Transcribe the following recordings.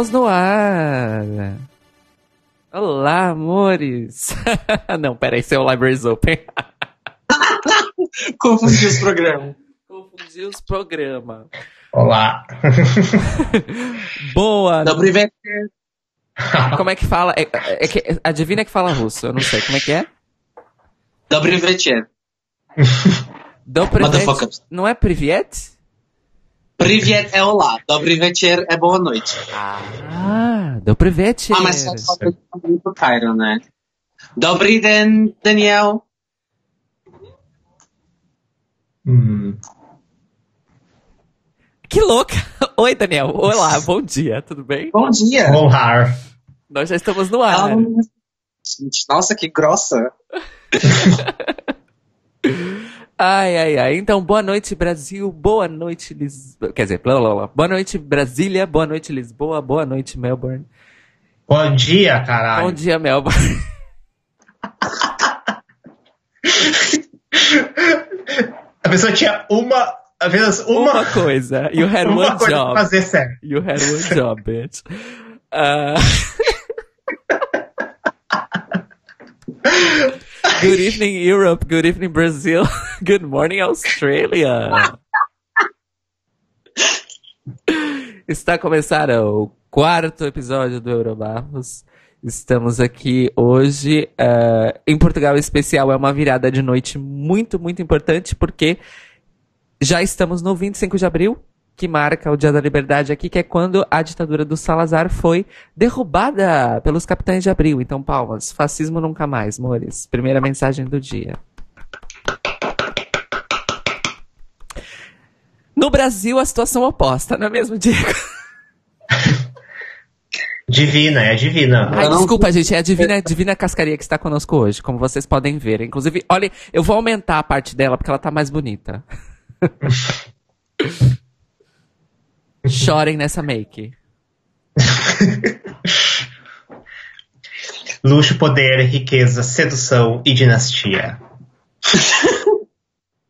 Estamos no ar. Olá, amores. Não, peraí, seu é Libraries Open. Confundi os programas. Confundi os programas. Olá. Boa. Dobry. Como é que fala? É, é que, adivinha que fala russo, eu não sei. Como é que é? Dobry večer. Dobry. Não é priviet? Privet é olá, dobry večer é boa noite. Ah, dobry večer. Ah, mas só muito caro, né? Dobry den, Daniel. Hum. Que louca! Oi, Daniel. Olá, bom dia, tudo bem? Bom dia. Bom ar. Nós já estamos no ar. Nossa, que grossa. Ai, ai, ai. Então, boa noite, Brasil. Boa noite, Lisboa. Quer dizer, blá, blá, blá. boa noite, Brasília. Boa noite, Lisboa. Boa noite, Melbourne. Bom dia, caralho. Bom dia, Melbourne. A pessoa tinha uma, apenas uma, Uma coisa. You had uma one coisa pra job. fazer certo. You had one job, bitch. Uh... Good evening, Europe. Good evening, Brazil. Good morning, Australia. Está começando o quarto episódio do Eurobarros. Estamos aqui hoje. eh, em Portugal, especial, é uma virada de noite muito, muito importante, porque já estamos no 25 de abril, que marca o Dia da Liberdade aqui, que é quando a ditadura do Salazar foi derrubada pelos capitães de abril. Então, palmas. Fascismo nunca mais, mores. Primeira mensagem do dia. No Brasil, a situação oposta, não é mesmo, Diego? Divina, é divina. Ai, desculpa, gente, é a Divina, a Divina Cascaria que está conosco hoje, como vocês podem ver. Inclusive, olha, eu vou aumentar a parte dela porque ela tá mais bonita. Chorem nessa make. Luxo, poder, riqueza, sedução e dinastia.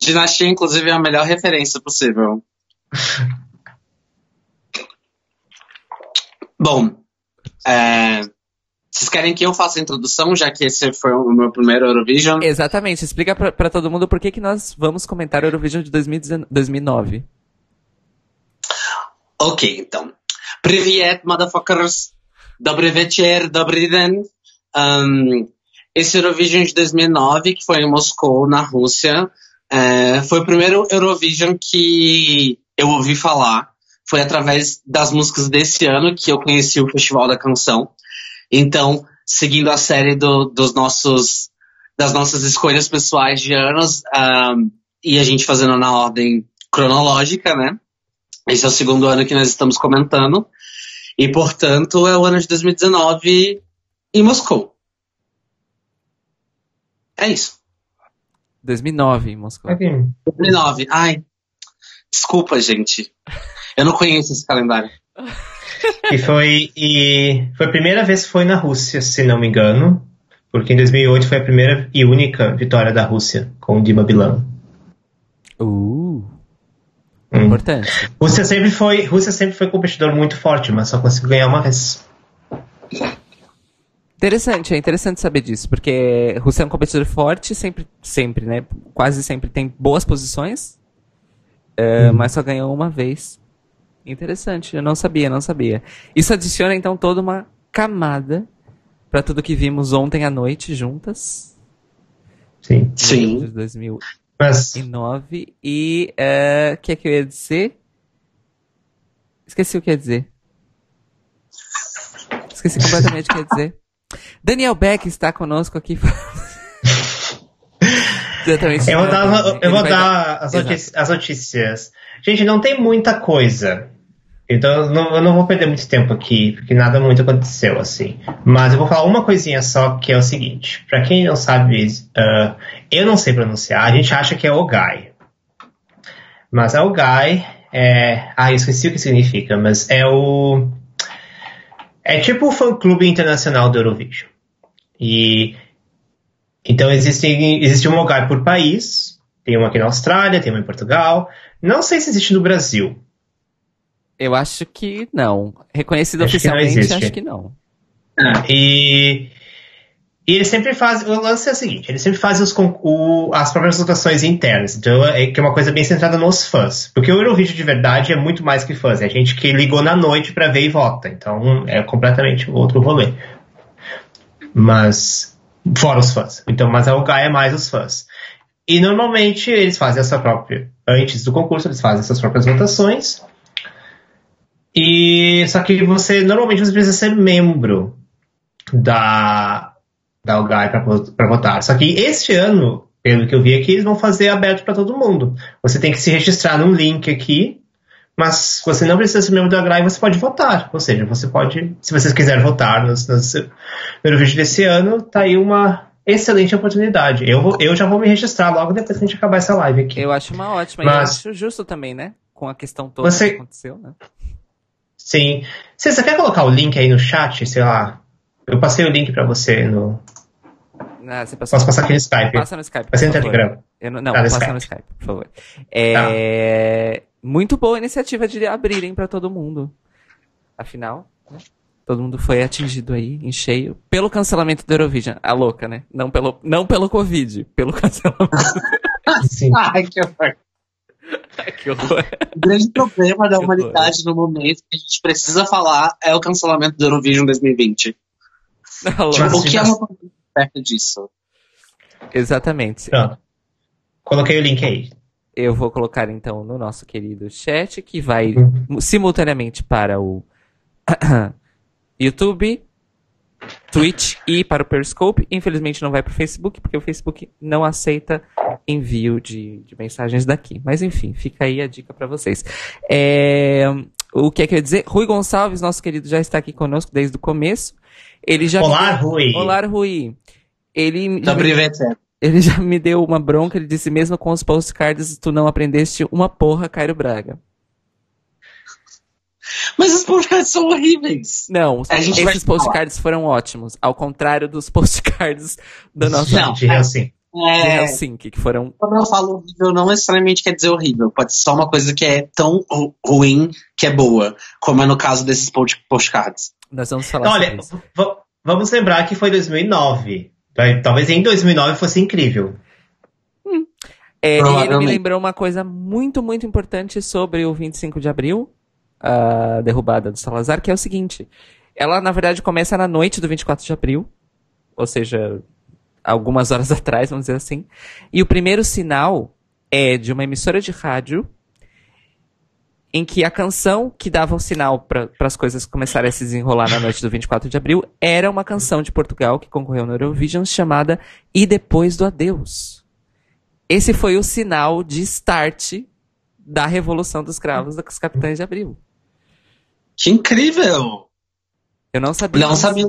Dinastia, inclusive, é a melhor referência possível. Bom, é, vocês querem que eu faça a introdução, já que esse foi o meu primeiro Eurovision? Exatamente, explica pra, pra todo mundo por que, que nós vamos comentar o Eurovision de 2019 2009. Ok, então. Привет, motherfuckers. Dobry вечер, dobry den. Um, esse Eurovision de 2009, que foi em Moscou, na Rússia, é, foi o primeiro Eurovision que eu ouvi falar. Foi através das músicas desse ano que eu conheci o Festival da Canção. Então, seguindo a série do- dos nossos, das nossas escolhas pessoais de anos, um, e a gente fazendo na ordem cronológica, né? Esse é o segundo ano que nós estamos comentando. E, portanto, é o ano de 2019 em Moscou. É isso. 2009 em Moscou. Ok. 2009. Ai, desculpa, gente. Eu não conheço esse calendário. E foi, e foi a primeira vez que foi na Rússia, se não me engano. Porque em 2008 foi a primeira e única vitória da Rússia com o Dima Bilan. Uh, Hum. importante. Rússia sempre foi, Rússia sempre foi competidor muito forte, mas só conseguiu ganhar uma vez. Interessante, é interessante saber disso, porque Rússia é um competidor forte, sempre, sempre, né? Quase sempre tem boas posições, é, mas só ganhou uma vez. Interessante, eu não sabia, não sabia. Isso adiciona então toda uma camada pra tudo que vimos ontem à noite juntas. Sim. Sim. De 2009. Mas E é, o que é que eu ia dizer? Esqueci o que ia dizer. Esqueci completamente o que ia dizer. Daniel Beck está conosco aqui. Exatamente. eu vou dar, eu vou dar as, notícias, as notícias. Gente, não tem muita coisa. Então eu não, eu não vou perder muito tempo aqui, porque nada muito aconteceu assim. Mas eu vou falar uma coisinha só, que é o seguinte. Pra quem não sabe, ah, eu não sei pronunciar, a gente acha que é Ogai. Mas a Ogai é... Ah, eu esqueci o que significa, mas é o... É tipo o fã-clube internacional do Eurovision. E então existe, existe um lugar por país. Tem um aqui na Austrália, tem um em Portugal. Não sei se existe no Brasil. Eu acho que não. Reconhecido Acho que oficialmente, existe. acho que não. E, e eles sempre fazem. O lance é o seguinte: eles sempre fazem os, o- as próprias votações internas. Então é que é uma coisa bem centrada nos fãs. Porque o Eurovídeo de verdade é muito mais que fãs. É gente que ligou na noite pra ver e vota. Então é completamente outro rolê. Mas. Fora os fãs. Então, mas a UGA é mais os fãs. E normalmente eles fazem essa própria. Antes do concurso, eles fazem essas próprias votações. E só que você normalmente você precisa ser membro da da UGAI para votar. Só que este ano, pelo que eu vi aqui, eles vão fazer aberto para todo mundo. Você tem que se registrar num link aqui, mas você não precisa ser membro da UGAI, você pode votar. Ou seja, você pode, se vocês quiserem votar nos, no Eurovídeo desse ano, tá aí uma excelente oportunidade. Eu, vou, eu já vou me registrar logo depois que a gente acabar essa live aqui. Eu acho uma ótima. Mas- E eu acho justo também, né? Com a questão toda Você- que aconteceu, né? Sim. Você, você quer colocar o link aí no chat, sei lá? Eu passei o link para você no. Ah, você passou- Posso passar aqui no Skype? Passa no Skype. Ser no. Telegram. Eu não, não Tá, no passa Skype. no Skype, por favor. É, Muito boa a iniciativa de abrirem pra todo mundo. Afinal, né? todo mundo foi atingido aí, em cheio, pelo cancelamento do Eurovision. A louca, né? Não pelo, não pelo Covid, pelo cancelamento. Sim. Ai, que horror. que horror. O grande problema da Que humanidade no momento que a gente precisa falar é o cancelamento do Eurovision 2020. A louca. Mas- o que é uma coisa perto disso? Exatamente. Pronto. Coloquei o link aí. Eu vou colocar então no nosso querido chat, que vai Uhum. simultaneamente para o YouTube, Twitch e para o Periscope. Infelizmente não vai para o Facebook, porque o Facebook não aceita envio de, de mensagens daqui. Mas enfim, fica aí a dica para vocês. É, o que é que eu ia dizer? Rui Gonçalves, nosso querido, já está aqui conosco desde o começo. Ele já Olá, Rui. Olá, Rui. Ele já, me, WVT. ele já me deu uma bronca, ele disse mesmo com os postcards, tu não aprendeste uma porra, Cairo Braga. Mas os podcasts são horríveis. Não, A gente vai esses postcards foram ótimos, ao contrário dos postcards da nossa Não. de Helsinki. de É, Helsinki, que foram quando eu falo horrível, não necessariamente quer dizer horrível. Pode ser só uma coisa que é tão ru- ruim que é boa, como é no caso desses postcards. Nós vamos falar Olha, sobre isso. v- vamos lembrar que foi 2009. Vai- Talvez em 2009 fosse incrível. É, e ele me lembrou uma coisa muito, muito importante sobre o 25 de abril, a derrubada do Salazar, que é o seguinte. Ela, na verdade, começa na noite do 24 de abril, ou seja, algumas horas atrás, vamos dizer assim. E o primeiro sinal é de uma emissora de rádio em que a canção que dava o sinal para as coisas começarem a se desenrolar na noite do 24 de abril era uma canção de Portugal que concorreu no Eurovision chamada E Depois do Adeus. Esse foi o sinal de start da Revolução dos Cravos dos Capitães de Abril. Que incrível! Eu não sabia. Não sabia.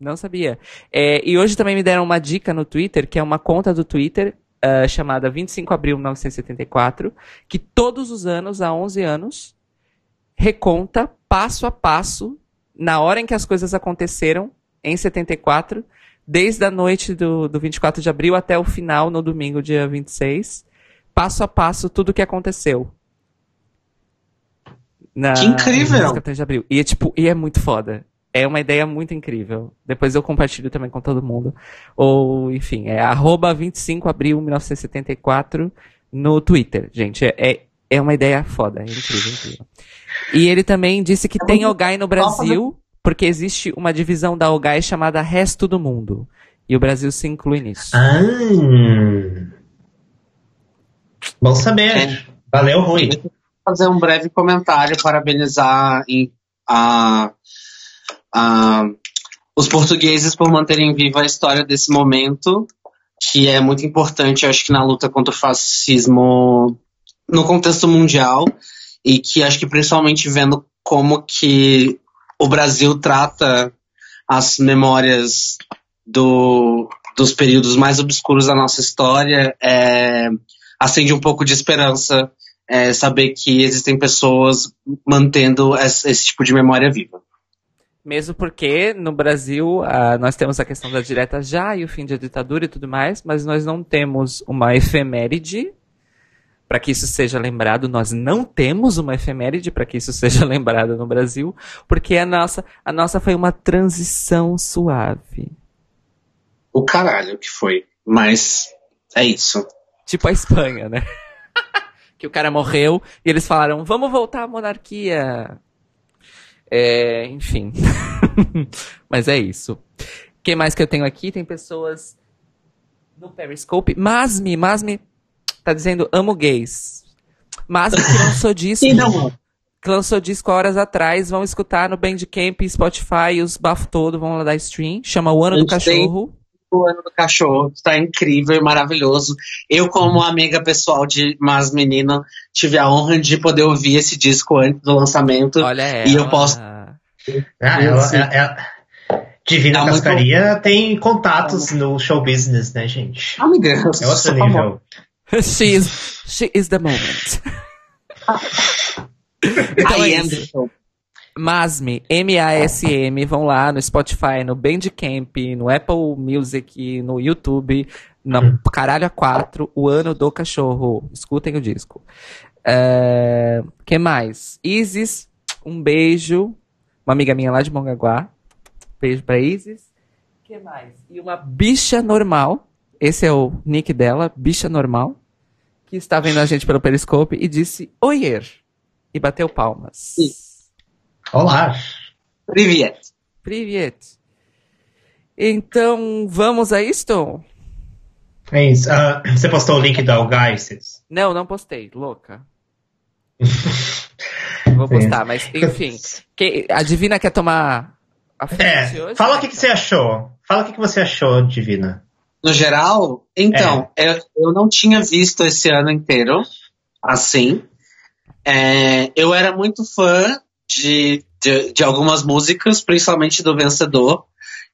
Não sabia. É, e hoje também me deram uma dica no Twitter, que é uma conta do Twitter ah, chamada 25 Abril 1974, que todos os anos, há 11 anos, reconta passo a passo, na hora em que as coisas aconteceram, em 74, desde a noite do, do 24 de abril até o final, no domingo, dia 26, passo a passo, tudo o que aconteceu. Na, Que incrível! de Abril. E é, tipo, e é muito foda. É uma ideia muito incrível. Depois eu compartilho também com todo mundo. Ou, enfim, é arroba 25 abril 1974 no Twitter, gente. É, é, é uma ideia foda. É incrível, incrível. E ele também disse que tem OGAI no Brasil, porque existe uma divisão da OGAI chamada Resto do Mundo. E o Brasil se inclui nisso. Ah. Bom saber. É. Valeu, Rui. Fazer um breve comentário, parabenizar a, a- os portugueses por manterem viva a história desse momento, que é muito importante, acho que na luta contra o fascismo no contexto mundial, e que acho que principalmente vendo como que o Brasil trata as memórias do- dos períodos mais obscuros da nossa história, é, acende um pouco de esperança é, saber que existem pessoas mantendo esse, esse tipo de memória viva. Mesmo porque no Brasil ah, nós temos a questão da direta já e o fim da ditadura e tudo mais, mas nós não temos uma efeméride para que isso seja lembrado. Nós não temos uma efeméride para que isso seja lembrado no Brasil, porque a nossa, a nossa foi uma transição suave. O caralho que foi. Mas é isso. Tipo a Espanha, né? que o cara morreu e eles falaram: vamos voltar à monarquia. É, enfim. Mas é isso. O que mais que eu tenho aqui? Tem pessoas no Periscope. Masme, Masme tá dizendo amo gays. Masme que lançou disco. Sim, não. Que lançou disco horas atrás. Vão escutar no Bandcamp, Spotify, os bafos todos. Vão lá dar stream. Chama O Ano do Cachorro. O Ano do Cachorro está incrível e maravilhoso. Eu, como amiga pessoal de Mas Menino, tive a honra de poder ouvir esse disco antes do lançamento. Olha ela. E eu posso. Ah, ela, ela, ela, Divina tá Cascaria muito... tem contatos no show business, né, gente? Amiga, é outro nível. she, is, she is the moment. então I é am the show. Masme, M-A-S-M, vão lá no Spotify, no Bandcamp, no Apple Music, no YouTube, no hum. Caralho a 4, O Ano do Cachorro. Escutem o disco. É... que mais? Isis, um beijo. Uma amiga minha lá de Mongaguá. Beijo pra Isis. que mais? E uma bicha normal. Esse é o nick dela, bicha normal. Que está vendo a gente pelo Periscope e disse oier. E bateu palmas. Sim. Olá. Privet. Privet. Então, vamos a isto? É isso. Uh, você postou o link da Algaices? Não, não postei. Louca. Vou postar, mas enfim. Que, a Divina quer tomar a frente é, hoje? Fala o que, que você achou. Fala o que, que você achou, Divina. No geral, então, é. eu, eu não tinha visto esse ano inteiro assim. É, eu era muito fã de, de, de, algumas músicas, principalmente do Vencedor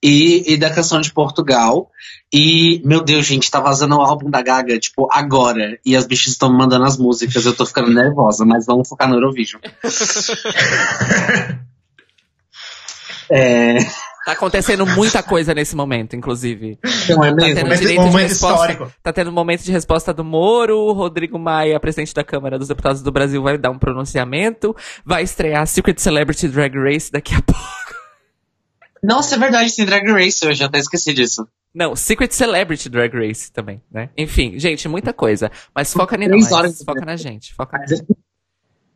e, e da canção de Portugal. E, meu Deus, gente, tá vazando o álbum da Gaga, tipo, agora. E as bichas estão me mandando as músicas, eu tô ficando nervosa, mas vamos focar no Eurovision. é. Tá acontecendo muita coisa nesse momento, inclusive. Não é mesmo? Tá tendo direito momento de resposta, histórico. Tá tendo um momento de resposta do Moro, Rodrigo Maia, presidente da Câmara dos Deputados do Brasil, vai dar um pronunciamento, vai estrear Secret Celebrity Drag Race daqui a pouco. Nossa, é verdade, tem Drag Race, eu já até esqueci disso. Não, Secret Celebrity Drag Race também, né? Enfim, gente, muita coisa. Mas foca em nós, horas foca na gente, foca na gente.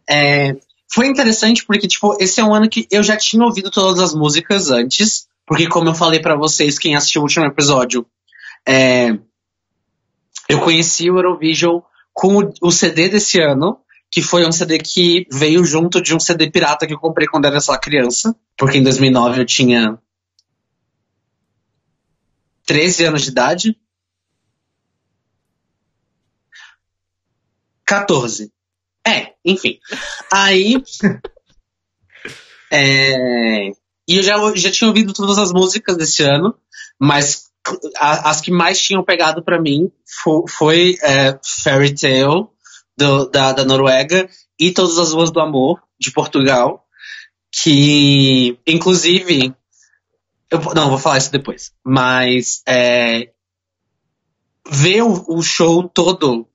É, foi interessante porque, tipo, esse é um ano que eu já tinha ouvido todas as músicas antes, porque como eu falei para vocês, quem assistiu o último episódio, é, eu conheci o Eurovision com o, o, CD desse ano, que foi um CD que veio junto de um CD pirata que eu comprei quando era só criança, porque em 2009 eu tinha 13 anos de idade. 14. Enfim. Aí. é, e eu já, já tinha ouvido todas as músicas desse ano, mas a, as que mais tinham pegado para mim foi, foi é, Fairy Tale, do, da, da Noruega, e Todas as Ruas do Amor, de Portugal, que, inclusive, eu, não, vou falar isso depois, mas é, ver o, o show todo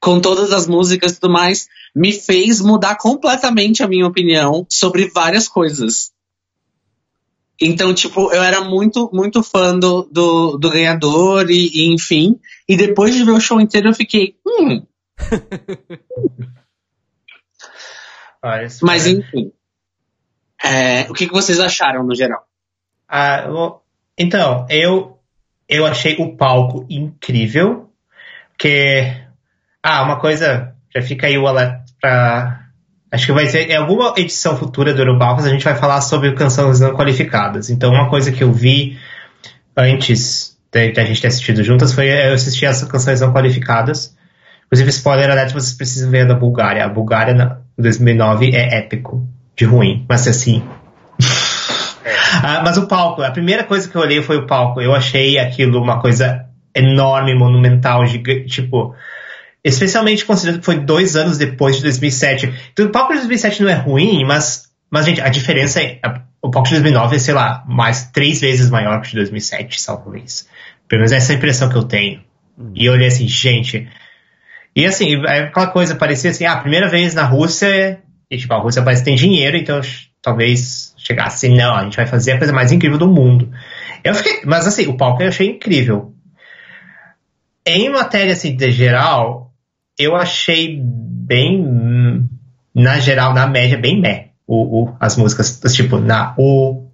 com todas as músicas e tudo mais, me fez mudar completamente a minha opinião sobre várias coisas. Então, tipo, eu era muito, muito fã do, do, do ganhador e, e, enfim. E depois de ver o show inteiro, eu fiquei, hum. Mas enfim. É, o que, que vocês acharam no geral? Ah, então, eu, eu achei o palco incrível. Que ah, uma coisa, já fica aí o alerta pra. Acho que vai ser em alguma edição futura do Eurobalcos a gente vai falar sobre canções não qualificadas. Então, uma coisa que eu vi antes de, de a gente ter assistido juntas foi eu assistir as canções não qualificadas. Inclusive, spoiler alert, vocês precisam ver a da Bulgária. A Bulgária, em 2009, é épico, de ruim, mas assim. ah, mas o palco, a primeira coisa que eu olhei foi o palco. Eu achei aquilo uma coisa enorme, monumental, gigante, tipo Especialmente considerando que foi dois anos depois de 2007. Então, o palco de 2007 não é ruim, mas, mas gente, a diferença é. O palco de 2009 é, sei lá, mais três vezes maior que o de 2007, talvez. Pelo menos essa é a impressão que eu tenho. Hum. E eu olhei assim, gente. E assim, é aquela coisa, parecia assim, ah, a primeira vez na Rússia, e tipo, a Rússia parece que tem dinheiro, então talvez chegasse assim, não, a gente vai fazer a coisa mais incrível do mundo. Eu fiquei, mas assim, o palco eu achei incrível. Em matéria assim, de geral, eu achei bem, na geral, na média, bem meh, o, o, as músicas, tipo, na, o,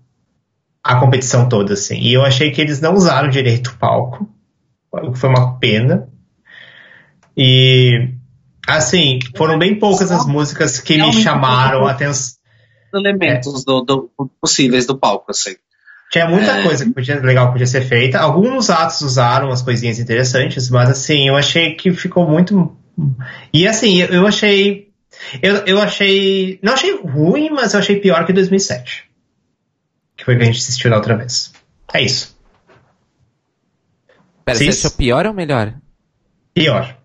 a competição toda, assim. E eu achei que eles não usaram direito o palco, o que foi uma pena. E, assim, foram bem poucas as músicas que me chamaram a atenção. Elementos é. do, do, possíveis do palco, assim. Tinha muita é. coisa que podia, legal podia ser feita. Alguns atos usaram as coisinhas interessantes, mas assim, eu achei que ficou muito. E assim, eu achei. Eu, eu achei. Não achei ruim, mas eu achei pior que 2007. Que foi o que a gente assistiu da outra vez. É isso. Pera, Sim. você achou pior ou melhor? Pior.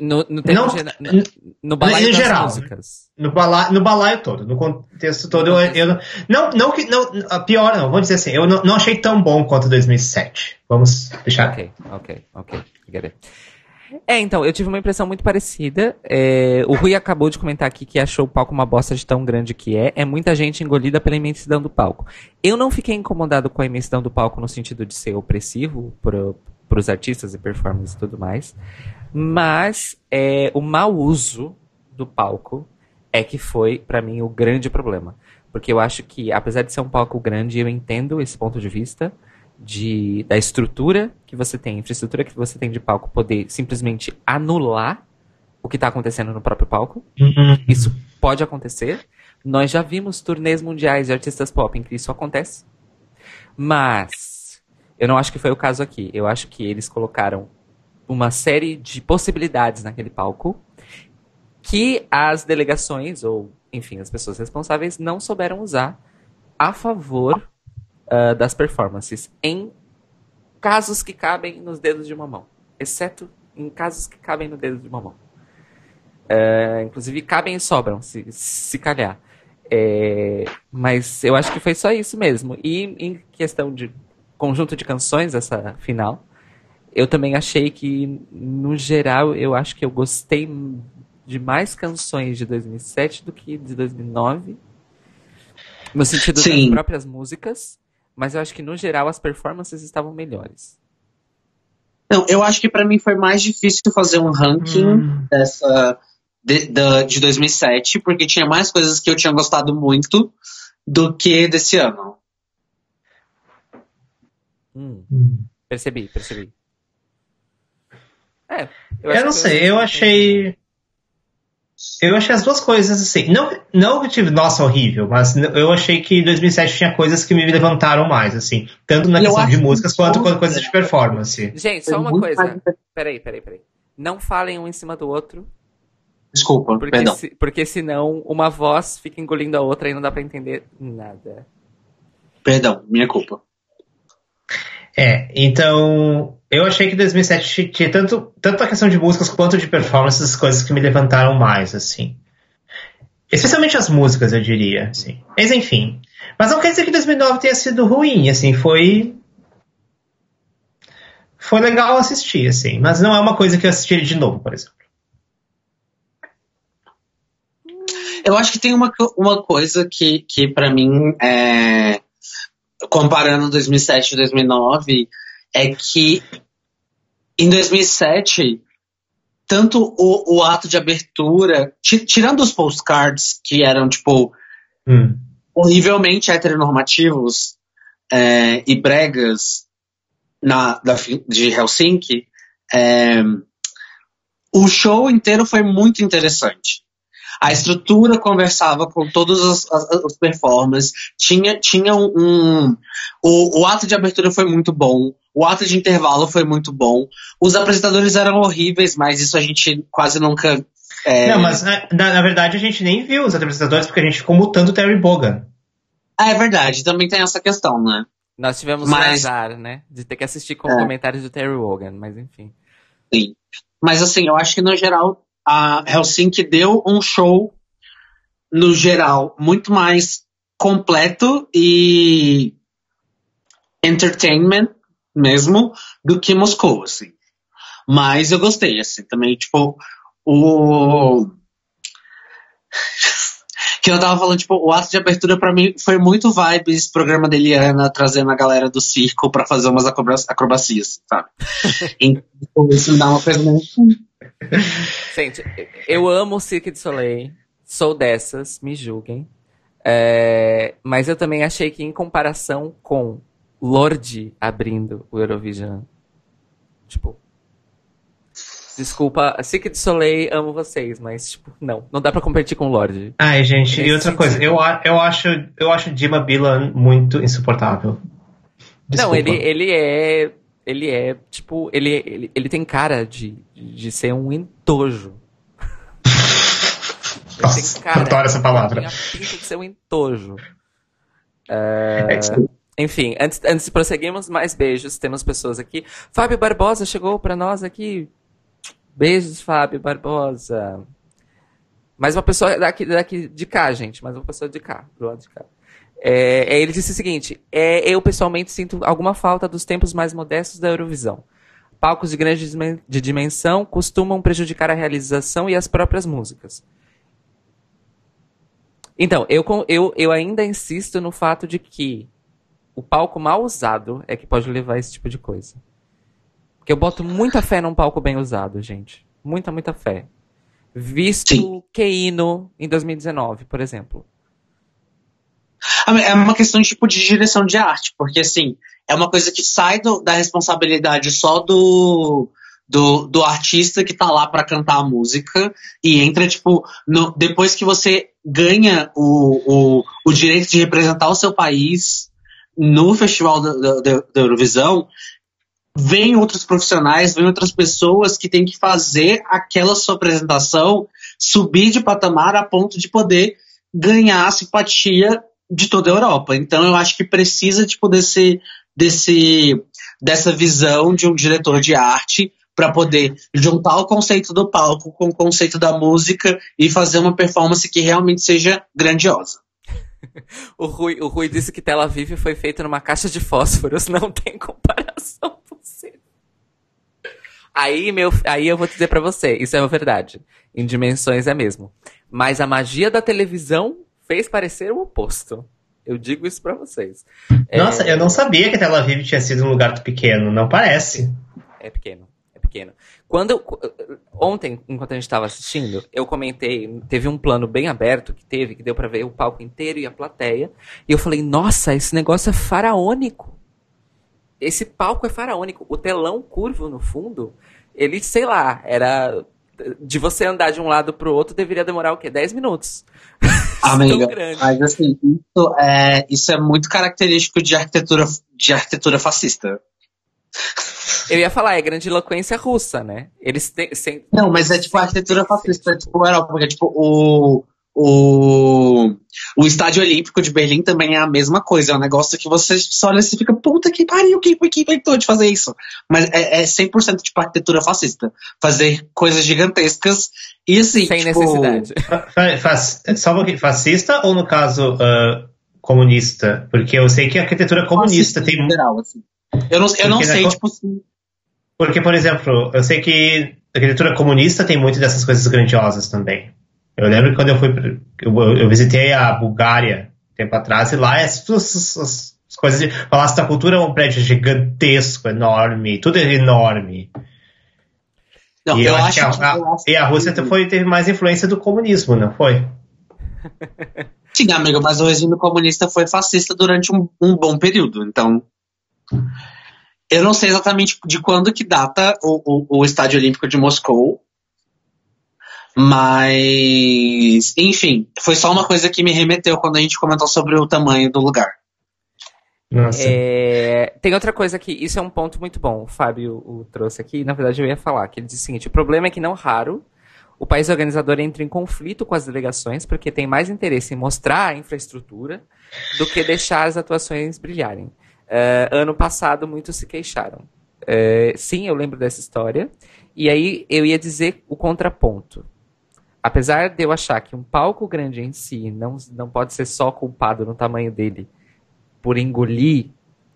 No, no, não, no, no balaio das geral, músicas. No balaio, no balaio todo, no contexto todo. Eu, eu, não, não que. Não, pior não, vamos dizer assim, eu não, não achei tão bom quanto 2007. Vamos deixar. Ok, ok, ok. Get it. É, então, eu tive uma impressão muito parecida. É, o Rui acabou de comentar aqui que achou o palco uma bosta de tão grande que é. É muita gente engolida pela imensidão do palco. Eu não fiquei incomodado com a imensidão do palco no sentido de ser opressivo para os artistas e performances e tudo mais. Mas é, o mau uso do palco é que foi, para mim, o grande problema. Porque eu acho que, apesar de ser um palco grande, eu entendo esse ponto de vista de, da estrutura que você tem, infraestrutura que você tem de palco, poder simplesmente anular o que está acontecendo no próprio palco. Uhum. Isso pode acontecer. Nós já vimos turnês mundiais de artistas pop em que isso acontece. Mas eu não acho que foi o caso aqui. Eu acho que eles colocaram uma série de possibilidades naquele palco que as delegações, ou enfim, as pessoas responsáveis, não souberam usar a favor uh, das performances em casos que cabem nos dedos de uma mão. Exceto em casos que cabem no dedo de uma mão. Uh, inclusive, cabem e sobram, se, se calhar. É, mas eu acho que foi só isso mesmo. E em questão de conjunto de canções, essa final, eu também achei que, no geral, eu acho que eu gostei de mais canções de 2007 do que de 2009. No sentido Sim. das próprias músicas. Mas eu acho que, no geral, as performances estavam melhores. Não, eu acho que para mim foi mais difícil fazer um ranking hum. dessa de, de, de 2007, porque tinha mais coisas que eu tinha gostado muito do que desse ano. Hum. Hum. Percebi, percebi. É, eu, eu não sei, eu achei. Eu achei as duas coisas assim. Não, não que eu tive, nossa, horrível, mas eu achei que 2007 tinha coisas que me levantaram mais, assim. Tanto na questão de músicas quanto com coisas de performance. Gente, só uma coisa. Peraí, peraí, peraí. Não falem um em cima do outro. Desculpa, porque perdão. Se, porque senão uma voz fica engolindo a outra e não dá para entender nada. Perdão, minha culpa. É, então eu achei que 2007 tinha tanto, tanto a questão de músicas quanto de performances, coisas que me levantaram mais, assim. Especialmente as músicas, eu diria, assim. Mas enfim. Mas não quer dizer que 2009 tenha sido ruim, assim, foi... Foi legal assistir, assim, mas não é uma coisa que eu assistiria de novo, por exemplo. Eu acho que tem uma, uma coisa que, que para mim é comparando 2007 e 2009, é que em 2007, tanto o, o ato de abertura, tirando os postcards que eram, tipo, hum. horrivelmente heteronormativos é, e bregas na, da, de Helsinki, é, o show inteiro foi muito interessante. A estrutura conversava com todas as, as, as performances. Tinha, tinha um. um o, o ato de abertura foi muito bom. O ato de intervalo foi muito bom. Os apresentadores eram horríveis, mas isso a gente quase nunca. É... Não, mas na, na, verdade a gente nem viu os apresentadores porque a gente ficou mutando o Terry Bogan. Ah, é verdade, também tem essa questão, né? Nós tivemos mas... azar, né? De ter que assistir com é. comentários do Terry Wogan, mas enfim. Sim. Mas assim, eu acho que no geral a Helsinki deu um show, no geral, muito mais completo e entertainment mesmo do que Moscou, assim. Mas eu gostei, assim, também, tipo, o. que eu tava falando, tipo, o ato de abertura para mim foi muito vibes programa da Eliana trazendo a galera do circo para fazer umas acrobacias, sabe? então isso me dá uma coisa Gente, eu amo o Cirque de Soleil, sou dessas, me julguem. É, mas eu também achei que em comparação com Lorde abrindo o Eurovision, tipo, Desculpa, Cirque de Soleil, amo vocês, mas, tipo, não. Não dá pra competir com o Lorde. Ai, gente, e outra coisa, eu, eu, acho, eu acho Dima Bilan muito insuportável. Desculpa. Não, ele, ele é. Ele é, tipo, ele, ele, ele tem cara de, de ser um entojo. Nossa, cara, adoro essa palavra. Tem a pinta de ser um entojo. Uh, enfim, antes, antes de prosseguirmos, mais beijos. Temos pessoas aqui. Fábio Barbosa chegou para nós aqui. Beijos, Fábio Barbosa. Mais uma pessoa daqui, daqui de cá, gente. Mais uma pessoa de cá, do lado de cá. É, ele disse o seguinte: é, eu pessoalmente sinto alguma falta dos tempos mais modestos da Eurovisão. Palcos de grande de dimensão costumam prejudicar a realização e as próprias músicas. Então, eu, eu, eu ainda insisto no fato de que o palco mal usado é que pode levar a esse tipo de coisa. Porque eu boto muita fé num palco bem usado, gente. Muita, muita fé. Visto Sim. Keino em 2019, por exemplo. Ah, é uma questão tipo de direção de arte, porque assim, é uma coisa que sai do, da responsabilidade só do, do, do artista que tá lá para cantar a música e entra, tipo, no, depois que você ganha o, o, o direito de representar o seu país no festival da, da, da Eurovisão, vem outros profissionais, vem outras pessoas que têm que fazer aquela sua apresentação subir de patamar a ponto de poder ganhar a simpatia de toda a Europa. Então eu acho que precisa tipo desse desse dessa visão de um diretor de arte para poder juntar o conceito do palco com o conceito da música e fazer uma performance que realmente seja grandiosa. o, Rui, o Rui disse que Tel Aviv foi feito numa caixa de fósforos, não tem comparação. Aí, meu, aí eu vou dizer para você, isso é verdade. Em dimensões é mesmo. Mas a magia da televisão fez parecer o oposto. Eu digo isso para vocês. Nossa, é... eu não sabia que Tel Aviv tinha sido um lugar pequeno. Não parece. É pequeno, é pequeno. Quando ontem, enquanto a gente estava assistindo, eu comentei, teve um plano bem aberto que teve, que deu para ver o palco inteiro e a plateia, e eu falei: "Nossa, esse negócio é faraônico" esse palco é faraônico. O telão curvo no fundo, ele, sei lá, era. De você andar de um lado pro outro deveria demorar o quê? 10 minutos. Amiga, mas assim, isso é, isso é muito característico de arquitetura, de arquitetura fascista. Eu ia falar, é grande eloquência russa, né? Eles têm. Sem... Não, mas é tipo arquitetura fascista, é tipo Europa, porque tipo o, o, o Estádio Olímpico de Berlim também é a mesma coisa. É um negócio que você só olha e fica, puta que pariu, quem, quem inventou de fazer isso? Mas é, é 100% tipo arquitetura fascista. Fazer coisas gigantescas e assim. Sem tipo... necessidade. Faz, só um pouquinho, fascista ou no caso uh, comunista? Porque eu sei que a arquitetura comunista fascista, tem. Geral, assim. Eu não, eu não sei, tipo. Porque, por exemplo, eu sei que a arquitetura comunista tem muito dessas coisas grandiosas também. Eu lembro que quando eu fui, eu, eu visitei a Bulgária tempo atrás e lá é as, as, as coisas de Palácio da Cultura é um prédio gigantesco, enorme, tudo é enorme. Não, e eu, acho, acho que a, a, e a Rússia foi, teve mais influência do comunismo, não foi? Sim, amigo, mas o regime comunista foi fascista durante um, um bom período, então eu não sei exatamente de quando que data o, o, o Estádio Olímpico de Moscou, mas, enfim, foi só uma coisa que me remeteu quando a gente comentou sobre o tamanho do lugar. É, tem outra coisa aqui, isso é um ponto muito bom. O Fábio o trouxe aqui, na verdade eu ia falar, que ele disse o seguinte: o problema é que não raro o país organizador entra em conflito com as delegações porque tem mais interesse em mostrar a infraestrutura do que deixar as atuações brilharem. Uh, ano passado muitos se queixaram. Uh, sim, eu lembro dessa história. E aí eu ia dizer o contraponto apesar de eu achar que um palco grande em si não, não pode ser só culpado no tamanho dele por engolir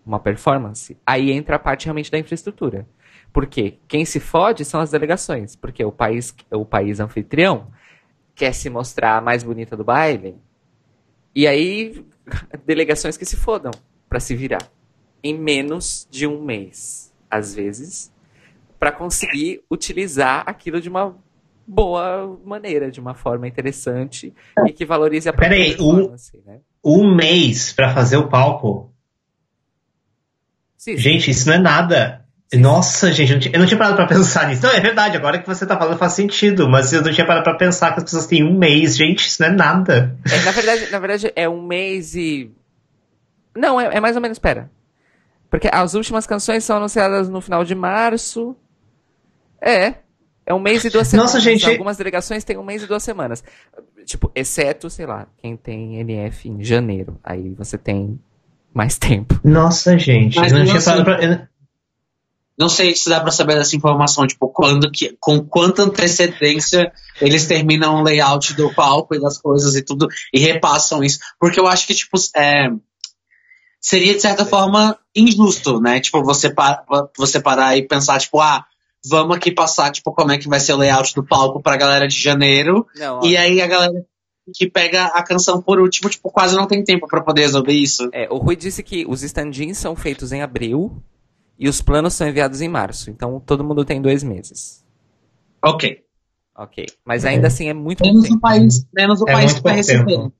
uma performance, aí entra a parte realmente da infraestrutura. Porque quem se fode são as delegações, porque o país, o país anfitrião quer se mostrar a mais bonita do baile, e aí delegações que se fodam para se virar em menos de um mês, às vezes, para conseguir utilizar aquilo de uma boa maneira, de uma forma interessante e que valorize a Peraí, um, né? um mês para fazer o palco? Sim, gente, isso não é nada. Sim. Nossa, gente, eu não, tinha, eu não tinha parado pra pensar nisso. Não, é verdade, agora que você tá falando faz sentido, mas eu não tinha parado pra pensar que as pessoas têm um mês. Gente, isso não é nada. É, na, verdade, na verdade, é um mês e. Não, é, é mais ou menos, pera. Porque as últimas canções são anunciadas no final de março. É. É um mês e duas semanas. Nossa, gente. Algumas delegações têm um mês e duas semanas. Tipo, exceto, sei lá, quem tem NF em janeiro. Aí você tem mais tempo. Nossa, gente. Mas eu não tinha assim, pra... Não sei se dá pra saber dessa informação, tipo, quando que, com quanta antecedência eles terminam o layout do palco e das coisas e tudo, e repassam isso. Porque eu acho que, tipo, é, seria de certa forma injusto, né? Tipo, você, par, você parar e pensar, tipo, ah, vamos aqui passar, tipo, como é que vai ser o layout do palco pra galera de janeiro. Não, e aí a galera que pega a canção por último, tipo, quase não tem tempo para poder resolver isso. É, o Rui disse que os stand-ins são feitos em abril e os planos são enviados em março. Então todo mundo tem dois meses. Ok. Ok. Mas ainda assim é muito menos tempo. O país, menos o é país que vai receber.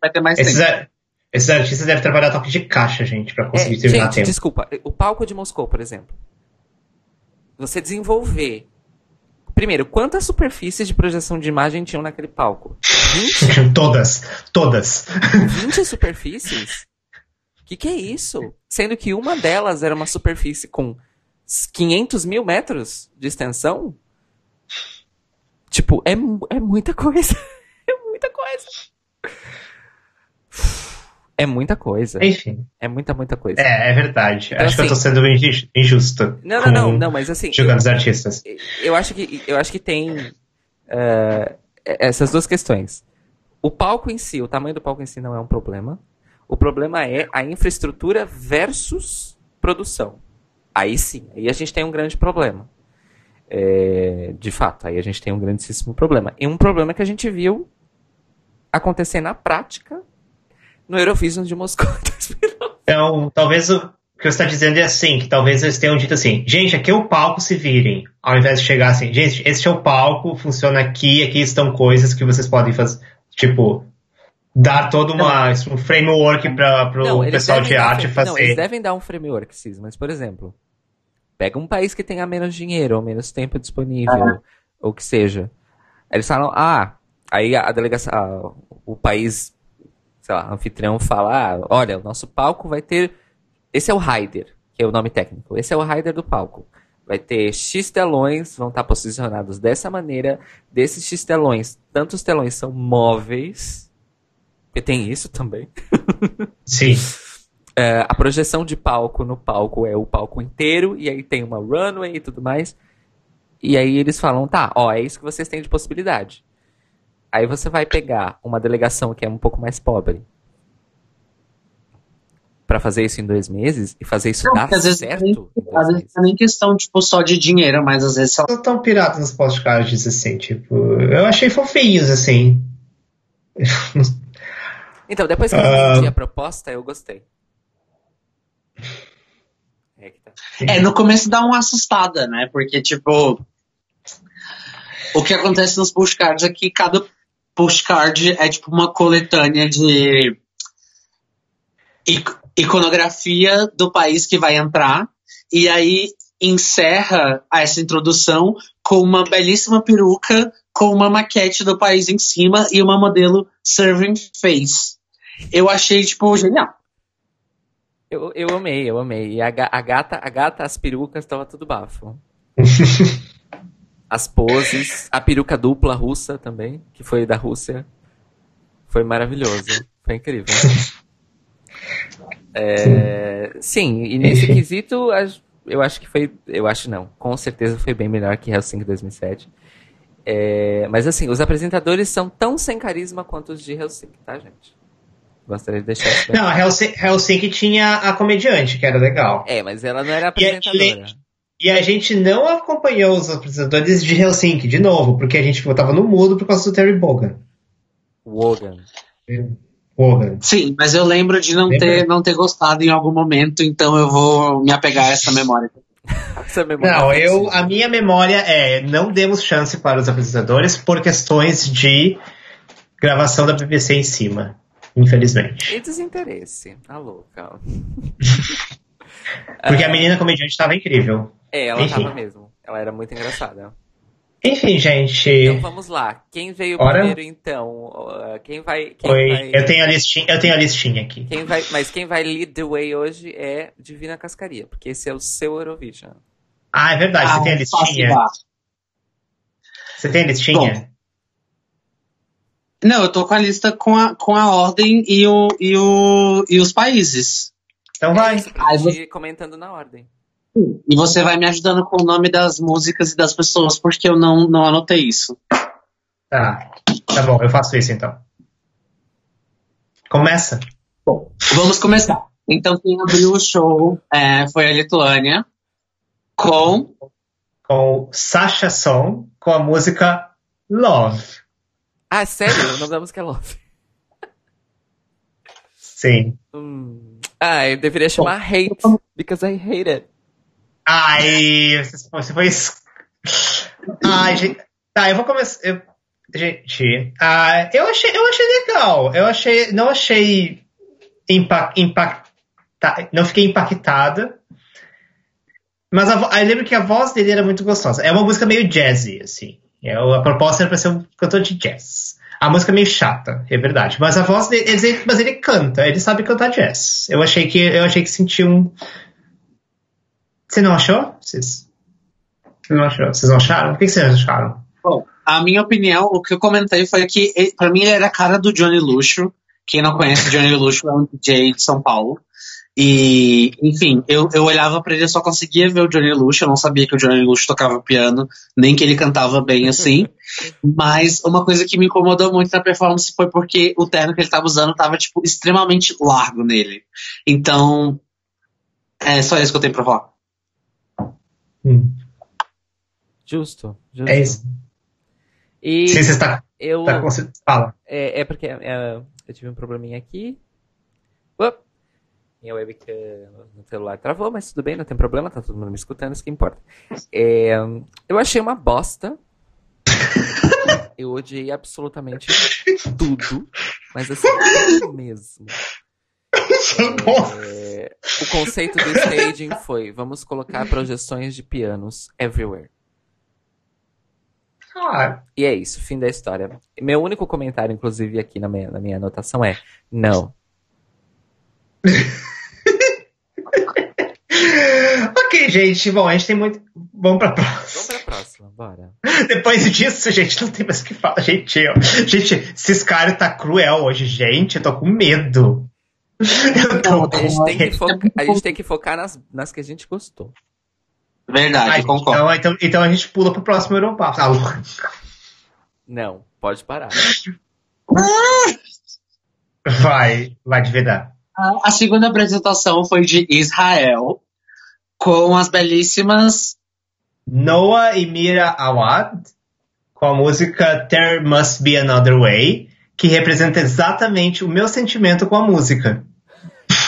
Vai ter mais Esses tempo. Esses artistas devem trabalhar toque de caixa, gente, para conseguir é, terminar gente, tempo. Desculpa, o palco de Moscou, por exemplo. Você desenvolver. Primeiro, quantas superfícies de projeção de imagem tinham naquele palco? 20? todas, todas. 20 superfícies? O que, que é isso? Sendo que uma delas era uma superfície com 500 mil metros de extensão? Tipo, é, é muita coisa. é muita coisa. É muita coisa. Enfim. É muita, muita coisa. É, é verdade. Então, acho assim, que eu tô assim, sendo injusto. Não, não, não, não, mas assim. Jogando os artistas. Eu acho que, eu acho que tem uh, essas duas questões. O palco em si, o tamanho do palco em si não é um problema. O problema é a infraestrutura versus produção. Aí sim, aí a gente tem um grande problema. É, de fato, aí a gente tem um grandíssimo problema. E um problema que a gente viu acontecer na prática no Eurovision de Moscou. então, talvez o que você está dizendo é assim, que talvez eles tenham dito assim, gente, aqui é o palco, se virem. Ao invés de chegar assim, gente, este é o palco, funciona aqui, aqui estão coisas que vocês podem fazer. Tipo, dar todo uma, um framework para o pessoal de arte fazer. Não, eles devem dar um framework, sim, mas, por exemplo, pega um país que tenha menos dinheiro ou menos tempo disponível, ah. ou que seja. Eles falam, ah, aí a delegação, ah, o país sei lá, anfitrião falar, ah, olha, o nosso palco vai ter. Esse é o rider, que é o nome técnico. Esse é o rider do palco. Vai ter X telões, vão estar posicionados dessa maneira. Desses X telões, tantos telões são móveis. Porque tem isso também. Sim. É, a projeção de palco no palco é o palco inteiro, e aí tem uma runway e tudo mais. E aí eles falam, tá, ó, é isso que vocês têm de possibilidade. Aí você vai pegar uma delegação que é um pouco mais pobre para fazer isso em dois meses e fazer isso não, dar às certo. Vezes, às vezes não é nem questão tipo, só de dinheiro, mas às vezes. Não tão piratas nos postcards assim, tipo. Eu achei fofinhos assim. Então, depois que eu entendi uh... a proposta, eu gostei. É, tá. é, no começo dá uma assustada, né? Porque, tipo. O que acontece nos postcards é que cada postcard é tipo uma coletânea de iconografia do país que vai entrar e aí encerra essa introdução com uma belíssima peruca com uma maquete do país em cima e uma modelo serving face. Eu achei tipo genial. Eu, eu amei, eu amei. E a, a gata, a gata, as perucas, tava tudo bafo. as poses, a peruca dupla russa também, que foi da Rússia. Foi maravilhoso. Foi incrível. É, sim, e nesse quesito, eu acho que foi. Eu acho não. Com certeza foi bem melhor que Helsinki 2007. É, mas assim, os apresentadores são tão sem carisma quanto os de Helsinki, tá, gente? Gostaria de deixar isso bem. Não, a Helsinki, Helsinki tinha a comediante, que era legal. É, mas ela não era a, apresentadora. E a gente não acompanhou os apresentadores de Helsinki, de novo, porque a gente tava no mudo por causa do Terry Bogan. Wogan. Bogan. Sim, mas eu lembro de não Lembra? ter, não ter gostado em algum momento, então eu vou me apegar a essa memória. Essa memória Não, eu, a minha memória é não demos chance para os apresentadores por questões de gravação da BBC em cima, infelizmente. E desinteresse. Tá louca. Porque a menina comediante estava incrível. É, ela Enfim. tava mesmo. Ela era muito engraçada. Enfim, gente. Então vamos lá. Quem veio Bora? primeiro então? Uh, Quem vai. Quem Oi, vai... eu tenho a listinha, eu tenho a listinha aqui. Quem vai, mas quem vai lead the way hoje é Divina Cascaria, porque esse é o seu Eurovision. Ah, é verdade, você Ah, tem a listinha? Você tem a listinha? Não, eu tô com a lista com a, com a ordem e, o, e, o, e os países. Então vai. É isso, você- comentando na ordem. E você vai me ajudando com o nome das músicas e das pessoas, porque eu não, não anotei isso. Tá. Tá bom, eu faço isso então. Começa. Bom, vamos começar. Então, quem abriu o show é, foi a Lituânia, com Com Sasha Song, com a música Love. Ah, sério? O nome da música é Love. Sim. Hum. Ah, eu deveria chamar Hate, because I hate it. Ai, você foi. Ai, gente. Tá, eu vou começar. eu- Gente, ah, eu, achei, eu achei legal. Eu achei. Não achei. Impact, impacta, não fiquei impactada. Mas a, eu lembro que a voz dele era muito gostosa. É uma música meio jazzy, assim. É, a proposta era pra ser um cantor de jazz. A música é meio chata, é verdade. Mas a voz dele. ele- mas ele canta, ele sabe cantar jazz. Eu achei que eu achei que senti um. Você não achou? Vocês, Você não achou? Vocês não acharam? O que vocês acharam? Bom, a minha opinião, o que eu comentei foi que, pra mim, ele era a cara do Johnny Luxo. Quem não conhece Johnny Luxo é um DJ de São Paulo. E, enfim, eu, eu olhava pra ele e só conseguia ver o Johnny Luxo. Eu não sabia que o Johnny Luxo tocava piano, nem que ele cantava bem assim. Mas uma coisa que me incomodou muito na performance foi porque o terno que ele tava usando tava, tipo, extremamente largo nele. Então, é só isso que eu tenho pra falar. Hum, Justo, justo. é isso. E Sim, você está, eu. tá Fala. É, é porque é, eu tive um probleminha aqui. Uop. Minha webcam no celular travou, mas tudo bem, não tem problema, tá todo mundo me escutando, isso que importa. É, eu achei uma bosta. Eu odiei absolutamente tudo, mas assim, tudo mesmo. É, o conceito do staging foi: vamos colocar projeções de pianos everywhere. Ah, E é isso, fim da história. Meu único comentário, inclusive, aqui na minha, na minha anotação é: não. ok, gente. Bom, a gente tem muito. Vamos pra próxima. Vamos pra próxima, bora. Depois disso, gente, não tem mais o que falar. Gente, eu, gente, esse cara tá cruel hoje, gente. Eu tô com medo. Eu tô A gente tem que, medo. foca- a gente tem que focar nas, nas que a gente gostou. Verdade, concordo. então, então, então a gente pula pro próximo Europa. Ah, Não, pode parar. vai, vai de verdade. A- A segunda apresentação foi de Israel, com as belíssimas. Noah e Mira Awad com a música There Must Be Another Way, que representa exatamente o meu sentimento com a música.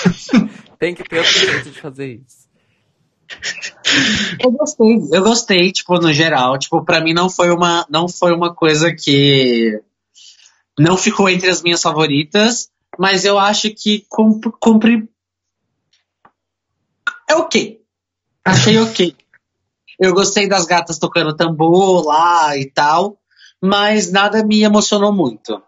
Tem que ter outro jeito de fazer isso. Eu gostei, eu gostei, tipo, no geral. Tipo, pra mim não foi uma, não foi uma coisa que não ficou entre as minhas favoritas, mas eu acho que cumpri. cumpri... É ok. Achei ok. Eu gostei das gatas tocando tambor lá e tal, mas nada me emocionou muito.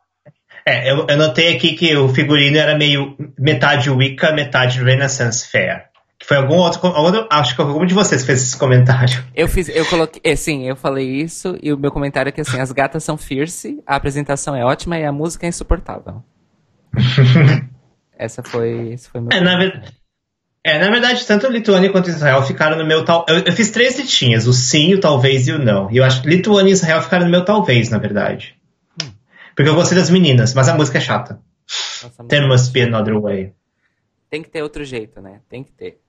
É, eu, eu notei aqui que o figurino era meio metade Wicca, metade Renaissance Fair. Que foi algum outro, algum- Acho que algum de vocês fez esse comentário. Eu fiz, eu coloquei, é, sim, eu falei isso e o meu comentário é que assim, as gatas são fierce, a apresentação é ótima e a música é insuportável. Essa foi, esse foi meu. É, na verdade. É, na verdade, tanto Lituânia quanto Israel ficaram no meu tal. Eu, eu fiz três listinhas, o sim, o talvez e o não. E eu acho que Lituânia e Israel ficaram no meu talvez, na verdade. Porque eu gostei das meninas, mas a música é chata. Nossa, There must be another way. Tem que ter outro jeito, né? Tem que ter.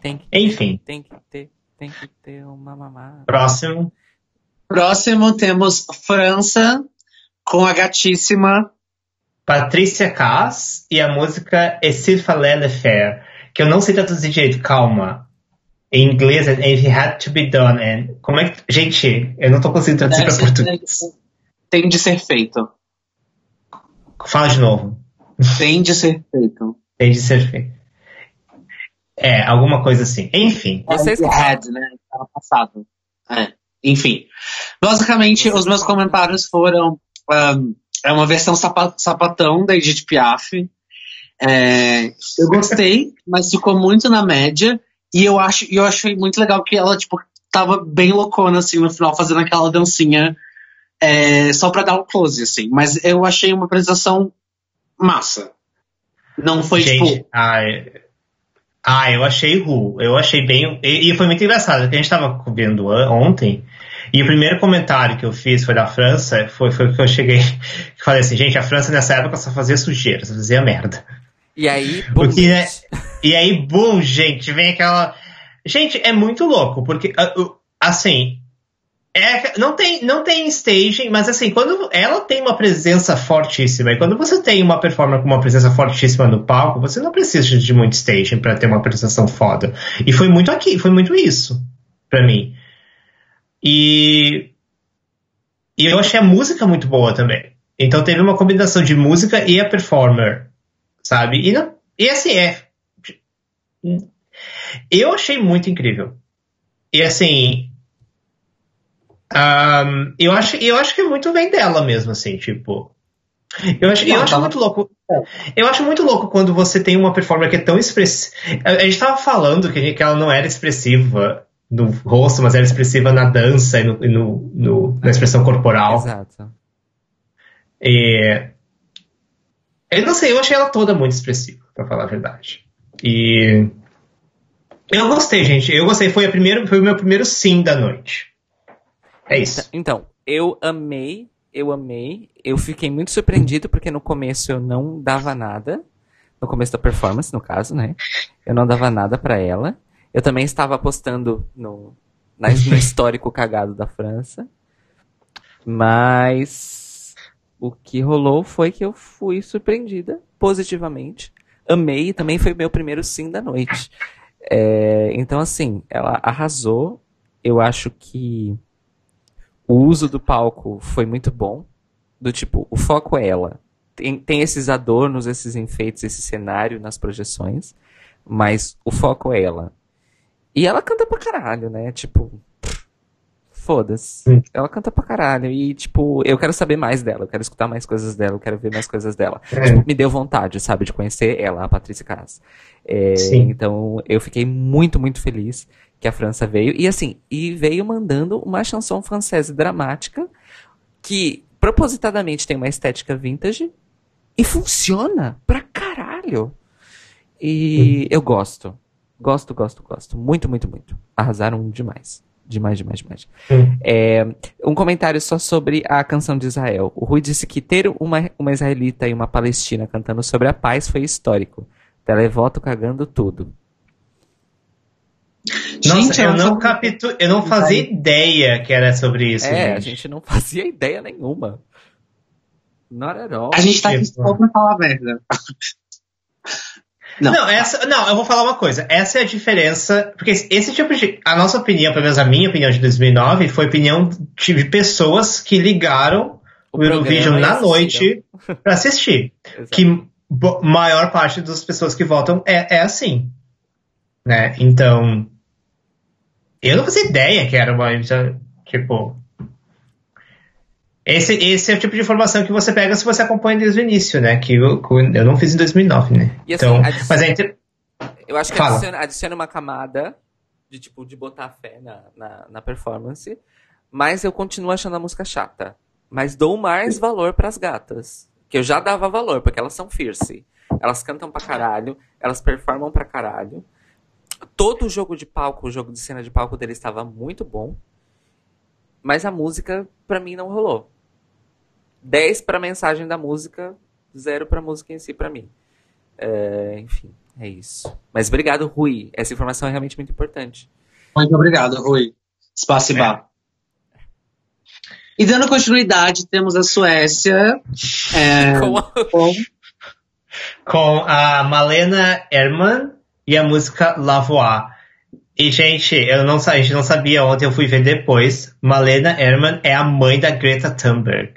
Tem que Enfim, Tem que ter, tem que ter uma mamada. próximo. Próximo temos França com a gatíssima. Patrícia Cass e a música Essir Fallait le Faire, que eu não sei traduzir direito, calma. Em inglês é It Had to Be Done. And, como é que. Gente, eu não tô conseguindo traduzir ser- português. Tem de ser feito. Fala de novo. Tem de ser feito. Tem de ser feito. É, alguma coisa assim. Enfim. Vocês que Had, né? Ano passado. É. Enfim. Basicamente, os meus comentários foram. um, é uma versão sapa- sapatão da Edith Piaf. É, eu gostei, mas ficou muito na média. E eu, acho, e eu achei muito legal que ela, tipo, tava bem loucona, assim, no final, fazendo aquela dancinha é, só pra dar o close, assim. Mas eu achei uma apresentação massa. Não foi, Gente, tipo. ai, ah, eu achei Ru. Eu achei bem. E, e foi muito engraçado, porque a gente tava vendo ontem. E o primeiro comentário que eu fiz foi da França, foi, foi que eu cheguei. Que falei assim, gente, a França nessa época só fazia sujeira, só fazia merda. E aí, bom, Porque, né, E aí, bum, gente, vem aquela. Gente, é muito louco, porque, ah, assim, é, não, tem, não tem staging, mas assim, quando ela tem uma presença fortíssima, e quando você tem uma performance com uma presença fortíssima no palco, você não precisa de muito staging pra ter uma apresentação foda. E foi muito aqui, foi muito isso, pra mim. E, e eu achei a música muito boa também. Então teve uma combinação de música e a performer, sabe? E, não, e assim, é. Eu achei muito incrível. E assim. Ahn, eu, acho, eu acho que é muito bem dela mesmo, assim, tipo. Eu acho, eu acho muito louco. Eu acho muito louco quando você tem uma performer que é tão expressiva. A a gente tava falando que, que ela não era expressiva no rosto, mas era expressiva na dança e, no, e no- no- na expressão corporal. Exato. E, eu não sei, eu achei ela toda muito expressiva, pra falar a verdade. E eu gostei, gente. Eu gostei. Foi, a primeira, foi o meu primeiro sim da noite. É isso. Então, eu amei, eu amei. Eu fiquei muito surpreendido porque no começo eu não dava nada. No começo da performance, no caso, né? Eu não dava nada pra ela. Eu também estava apostando no, na- no histórico cagado da França. Mas o que rolou foi que eu fui surpreendida positivamente. Amei e também foi meu primeiro sim da noite. É, então, assim, ela arrasou. Eu acho que o uso do palco foi muito bom. Do tipo, o foco é ela. Tem, tem esses adornos, esses enfeites, esse cenário nas projeções. Mas o foco é ela. E ela canta pra caralho, né? Tipo, foda-se. Ela canta pra caralho. E, tipo, eu quero saber mais dela. Eu quero escutar mais coisas dela. Eu quero ver mais coisas dela. É. Tipo, me deu vontade, sabe? De conhecer ela, a Patrícia Cass. É, então, eu fiquei muito, muito feliz que a França veio. E assim, e veio mandando uma chanson française dramática que propositadamente tem uma estética vintage e funciona pra caralho. E eu gosto. Gosto, gosto, gosto. Muito, muito, muito. Arrasaram demais. Demais, demais, demais. Hum. É, um comentário só sobre a canção de Israel. O Rui disse que ter uma, uma israelita e uma palestina cantando sobre a paz foi histórico. Televoto cagando tudo. Nossa, Gente, eu não captu... eu não fazia ideia que era sobre isso, é, a gente. gente não fazia ideia nenhuma. Not at all. A gente tá aqui só pra falar merda. Não. Não, essa, não, eu vou falar uma coisa. Essa é a diferença. Porque esse tipo de. A nossa opinião, pelo menos a minha opinião de 2009, foi opinião de pessoas que ligaram o, Eurovision na noite pra assistir. Que bo- maior parte das pessoas que votam é, é assim. Né? Então. Eu não fazia ideia que era uma. Tipo. Esse, esse é o tipo de informação que você pega se você acompanha desde o início, né? Que eu, eu não fiz em 2009, né? E assim, então, adici- mas é inter... Eu acho que adiciona, adiciona uma camada de tipo de botar fé na, na, na performance, mas eu continuo achando a música chata. Mas dou mais valor pras gatas. Que eu já dava valor, porque elas são fierce. Elas cantam pra caralho, elas performam pra caralho. Todo o jogo de palco, o jogo de cena de palco deles estava muito bom. Mas a música, pra mim, não rolou. 10 pra mensagem da música, zero pra música em si pra mim. É, enfim, é isso. Mas obrigado, Rui. Essa informação é realmente muito importante. Muito obrigado, Rui. Espaço e é. E dando continuidade, temos a Suécia. É, com, com... com a Malena Herman e a música La Voix. E, gente, eu não, a gente não sabia ontem, eu fui ver depois. Malena Herman é a mãe da Greta Thunberg.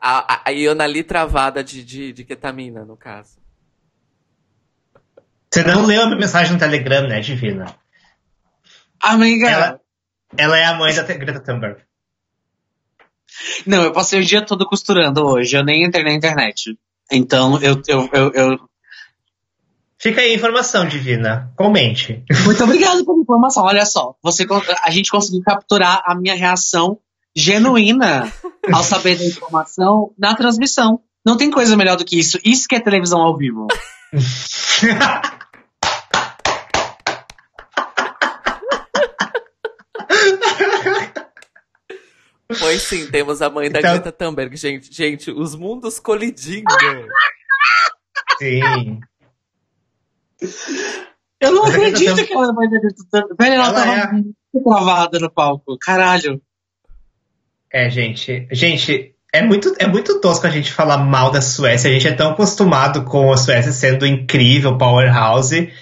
A, a, a Iona ali travada de, de, de ketamina, no caso. Você não leu a minha mensagem no Telegram, né, Divina? Amiga! Ela, ela é a mãe da Greta Thunberg. Não, eu passei o dia todo costurando hoje. Eu nem entrei na internet. Então, eu, eu, eu, eu... Fica aí a informação, Divina. Comente. Muito obrigado pela informação. Olha só, você, a gente conseguiu capturar a minha reação genuína ao saber da informação na transmissão. Não tem coisa melhor do que isso. Isso que é televisão ao vivo. Pois sim, temos a mãe da então... Greta Thunberg, gente. Gente, os mundos colidindo. Sim. Eu não Mas acredito que ela é da Greta Thunberg. Velho, ela, ela tava é... muito travada no palco. Caralho. É, gente. Gente, é muito, é muito tosco a gente falar mal da Suécia. A gente é tão acostumado com a Suécia sendo incrível, powerhouse.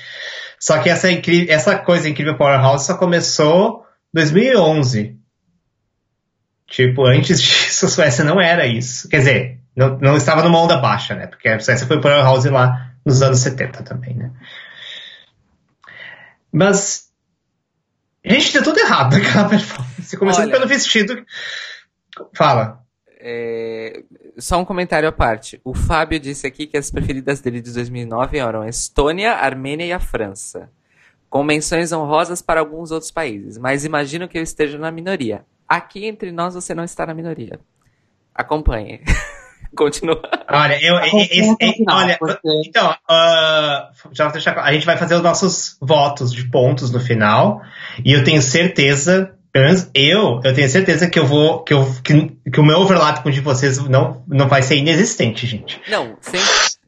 Só que essa, essa coisa incrível, powerhouse, só começou em 2011. Tipo, antes disso, a Suécia não era isso. Quer dizer, não, não estava numa onda baixa, né? Porque a Suécia foi Powerhouse lá nos anos 70 também, né? Mas. A gente deu tudo errado naquela performance. Começando Olha, pelo vestido. Fala. É, só um comentário à parte. O Fábio disse aqui que as preferidas dele de 2009 eram a Estônia, a Armênia e a França. Com menções honrosas para alguns outros países, mas imagino que eu esteja na minoria. Aqui entre nós você não está na minoria. Acompanhe. Continua. Olha, eu, esse, esse, olha, porque... então, uh, já deixar, a gente vai fazer os nossos votos de pontos no final e eu tenho certeza, pelo menos eu, eu tenho certeza que eu vou, que, eu, que, que o meu overlap com o de vocês não, não vai ser inexistente, gente. Não, sempre.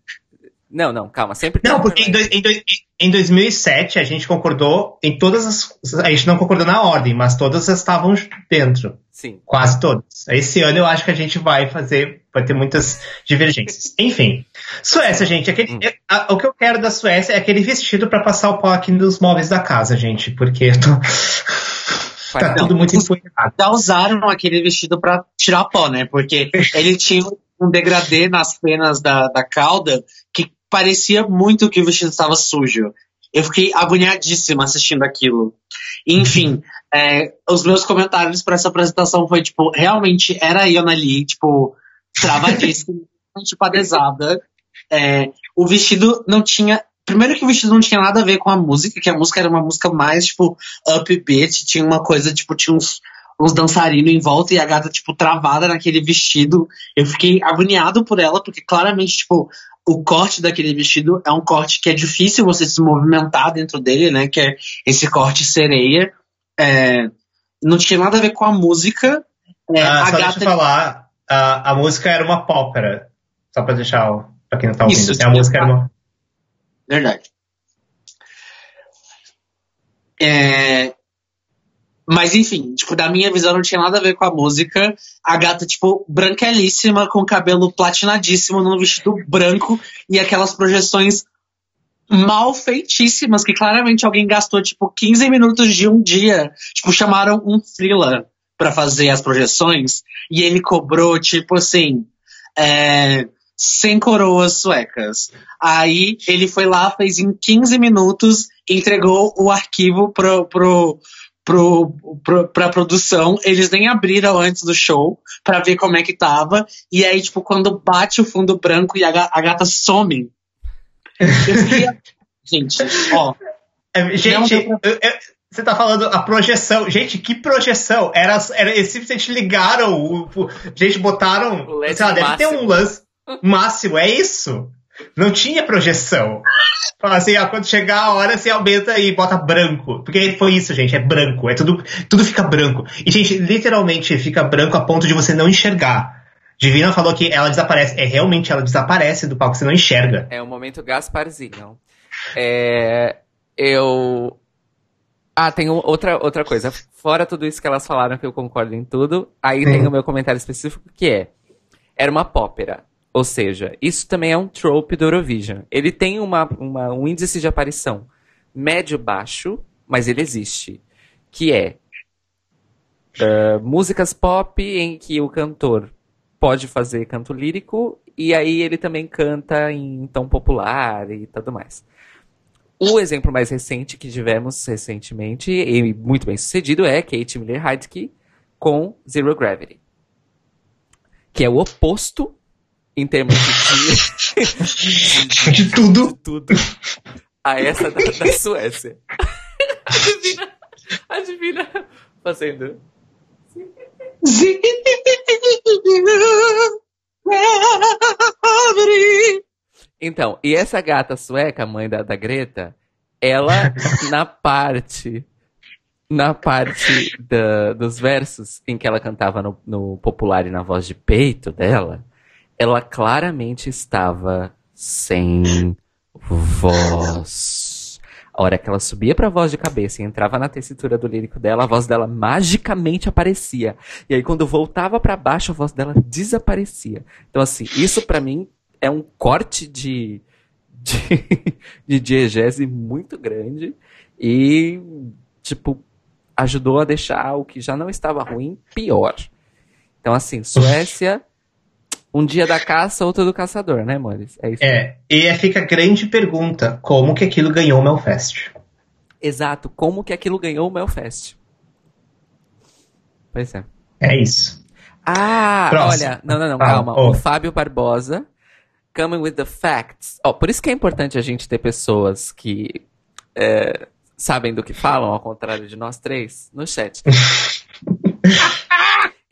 Não, não, calma, sempre. Não, porque em, dois, em, dois, em 2007 a gente concordou em todas as. A gente não concordou na ordem, mas todas estavam dentro. Sim. Quase todas. Esse ano eu acho que a gente vai fazer. Vai ter muitas divergências. Enfim. Suécia, gente. Aquele, hum. É, a, o que eu quero da Suécia é aquele vestido para passar o pó aqui nos móveis da casa, gente. Porque tô... tá tudo muito empoeirado. Já usaram aquele vestido para tirar pó, né? Porque ele tinha um degradê nas penas da, da cauda que parecia muito que o vestido estava sujo. Eu fiquei agoniadíssima assistindo aquilo. Enfim, é, os meus comentários para essa apresentação foi, tipo, realmente era a Iona ali, tipo, travadíssima, padezada. É, o vestido não tinha. Primeiro que o vestido não tinha nada a ver com a música, que a música era uma música mais, tipo, upbeat, tinha uma coisa, tipo, tinha uns, uns dançarinos em volta e a gata, tipo, travada naquele vestido. Eu fiquei agoniado por ela, porque claramente, tipo, o corte daquele vestido é um corte que é difícil você se movimentar dentro dele, né? Que é esse corte sereia. É, não tinha nada a ver com a música. É, ah, a só gata... deixa eu falar, a, a música era uma pópera. Só pra deixar, pra quem não tá ouvindo. Isso, a música era uma... Verdade. É, mas enfim, tipo, da minha visão não tinha nada a ver com a música. A gata, tipo, branquelíssima, com cabelo platinadíssimo, num vestido branco e aquelas projeções mal feitíssimas, que claramente alguém gastou, tipo, 15 minutos de um dia. Tipo, chamaram um thriller para fazer as projeções e ele cobrou, tipo assim, é, 100 coroas suecas. Aí ele foi lá, fez em 15 minutos, entregou o arquivo pro, pro, pro, pro, pra produção, eles nem abriram antes do show para ver como é que tava. E aí, tipo, quando bate o fundo branco e a, a gata some. gente, ó. É, gente, eu, eu, você tá falando a projeção. Gente, que projeção? Era, era eles simplesmente ligaram. O, o, gente, botaram. Sei lá, deve ter um lance máximo, é isso? Não tinha projeção. Fala assim, ah, quando chegar a hora, você aumenta e bota branco. Porque foi isso, gente, é branco. É tudo, tudo fica branco. E, gente, literalmente fica branco a ponto de você não enxergar. Divina falou que ela desaparece. É realmente ela desaparece do palco, você não enxerga. É o momento Gasparzinho. É, eu. Ah, tem outra, outra coisa. Fora tudo isso que elas falaram, que eu concordo em tudo, aí tem o meu comentário específico que é. Era uma pópera. Ou seja, isso também é um trope do Eurovision. Ele tem uma, uma, um índice de aparição médio-baixo, mas ele existe. Que é uh, músicas pop em que o cantor pode fazer canto lírico e aí ele também canta em tom popular e tudo mais. O exemplo mais recente que tivemos recentemente e muito bem sucedido é Kate Miller Heidke com Zero Gravity, que é o oposto em termos de, de, tudo. de tudo a essa da, da Suécia. adivina, adivina fazendo. Então, e essa gata sueca, mãe da, da Greta, ela, na parte. Na parte da, dos versos em que ela cantava no, no popular e na voz de peito dela, ela claramente estava sem voz. A hora que ela subia pra voz de cabeça e entrava na tessitura do lírico dela, a voz dela magicamente aparecia. E aí quando voltava para baixo, a voz dela desaparecia. Então assim, isso para mim é um corte de, de, de diegese muito grande e, tipo, ajudou a deixar o que já não estava ruim pior. Então, assim, Suécia, um dia da caça, outro do caçador, né, Mores? É isso. É, e fica a grande pergunta: como que aquilo ganhou o Melfest? Exato, como que aquilo ganhou o Melfest? Pois é. É isso. Ah, Próximo. olha, não, não, não, calma. Oh. O Fábio Barbosa coming with the facts. Oh, por isso que é importante a gente ter pessoas que é, sabem do que falam, ao contrário de nós três, no chat.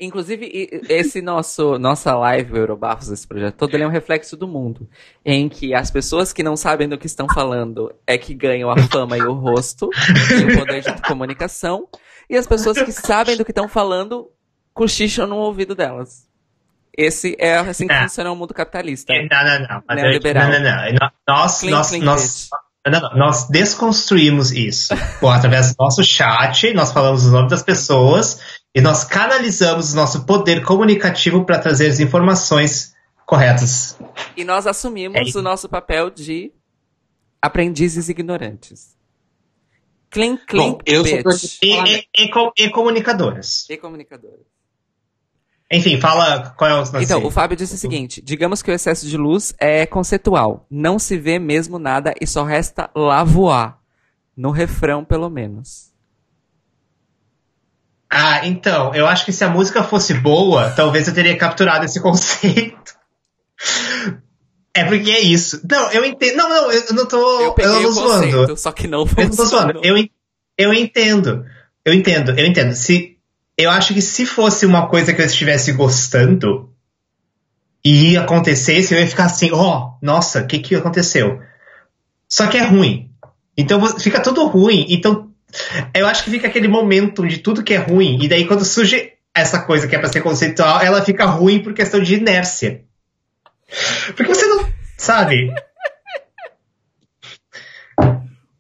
Inclusive, esse nosso nossa live Eurobafos, esse projeto todo, ele é um reflexo do mundo. Em que as pessoas que não sabem do que estão falando é que ganham a fama e o rosto, e o poder de comunicação. E as pessoas que sabem do que estão falando cochicham no ouvido delas. Esse é assim que não. funciona o mundo capitalista. Não, não, não. Mas neoliberal. Não, não, não. Nós, clean, nós, clean nós, não, não, nós desconstruímos isso. Bom, através do nosso chat, nós falamos o nome das pessoas e nós canalizamos o nosso poder comunicativo para trazer as informações corretas. E nós assumimos é o nosso papel de aprendizes ignorantes. Clean, clean, Bom, eu bitch. E, e, e, e comunicadoras. E comunicadoras. Enfim, fala qual é o lance. Então, o Fábio disse o seguinte: digamos que o excesso de luz é conceitual. Não se vê mesmo nada e só resta lavoar. No refrão, pelo menos. Ah, então, eu acho que se a música fosse boa, talvez eu teria capturado esse conceito. É porque é isso. Não, eu entendo. Não, não, eu não tô. Eu peguei eu não o zoando. Conceito, só que não funcionou. Eu não tô zoando. Eu, eu entendo. Eu entendo, eu entendo. Se eu acho que se fosse uma coisa que eu estivesse gostando e acontecesse, eu ia ficar assim, ó, oh, nossa, o que que aconteceu? Só que é ruim. Então fica tudo ruim. Então eu acho que fica aquele momento de tudo que é ruim e daí quando surge essa coisa que é para ser conceitual, ela fica ruim por questão de inércia. Porque você não sabe.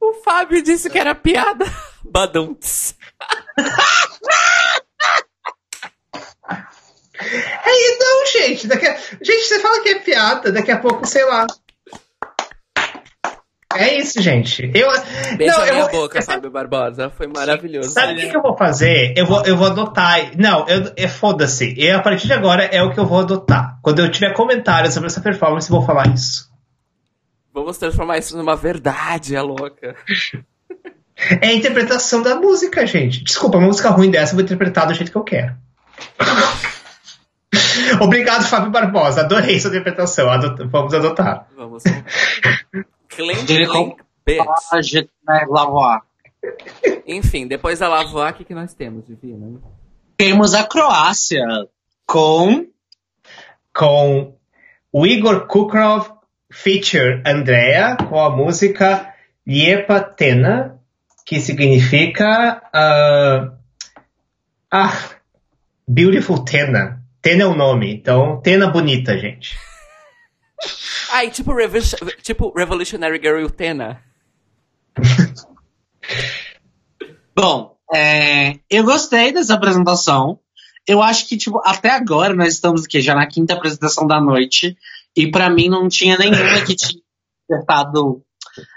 O Fábio disse que era piada. Badunts. É, não, gente. Daqui a... Gente, você fala que é piada, daqui a pouco, sei lá. É isso, gente. Eu, Beija não, eu minha vou... boca, Fábio Barbosa. Foi maravilhoso. Sabe o que, que, eu vou fazer? Eu vou, eu vou adotar. Não, eu, é foda-se. E a partir de agora é o que eu vou adotar. Quando eu tiver comentários sobre essa performance, eu vou falar isso. Vamos transformar isso numa verdade, é louca. É a interpretação da música, gente. Desculpa, uma música ruim dessa eu vou interpretar do jeito que eu quero. Obrigado, Fábio Barbosa. Adorei sua interpretação. Adot vamos adotar. Vamos. Clink, clink, Enfim, depois da Lavoie, o que, que nós temos, Divina? Temos a Croácia com... Com o Igor Kukrov feature Andrea com a música Liepa Tena, que significa... Uh, ah, Beautiful Tena. Tena é o nome, então Tena bonita, gente. Ai, tipo, tipo Revolutionary Girl Tena. Bom, é, eu gostei dessa apresentação. Eu acho que, tipo, até agora nós estamos aqui já na quinta apresentação da noite. E para mim não tinha nenhuma que tinha despertado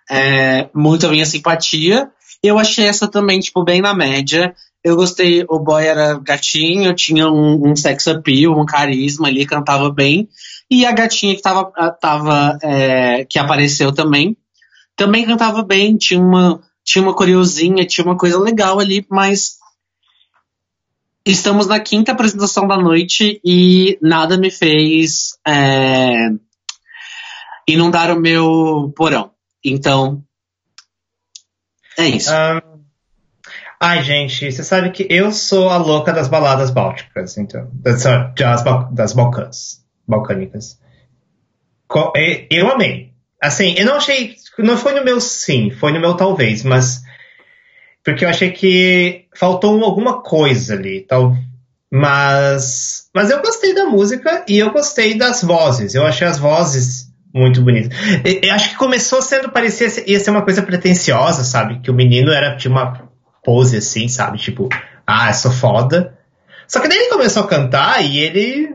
é, muito a minha simpatia. Eu achei essa também, tipo, bem na média. Eu gostei, o boy era gatinho, tinha um, um sex appeal, um carisma ali, cantava bem. E a gatinha que tava, tava é, que apareceu também, também cantava bem, tinha uma, tinha uma curiosinha, tinha uma coisa legal ali, mas estamos na quinta apresentação da noite e nada me fez é, inundar o meu porão. Então, é isso. Um, ai, gente, você sabe que eu sou a louca das baladas bálticas, então. Das, das, das Balcãs, balcânicas. Eu amei. Assim, eu não achei. Não foi no meu sim, foi no meu talvez, mas. Porque eu achei que faltou alguma coisa ali. Tal, mas. Mas eu gostei da música e eu gostei das vozes. Eu achei as vozes muito bonito. Eu acho que começou sendo, parecia ia ser uma coisa pretensiosa, sabe? Que o menino era, tinha uma pose assim, sabe? Tipo, ah, eu sou foda. Só que daí ele começou a cantar e ele,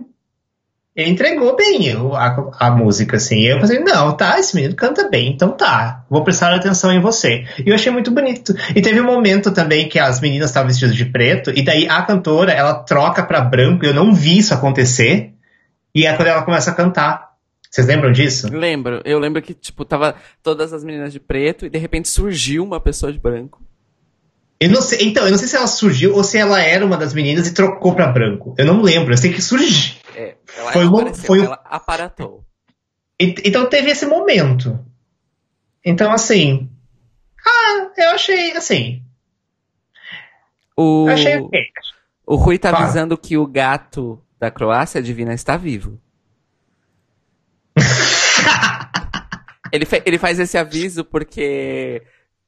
ele entregou bem a, a música, assim. E eu pensei, não, tá, esse menino canta bem, então tá, vou prestar atenção em você. E eu achei muito bonito. E teve um momento também que as meninas estavam vestidas de preto, e daí a cantora, ela troca pra branco, eu não vi isso acontecer. E é quando ela começa a cantar. Vocês lembram disso? Lembro. Eu lembro que, tipo, tava todas as meninas de preto e de repente surgiu uma pessoa de branco. Eu não sei, então, eu não sei se ela surgiu ou se ela era uma das meninas e trocou pra branco. Eu não lembro, eu sei que surgiu. É, ela foi uma, foi ela aparatou. Então teve esse momento. Então, assim. Ah, eu achei, assim. O, eu achei okay. O Rui tá Fala. avisando que o gato da Croácia Divina está vivo. ele, ele faz esse aviso porque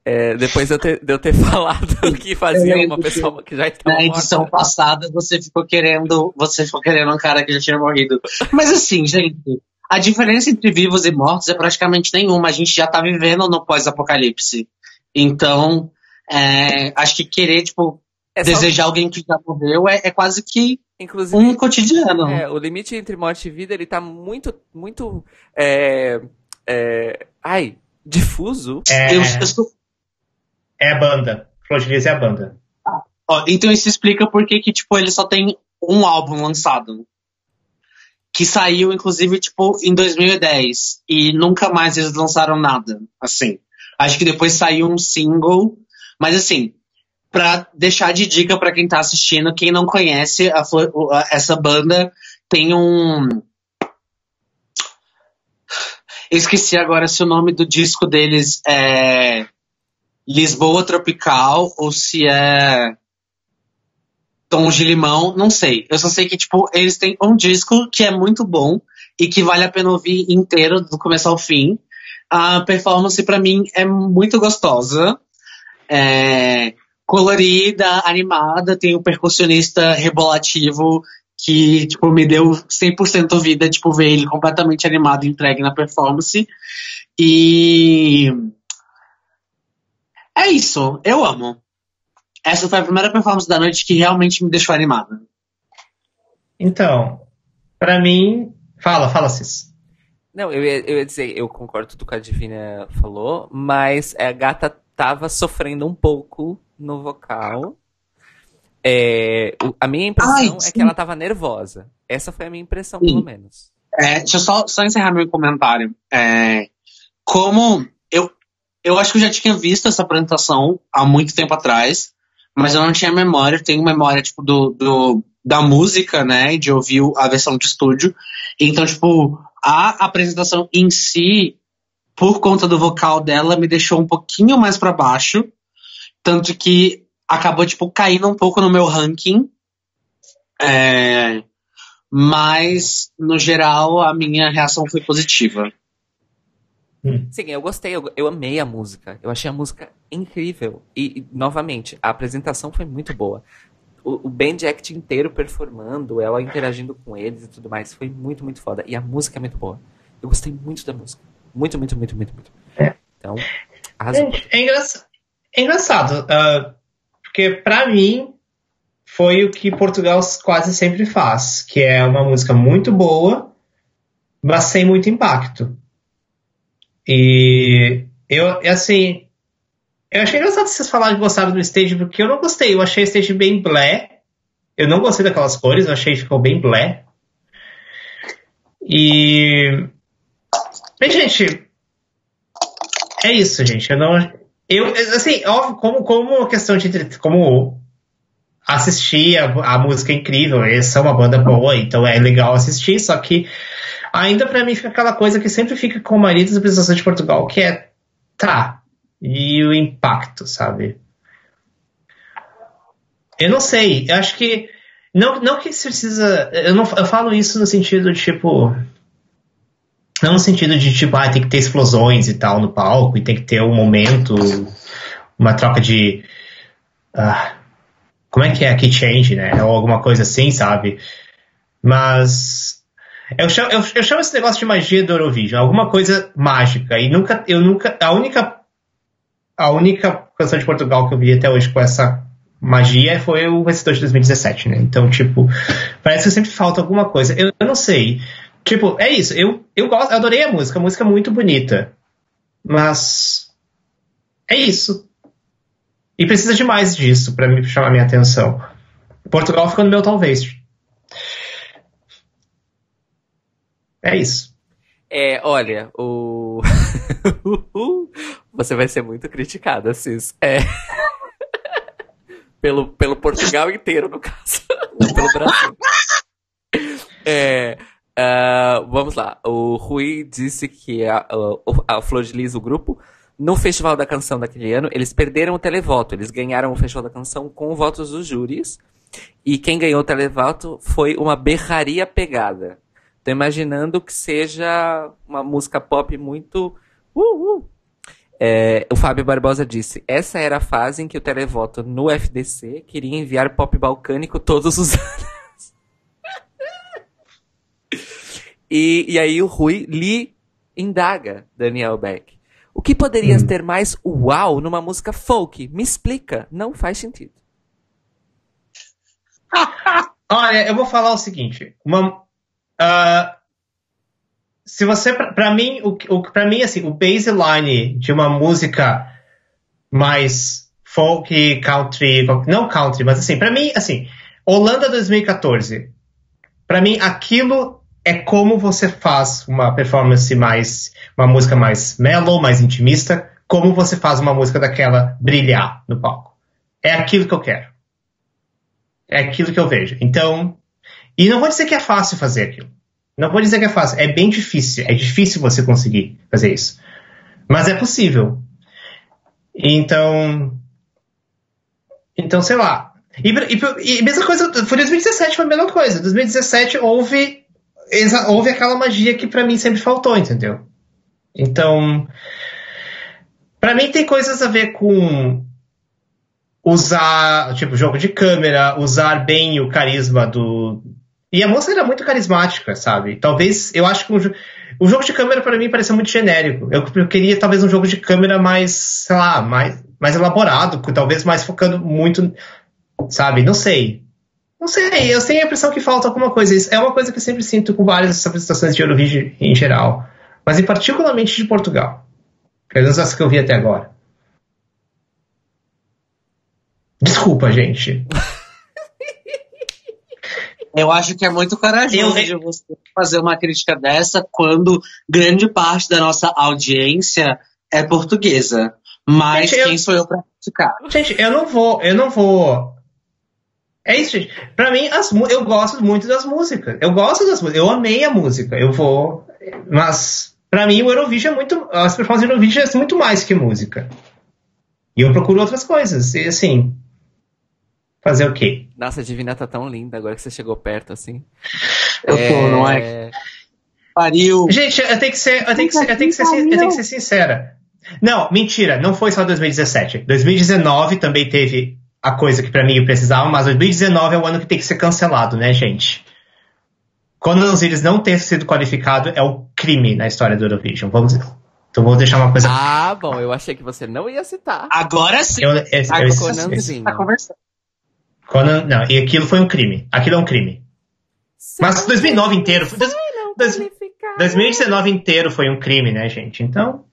é, depois de eu, ter, de eu ter falado que fazia uma pessoa que já estava Na edição morta. passada você ficou querendo. Você ficou querendo um cara que já tinha morrido. Mas assim, gente, a diferença entre vivos e mortos é praticamente nenhuma. A gente já tá vivendo no pós-apocalipse. Então, é, acho que querer, tipo, é desejar só... alguém que já morreu é, é quase que Inclusive, um cotidiano. É, o limite entre morte e vida, ele tá muito, muito. É, é, ai, difuso. É, eu, eu sou... é a banda. Flor é a banda. Então isso explica por que, tipo, ele só tem um álbum lançado. Que saiu, inclusive, tipo, em 2010. E nunca mais eles lançaram nada. Assim. Acho que depois saiu um single. Mas assim, para deixar de dica para quem tá assistindo, quem não conhece a, a, essa banda, tem um. Esqueci agora se o nome do disco deles é Lisboa Tropical ou se é Tom de Limão, não sei. Eu só sei que, tipo, eles têm um disco que é muito bom e que vale a pena ouvir inteiro, do começo ao fim. A performance, para mim, é muito gostosa. É, colorida, animada, tem o um percussionista rebolativo que, tipo, me deu 100% vida, tipo, ver ele completamente animado entregue na performance. E... É isso, eu amo. Essa foi a primeira performance da noite que realmente me deixou animada. Então, para mim... Fala, fala, Cis. Não, eu ia, eu ia dizer, eu concordo com tudo que a Divina falou, mas a gata tava sofrendo um pouco no vocal. É, a minha impressão Ai, é que ela tava nervosa. Essa foi a minha impressão, sim. pelo menos. É, deixa eu só, só encerrar meu comentário. É, como eu, acho que eu já tinha visto essa apresentação há muito tempo atrás, mas eu não tinha memória. Eu tenho memória tipo do, do da música, né, de ouvir a versão de estúdio. Então, tipo, a apresentação em si, por conta do vocal dela, me deixou um pouquinho mais para baixo. Tanto que acabou, tipo, caindo um pouco no meu ranking. É, mas, no geral, a minha reação foi positiva. Hum. Sim, eu gostei, eu, eu, amei a música. Eu achei a música incrível. E, e, novamente, a apresentação foi muito boa. o, o band act inteiro performando, ela interagindo com eles e tudo mais. Foi muito, muito foda. E a música é muito boa. Eu gostei muito da música. Muito, muito, muito, muito, muito. É. Então, arrasou. É, engraçado. É engraçado uh, porque para mim foi o que Portugal quase sempre faz, que é uma música muito boa, mas sem muito impacto. E eu, assim, eu achei engraçado vocês falarem que gostaram do stage, porque eu não gostei. Eu achei o stage bem blé. Eu não gostei daquelas cores, eu achei que ficou bem blé. E. Gente. É isso, gente. Eu não. Eu, assim, óbvio, como, como questão de. Como assistir a, a música é incrível, eles são uma banda boa, então é legal assistir, só que ainda para mim fica aquela coisa que sempre fica com o marido da apresentação de Portugal, que é. Tá, e o impacto, sabe? Eu não sei, eu acho que não, não que se precisa, eu não eu falo isso no sentido tipo não no sentido de tipo, ah, tem que ter explosões e tal no palco e tem que ter um momento, uma troca de uh, como é que é key change, né? Ou alguma coisa assim, sabe? Mas eu chamo, eu, eu chamo esse negócio de magia do Eurovision, alguma coisa mágica. E nunca, eu nunca, a única a única canção de Portugal que eu vi até hoje com essa magia foi o vencedor de 2017, né? Então, tipo, parece que sempre falta alguma coisa. Eu, eu não sei. Tipo, é isso. Eu, eu gosto, eu adorei a música, a música é muito bonita. Mas é isso. E precisa de mais disso para me chamar minha atenção. Portugal fica no meu talvez. É isso. É, olha, o. Você vai ser muito criticada, Cis. É. pelo, pelo Portugal inteiro, no caso. pelo Brasil. É, uh, vamos lá. O Rui disse que a, a, a Flor de Lis, o grupo, no Festival da Canção daquele ano, eles perderam o televoto. Eles ganharam o Festival da Canção com votos dos júris. E quem ganhou o televoto foi uma berraria pegada. Tô imaginando que seja uma música pop muito. Uh, uh. É, o Fábio Barbosa disse: essa era a fase em que o televoto no FDC queria enviar pop balcânico todos os anos. e, e aí o Rui lhe indaga Daniel Beck. O que poderias hum. ter mais uau numa música folk? Me explica. Não faz sentido. Olha, eu vou falar o seguinte. Uma, Uh, se você, para mim, o, o para mim assim, o baseline de uma música mais folk, country, não country, mas assim, para mim, assim, Holanda 2014, para mim aquilo é como você faz uma performance mais, uma música mais mellow, mais intimista, como você faz uma música daquela brilhar no palco. É aquilo que eu quero. É aquilo que eu vejo. Então, e não vou dizer que é fácil fazer aquilo. Não vou dizer que é fácil. É bem difícil. É difícil você conseguir fazer isso. Mas é possível. Então. Então, sei lá. E, e, e mesma coisa, foi 2017 foi a mesma coisa. 2017 houve, houve aquela magia que para mim sempre faltou, entendeu? Então, para mim tem coisas a ver com usar, tipo, jogo de câmera, usar bem o carisma do, e a moça era muito carismática, sabe? Talvez, eu acho que um, o jogo de câmera para mim parecia muito genérico. Eu, eu, queria talvez um jogo de câmera mais, sei lá, mais, mais elaborado, talvez mais focando muito, sabe? Não sei. Não sei, eu tenho a impressão que falta alguma coisa. Isso é uma coisa que eu sempre sinto com várias apresentações de Eurovision em geral, mas em particularmente de Portugal. Pelo menos as que eu vi até agora. Desculpa, gente. Eu acho que é muito corajoso de você fazer uma crítica dessa quando grande parte da nossa audiência é portuguesa. Mas gente, quem eu... sou eu pra criticar? Gente, eu não vou, eu não vou. É isso, gente. Pra mim, as, eu gosto muito das músicas. Eu gosto das músicas. Eu amei a música. Eu vou. Mas, pra mim, o Eurovision é muito. As performances do Eurovision é muito mais que música. E eu procuro outras coisas. E assim. Fazer o quê? Nossa, a Divina tá tão linda agora que você chegou perto, assim. Eu é... tô, não é? Pariu. Gente, eu tenho que ser, eu tenho que ser, eu tenho que ser, eu tenho que ser sincera. Não, mentira, não foi só 2017. 2019 também teve a coisa que pra mim eu precisava, mas 2019 é o ano que tem que ser cancelado, né, gente? Quando os Osiris não ter sido qualificado é o crime na história do Eurovision. Vamos, então vou deixar uma coisa. Ah, bom, eu achei que você não ia citar. Agora sim. Eu, eu- esse- Conanzinho. Tá conversando. Conan- não, e aquilo foi um crime. Aquilo é um crime. Mas 2009 inteiro. foi- dois- dois- 2019 inteiro foi um crime, né, gente? Então.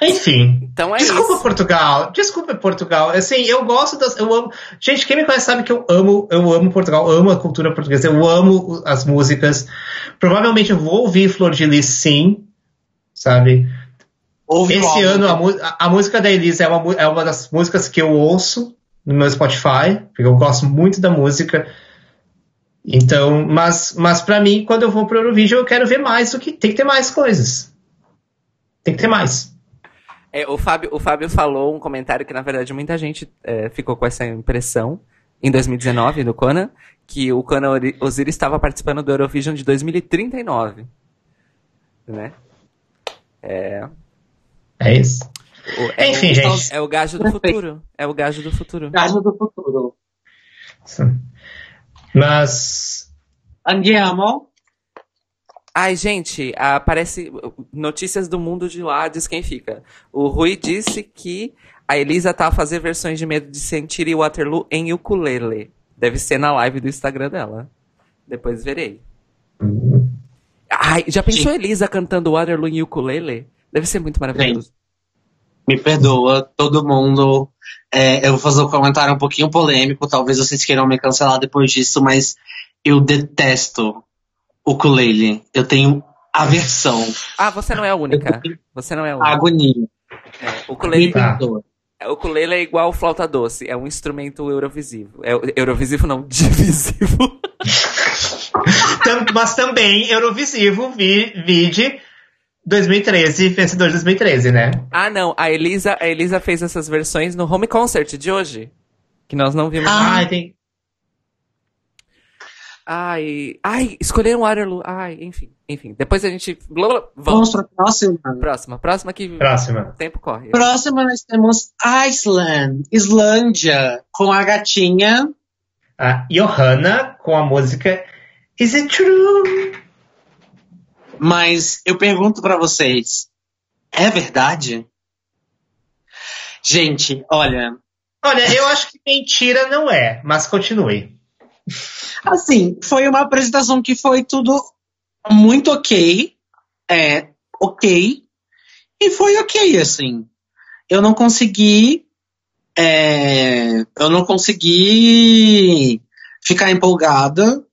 Enfim. Então é Desculpa, isso. Portugal. Desculpa, Portugal. Assim, eu gosto das. Eu amo. Gente, quem me conhece sabe que eu amo, eu amo Portugal, amo a cultura portuguesa, eu amo as músicas. Provavelmente eu vou ouvir Flor de Lis sim, sabe? Ouve Esse ano a, a- música da Elisa é uma, é uma das músicas que eu ouço no meu Spotify, porque eu gosto muito da música. Então, mas, mas para mim, quando eu vou pro Eurovision, eu quero ver mais do que. Tem que ter mais coisas. Tem que ter mais. É, o, Fábio, o Fábio falou um comentário que, na verdade, muita gente é, ficou com essa impressão em 2019, no Conan, que o Conan Osiris estava participando do Eurovision de 2039. Né? É isso. O- é Enfim, o, gente. É o gajo do futuro. É o gajo do futuro. Gajo do futuro. Mas. Andiamo. Ai, gente, aparece notícias do mundo de lá, diz quem fica. O Rui disse que a Elisa tá a fazer versões de Medo de Sentir e Waterloo em ukulele. Deve ser na live do Instagram dela. Depois verei. Ai, já pensou a Elisa cantando Waterloo em ukulele? Deve ser muito maravilhoso. Me perdoa, todo mundo. É, eu vou fazer um comentário um pouquinho polêmico, talvez vocês queiram me cancelar depois disso, mas eu detesto ukulele. Eu tenho aversão, Ah, você não é a única. Você não é a única. agonia. É, ukulele, Tá. o ukulele é igual flauta doce. É um instrumento eurovisivo. É, eurovisivo não, divisivo. Mas também Eurovisivo, vi, vide 2013, vencedor de 2013, né? Ah, não. A Elisa, a Elisa fez essas versões no home concert de hoje. Que nós não vimos. Ah. Tem. Ai, ai, escolheram Waterloo. Ai, enfim, enfim. Depois a gente. blá, blá, Vamos Vamos. para a próxima. Próxima, próxima que Próxima. o tempo corre. Próxima nós temos Iceland, Islândia, com a gatinha. A Johanna com a música Is It True? Mas eu pergunto pra vocês, é verdade? Gente, olha, Olha, eu acho que mentira não é, mas continue. Assim, foi uma apresentação que foi tudo muito ok, é, ok, e foi ok, assim. Eu não consegui, é, eu não consegui ficar empolgada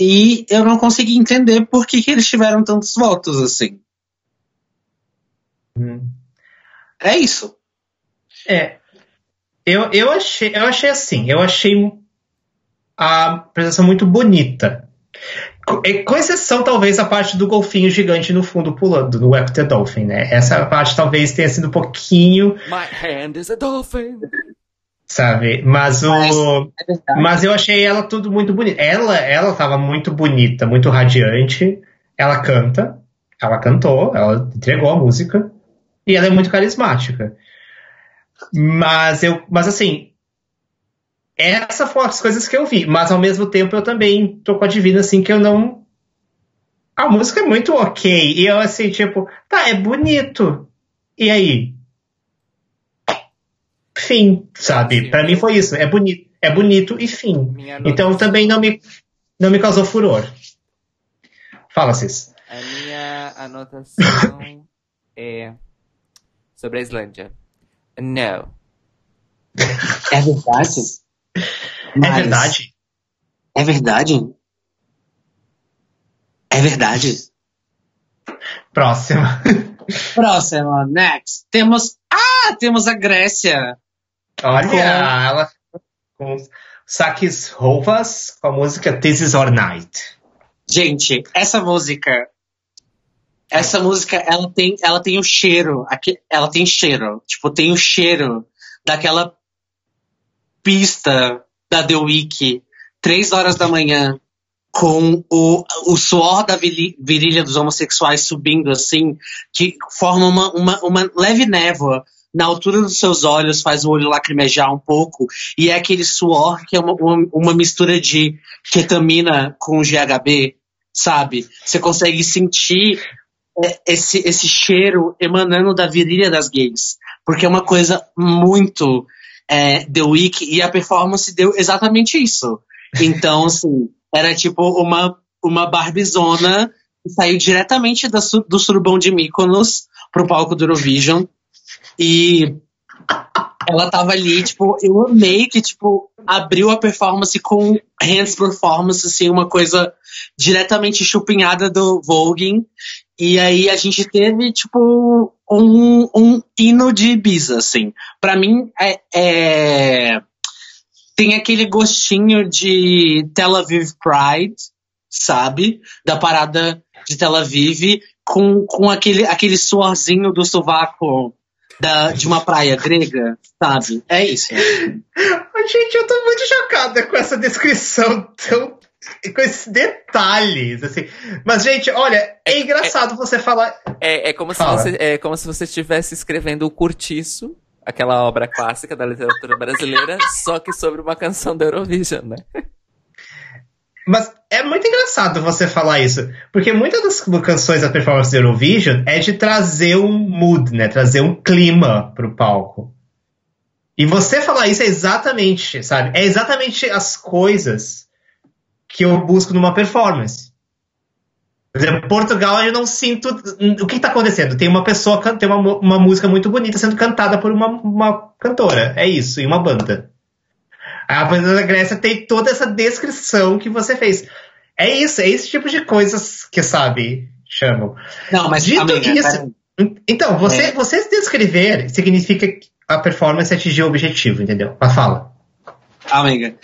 e eu não consegui entender por que, que eles tiveram tantos votos, assim. Hum. É isso. É. Eu, eu, achei, eu achei assim, eu achei a apresentação muito bonita. Co- Com exceção, talvez, a parte do golfinho gigante no fundo pulando, do Web the Dolphin, né? Essa parte talvez tenha sido um pouquinho, My hand is a dolphin. sabe? Mas o. É. Mas eu achei ela tudo muito bonita. Ela, ela tava muito bonita, muito radiante. Ela canta, ela cantou, ela entregou a música e ela é muito carismática. Mas eu, mas assim, essas foram as coisas que eu vi. Mas ao mesmo tempo eu também tô com a Divina assim que eu não. A música é muito ok. E eu assim, tipo, tá, é bonito. E aí? Fim, sabe? Pra mim foi isso. É bonito, é bonito e fim. Então também não me, não me causou furor. Fala, Cis. A minha anotação é sobre a Islândia. No. É verdade? É Mas- verdade? É verdade? É verdade. Próxima. Próxima, next. Temos. Ah, temos a Grécia. Olha, Com- ela com Sakis Rovas com a música This Is Our Night. Gente, essa música. Essa música, ela tem, ela tem o cheiro. aqui- Ela tem cheiro. Tipo, tem o cheiro daquela pista da The Week, três horas da manhã, com o, o suor da virilha dos homossexuais subindo assim, que forma uma, uma, uma leve névoa na altura dos seus olhos, faz o olho lacrimejar um pouco, e é aquele suor que é uma, uma, uma mistura de ketamina com GHB, sabe? Você consegue sentir é, esse, esse cheiro emanando da virilha das gays, porque é uma coisa muito é, The Week, e a performance deu exatamente isso. Então, assim, era tipo uma, uma barbizona que saiu diretamente da, do surubão de Mykonos pro palco do Eurovision. E ela tava ali, tipo, eu amei que, tipo, abriu a performance com hands performance, assim, uma coisa diretamente chupinhada do Voguing. E aí a gente teve, tipo, um, um hino de Ibiza, assim. Pra mim, é, é, tem aquele gostinho de Tel Aviv Pride, sabe? Da parada de Tel Aviv, com, com aquele, aquele suorzinho do sovaco da, de uma praia grega, sabe? É isso. Gente, eu tô muito chocada com essa descrição tão. com esses detalhes, assim. Mas, gente, olha, é, é engraçado é, você falar. É, é, como se você, é como se você estivesse escrevendo o Curtiço, aquela obra clássica da literatura brasileira, só que sobre uma canção da Eurovision, né? Mas é muito engraçado você falar isso, porque muitas das canções da performance do Eurovision é de trazer um mood, né? Trazer um clima pro palco. E você falar isso é exatamente, sabe? É exatamente as coisas que eu busco numa performance. Por exemplo, Portugal eu não sinto. O que está acontecendo? Tem uma pessoa, tem uma, uma música muito bonita sendo cantada por uma, uma cantora. É isso, e uma banda. A Princesa da Grécia tem toda essa descrição que você fez. É isso, é esse tipo de coisas que, sabe, chamam. Não, mas Dito amiga, isso. Então, você, é. você descrever significa que a performance atingiu o objetivo, entendeu? Mas fala. Amiga,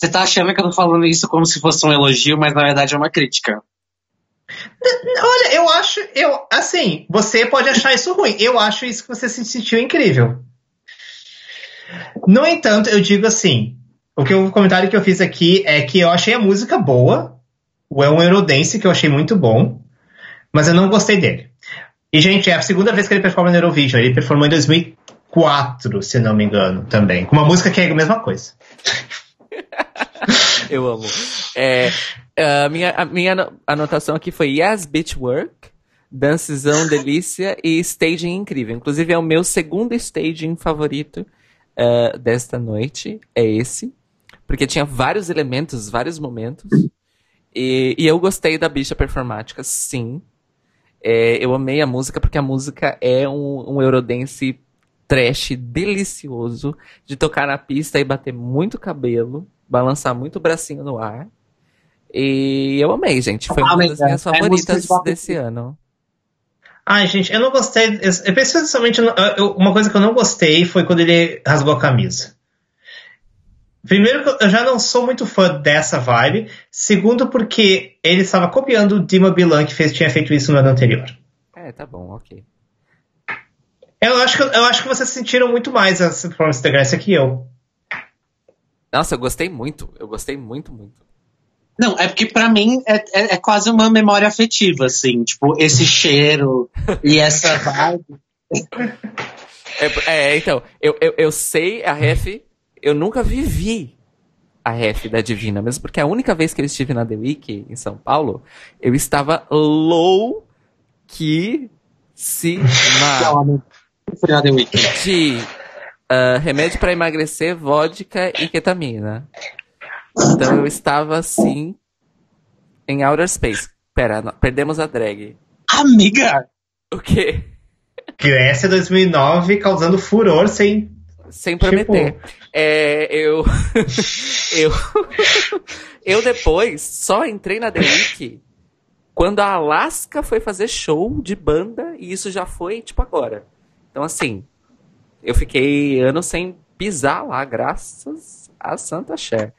você tá achando que eu tô falando isso como se fosse um elogio, mas na verdade é uma crítica. Olha, eu acho, eu, assim, você pode achar isso ruim. Eu acho isso que você se sentiu incrível. No entanto, eu digo assim, o, que, o comentário que eu fiz aqui é que eu achei a música boa. É um Eurodance que eu achei muito bom. Mas eu não gostei dele. E, gente, é a segunda vez que ele performa no Eurovision. Ele performou em 2004, se não me engano, também. Com uma música que é a mesma coisa. eu amo. É, a, minha, a minha anotação aqui foi Yes, Beach Work, Dancezão Delícia e Staging Incrível. Inclusive, é o meu segundo staging favorito uh, desta noite. É esse porque tinha vários elementos, vários momentos. E, e eu gostei da bicha performática, sim. É, eu amei a música, porque a música é um, um Eurodance trash delicioso, de tocar na pista e bater muito cabelo, balançar muito o bracinho no ar. E eu amei, gente. Foi uma das minhas é favoritas desse ano. Ai, gente, eu não gostei. Especialmente, uma coisa que eu não gostei foi quando ele rasgou a camisa. Primeiro, eu já não sou muito fã dessa vibe. Segundo, porque ele estava copiando o Dima Bilan, que fez, tinha feito isso no ano anterior. É, tá bom, ok. Eu acho que, eu acho que vocês sentiram muito mais essa performance da Grécia que eu. Nossa, eu gostei muito. Eu gostei muito, muito. Não, é porque para mim é, é, é, quase uma memória afetiva, assim. Tipo, esse cheiro e essa vibe. É, é, então, eu, eu, eu sei a ref eu nunca vivi a ref da Divina, mesmo porque a única vez que eu estive na The Week em São Paulo, eu estava low que se de uh, remédio para emagrecer, vodka e ketamina. Então eu estava assim em outer space. Pera, não, perdemos a drag. Amiga! O quê? Grécia 2009 causando furor sem sem prometer. Tipo... É, eu. eu. eu depois só entrei na The Week quando a Alaska foi fazer show de banda e isso já foi, tipo, agora. Então, assim, eu fiquei anos sem pisar lá, graças a Santa Cher.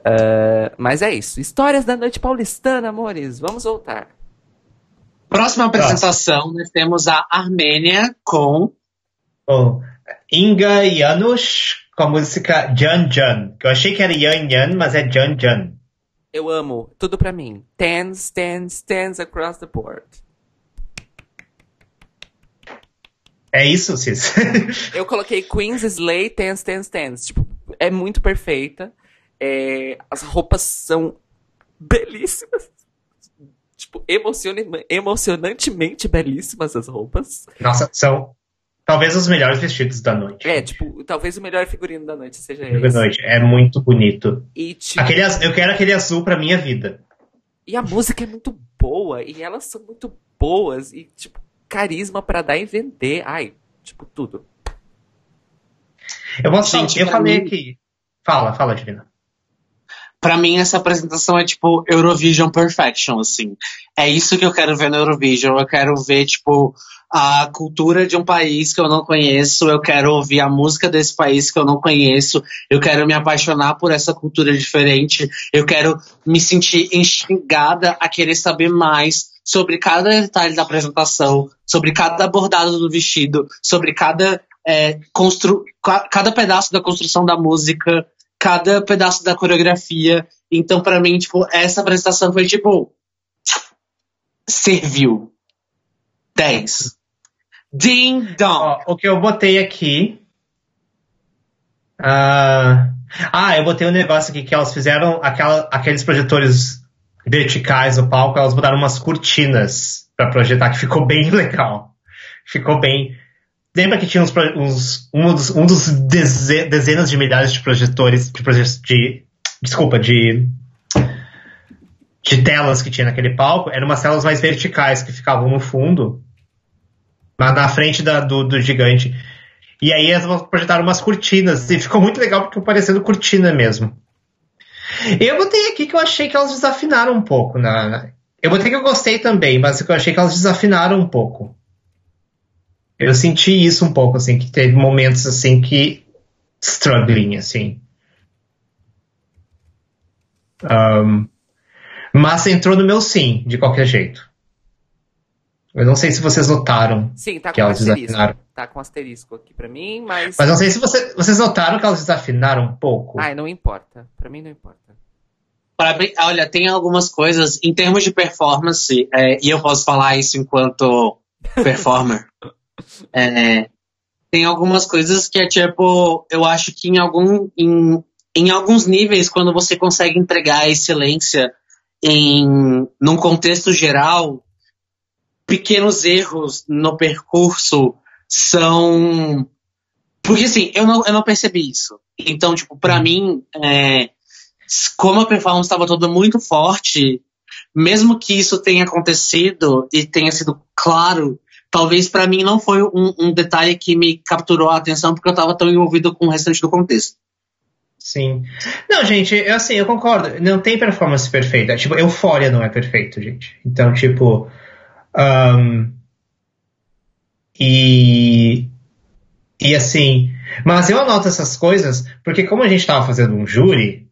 Uh, mas é isso. Histórias da noite paulistana, amores. Vamos voltar. Próxima apresentação, nós temos a Armênia com. Oh. Inga Janusz com a música Jan Jan, que eu achei que era Yan Yan, mas é Jan Jan. Eu amo, tudo pra mim. Tens, tens, tens across the board. É isso, Cis? Eu coloquei Queen's Slay Dance Dance Dance. Tipo, é muito perfeita. É, as roupas são belíssimas. Tipo, emociona- emocionantemente belíssimas as roupas. Nossa, são talvez os melhores vestidos da noite. É, tipo, talvez o melhor figurino da noite seja Da esse. noite. É muito bonito. E, tipo, Aquele, az- eu quero aquele azul pra minha vida. e a música é muito boa. E elas são muito boas. E, tipo, carisma pra dar e vender. Ai, tipo, tudo. Eu posso Gente, eu falei mim- aqui. Fala, fala, Divina. Pra mim, essa apresentação é tipo Eurovision Perfection, assim. É isso que eu quero ver no Eurovision. Eu quero ver, tipo, a cultura de um país que eu não conheço. Eu quero ouvir a música desse país que eu não conheço. Eu quero me apaixonar por essa cultura diferente. Eu quero me sentir instigada a querer saber mais sobre cada detalhe da apresentação, sobre cada bordado do vestido, sobre cada, é, constru ca- cada pedaço da construção da música cada pedaço da coreografia. Então, pra mim, tipo, essa apresentação foi tipo. Serviu. 10. Ding dong. Ó, o que eu botei aqui. Ah, ah, eu botei um negócio aqui que elas fizeram aquela, aqueles projetores verticais no palco, elas botaram umas cortinas pra projetar, que ficou bem legal. Ficou bem. Lembra que tinha uns, uns- um dos, um dos deze- dezenas de milhares de projetores, de, de desculpa, de de telas que tinha naquele palco, eram umas telas mais verticais que ficavam no fundo, na, frente da- do, do gigante. E aí elas projetaram umas cortinas, e ficou muito legal porque ficou parecendo cortina mesmo. Eu botei aqui que eu achei que elas desafinaram um pouco. Na, na- eu botei que eu gostei também, mas que eu achei que elas desafinaram um pouco. Eu senti isso um pouco, assim, que teve momentos assim que. struggling, assim. Ahn, mas entrou no meu sim, de qualquer jeito. Eu não sei se vocês notaram Sim, tá que com elas asterisco. desafinaram. Tá com asterisco aqui pra mim, mas. Mas não sei se você- vocês notaram que elas desafinaram um pouco. Ai, não importa. Pra mim não importa. Pra mim, olha, tem algumas coisas, em termos de performance, é, e eu posso falar isso enquanto performer. é, tem algumas coisas que é tipo, eu acho que em algum. Em, em alguns níveis, quando você consegue entregar a excelência em num contexto geral, pequenos erros no percurso são. Porque assim, eu não, eu não percebi isso. Então, tipo, pra mim, é, como a performance estava toda muito forte, mesmo que isso tenha acontecido e tenha sido claro, talvez pra mim não foi um, um detalhe que me capturou a atenção porque eu estava tão envolvido com o restante do contexto. Sim. Não, gente, eu, assim, eu concordo. Não tem performance perfeita. Tipo, Eufória não é perfeito, gente. Então, tipo. Ahn, e. E assim. Mas eu anoto essas coisas porque, como a gente tava fazendo um júri,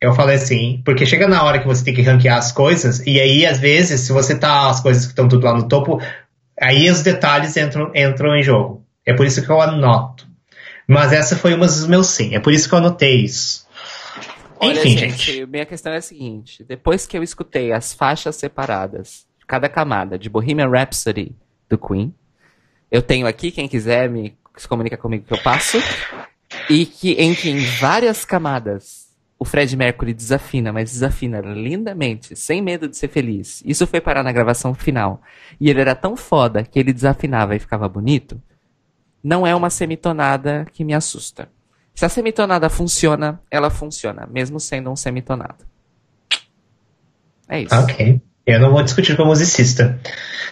eu falei assim. Porque chega na hora que você tem que ranquear as coisas, e aí, às vezes, se você tá as coisas que estão tudo lá no topo, aí os detalhes entram, entram em jogo. É por isso que eu anoto. Mas essa foi uma dos meus sim. É por isso que eu anotei isso. Olha, Enfim, gente, gente. minha questão é a seguinte: depois que eu escutei as faixas separadas, cada camada de Bohemian Rhapsody do Queen, eu tenho aqui, quem quiser me se comunica comigo que eu passo, e que que em várias camadas o Fred Mercury desafina, mas desafina lindamente, sem medo de ser feliz. Isso foi parar na gravação final. E ele era tão foda que ele desafinava e ficava bonito. Não é uma semitonada que me assusta. Se a semitonada funciona, ela funciona, mesmo sendo um semitonado. É isso. Ok. Eu não vou discutir com o musicista.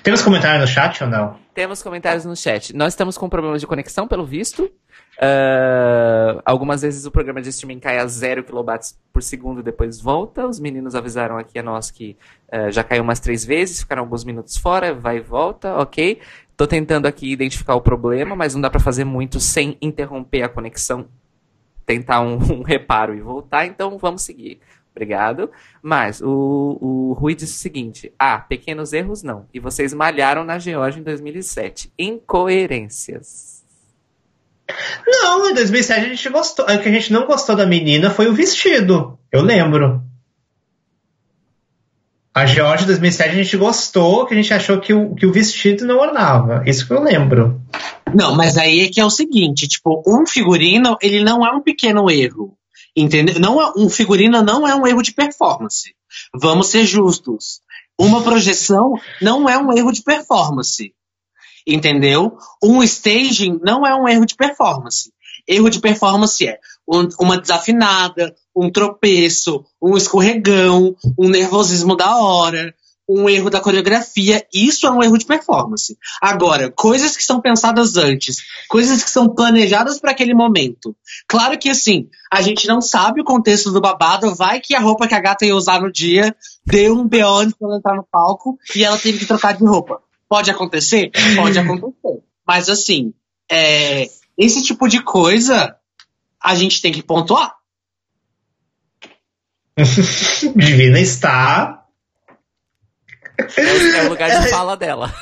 Temos comentário no chat ou não? Temos comentários no chat. Nós estamos com problemas de conexão, pelo visto. Ah, algumas vezes o programa de streaming cai a zero kilobytes por segundo e depois volta. Os meninos avisaram aqui a nós que ah, já caiu umas três vezes, ficaram alguns minutos fora, vai e volta, ok. Tô tentando aqui identificar o problema, mas não dá para fazer muito sem interromper a conexão, tentar um, um reparo e voltar, então vamos seguir. Obrigado. Mas o, o Rui disse o seguinte: Ah, pequenos erros não. E vocês malharam na Geórgia em 2007. Incoerências. Não, em 2007 a gente gostou. O que a gente não gostou da menina foi o vestido. Eu lembro. A Georgia de 2007 a gente gostou, que a gente achou que o, que o vestido não ornava. Isso que eu lembro. Não, mas aí é que é o seguinte, tipo, um figurino, ele não é um pequeno erro. Entendeu? Não é, um figurino não é um erro de performance. Vamos ser justos. Uma projeção não é um erro de performance. Entendeu? Um staging não é um erro de performance. Erro de performance é um, uma desafinada, um tropeço, um escorregão, um nervosismo da hora, um erro da coreografia, isso é um erro de performance. Agora, coisas que são pensadas antes, coisas que são planejadas para aquele momento. Claro que assim, a gente não sabe o contexto do babado, vai que a roupa que a gata ia usar no dia deu um BO antes ela entrar no palco e ela teve que trocar de roupa. Pode acontecer? Pode acontecer. Mas assim, é, esse tipo de coisa a gente tem que pontuar. Divina está é, é o lugar de fala dela.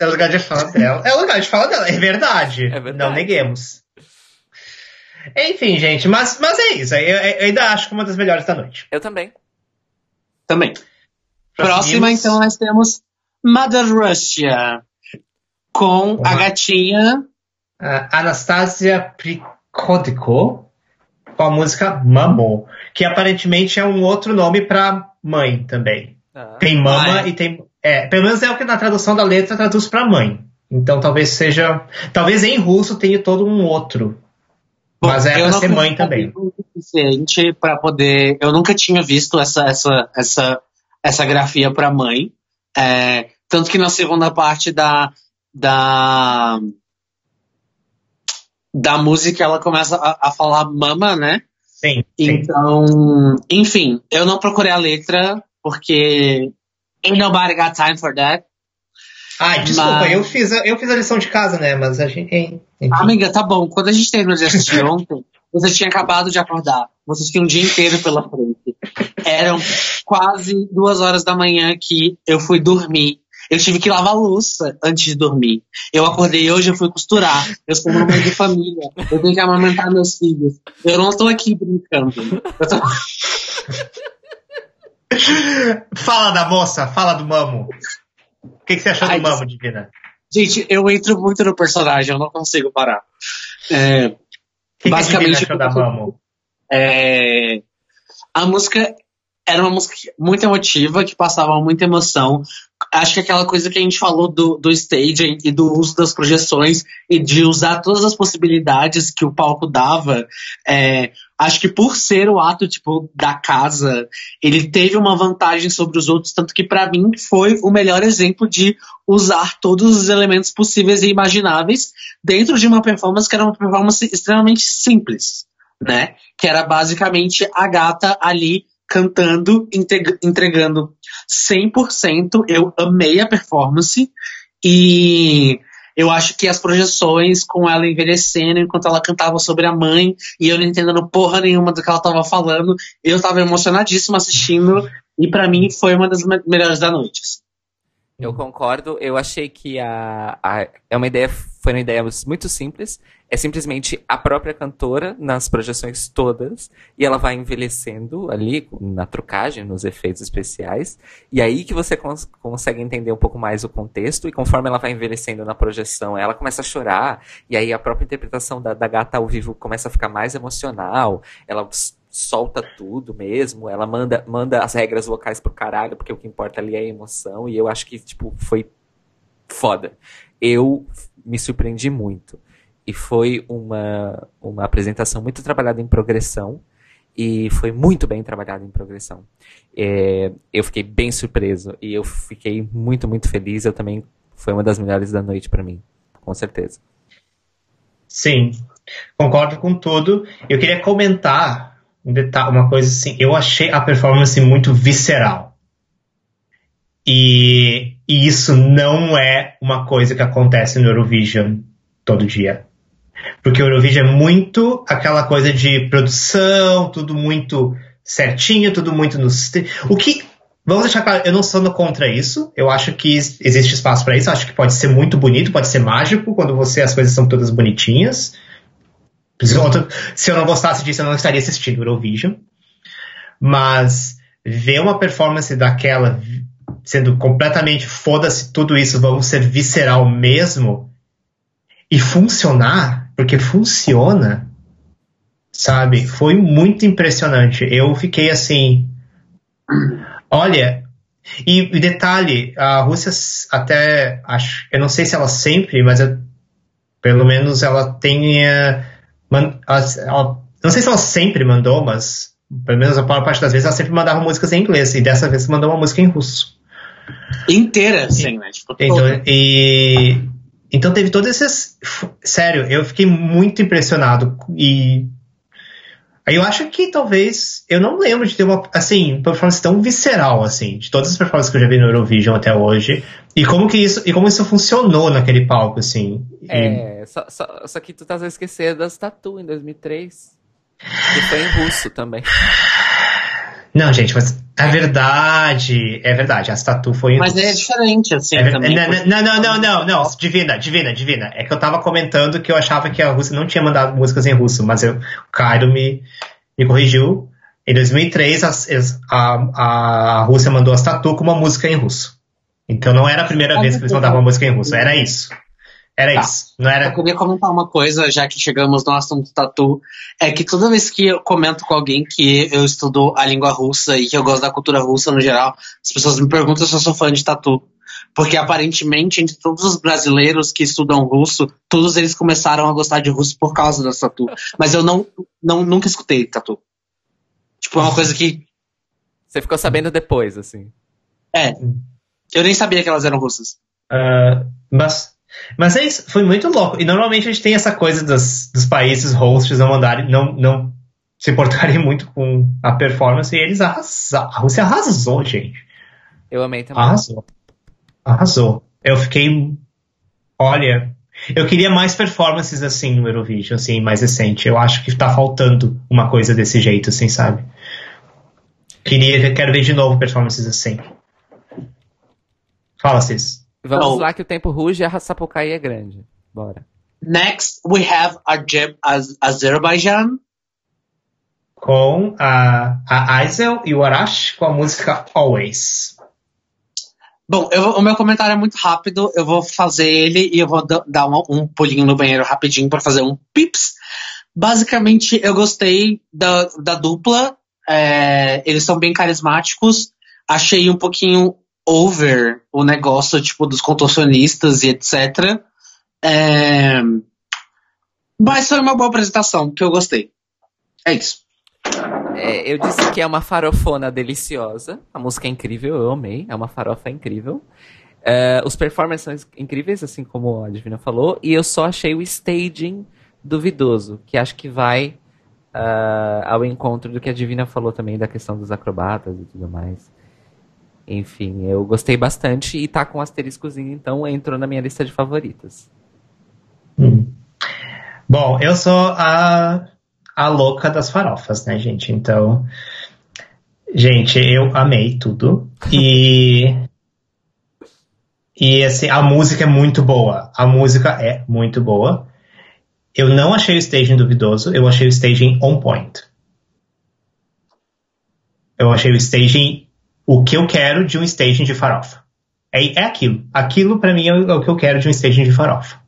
É o lugar de fala dela. É o lugar de fala dela, é verdade. É verdade. Não neguemos. Enfim, gente, mas, mas é isso. Eu, eu, ainda acho que uma das melhores da noite. Eu também. Também. Próxima, então, nós temos Mother Russia. Com Uma... a gatinha. Uh, Anastasia Prikodko. Com a música Mamo. Que aparentemente é um outro nome para mãe também. Ah. Tem mama ah, é. e tem. É, pelo menos é o que na tradução da letra traduz para mãe. Então talvez seja. Talvez em russo tenha todo um outro. Bom, mas é pra ser mãe também. O suficiente para poder. Eu nunca tinha visto essa, essa, essa, essa grafia para mãe. É, tanto que na segunda parte da. da da música ela começa a, a falar mama, né? Sim, sim. Então, enfim, eu não procurei a letra, porque ain't nobody got time for that. Ai, desculpa, mas... eu, fiz a, eu fiz a lição de casa, né? Mas a gente. Enfim. Amiga, tá bom. Quando a gente terminou de assistir ontem, você tinha acabado de acordar. Você tinha um dia inteiro pela frente. Eram quase duas horas da manhã que eu fui dormir. Eu tive que lavar louça antes de dormir. Eu acordei hoje, eu fui costurar. Eu sou uma mãe de família. Eu tenho que amamentar meus filhos. Eu não tô aqui brincando. Eu tô... fala da moça, fala do Mamo. O que, que você achou Ai, do Mamo, Divina? Gente, eu entro muito no personagem, eu não consigo parar. É, que basicamente. Que a da Mamo? É, a música era uma música muito emotiva, que passava muita emoção. Acho que aquela coisa que a gente falou do, do staging e do uso das projeções e de usar todas as possibilidades que o palco dava, é, acho que por ser o ato, tipo, da casa, ele teve uma vantagem sobre os outros, tanto que para mim foi o melhor exemplo de usar todos os elementos possíveis e imagináveis dentro de uma performance que era uma performance extremamente simples, né? Que era basicamente a gata ali cantando, entregando 100%. Eu amei a performance e eu acho que as projeções com ela envelhecendo enquanto ela cantava sobre a mãe e eu não entendendo porra nenhuma do que ela tava falando, eu tava emocionadíssimo assistindo e para mim foi uma das melhores da noite. Assim. Eu concordo. Eu achei que a, a, é uma ideia, foi uma ideia muito simples. É simplesmente a própria cantora nas projeções todas e ela vai envelhecendo ali na trucagem, nos efeitos especiais. E aí que você cons consegue entender um pouco mais o contexto e conforme ela vai envelhecendo na projeção, ela começa a chorar e aí a própria interpretação da, da gata ao vivo começa a ficar mais emocional. Ela solta tudo mesmo, ela manda, manda as regras vocais pro caralho, porque o que importa ali é a emoção, e eu acho que, tipo, foi foda. Eu me surpreendi muito. E foi uma, uma apresentação muito trabalhada em progressão, e foi muito bem trabalhada em progressão. É, eu fiquei bem surpreso, e eu fiquei muito, muito feliz. Eu também, foi uma das melhores da noite para mim, com certeza. Sim, concordo com tudo. Eu queria comentar um detalhe, uma coisa assim, eu achei a performance muito visceral. E, e isso não é uma coisa que acontece no Eurovision todo dia. Porque o Eurovision é muito aquela coisa de produção, tudo muito certinho, tudo muito no. O que. Vamos deixar claro, eu não sou contra isso. Eu acho que existe espaço para isso. Eu acho que pode ser muito bonito, pode ser mágico quando você as coisas são todas bonitinhas. Se eu não gostasse disso, eu não estaria assistindo Eurovision. Mas ver uma performance daquela sendo completamente foda-se tudo isso, vamos ser visceral mesmo, e funcionar, porque funciona, sabe? Foi muito impressionante. Eu fiquei assim. Olha, e, e detalhe, a Rússia até acho, eu não sei se ela sempre, mas eu, pelo menos ela tem, man, ela, ela, não sei se ela sempre mandou, mas pelo menos a maior parte das vezes ela sempre mandava músicas em inglês e dessa vez mandou uma música em russo. Inteira, sim, né? Tipo, então, e, então teve todos esses. Sério, eu fiquei muito impressionado e eu acho que talvez. Eu não lembro de ter uma. Assim, performance tão visceral, assim, de todas as performances que eu já vi no Eurovision até hoje. E como que isso. E como isso funcionou naquele palco, assim. É, só, só, só, que tu tá a esquecer das Tatu em 2003. Que foi em russo também. Não, gente, mas é verdade. É verdade. A Tatu foi Mas é diferente, assim, é também. Não, não, não, não, não, Divina, divina, divina. É que eu tava comentando que eu achava que a Rússia não tinha mandado músicas em russo, mas eu, o Cairo me, me corrigiu. Em 2003, a, a, a Rússia mandou as Tatu com uma música em russo. Então não era a primeira vez que eles mandavam uma música em russo, era isso. Era tá. isso. Não era... Eu queria comentar uma coisa, já que chegamos no assunto tatu, é que toda vez que eu comento com alguém que eu estudo a língua russa e que eu gosto da cultura russa no geral, as pessoas me perguntam se eu sou fã de tatu. Porque aparentemente, entre todos os brasileiros que estudam russo, todos eles começaram a gostar de russo por causa da tatu. Mas eu não, não nunca escutei tatu. Tipo, é uma coisa que. Você ficou sabendo depois, assim. É. Eu nem sabia que elas eram russas. Uh, mas mas é isso, foi muito louco. E normalmente a gente tem essa coisa dos, dos países hosts não mandarem, não, não se importarem muito com a performance e eles arrasaram. A Rússia arrasou, gente. Eu amei também. Arrasou. Arrasou. Eu fiquei. Olha, eu queria mais performances assim no Eurovision, assim, mais recente. Eu acho que tá faltando uma coisa desse jeito, assim, sabe? Queria, quero ver de novo performances assim. Fala, Cis. Vamos lá que o tempo ruge e a Sapucaí é grande. Bora. Next we have Azerbaijan. Com a, a Aisel e o Arash com a música Always. Bom, eu, o meu comentário é muito rápido. Eu vou fazer ele e eu vou dar um, um pulinho no banheiro rapidinho para fazer um pips. Basicamente, eu gostei da, da dupla. É, eles são bem carismáticos. Achei um pouquinho over o negócio, tipo, dos contorcionistas e etc. É... Mas foi uma boa apresentação, que eu gostei. É isso. É, eu disse que é uma farofona deliciosa. A música é incrível, eu amei. É uma farofa incrível. É, os performances são incríveis, assim como a Divina falou. E eu só achei o staging duvidoso, que acho que vai uh, ao encontro do que a Divina falou também da questão dos acrobatas e tudo mais. Enfim, eu gostei bastante e tá com um asteriscozinho, então entrou na minha lista de favoritas. Hum. Bom, eu sou a, a louca das farofas, né, gente? Então, gente, eu amei tudo. E. e assim, a música é muito boa. A música é muito boa. Eu não achei o staging duvidoso, eu achei o staging on point. Eu achei o staging o que eu quero de um staging de farofa. É, é aquilo. Aquilo, para mim, é o, é o que eu quero de um staging de farofa.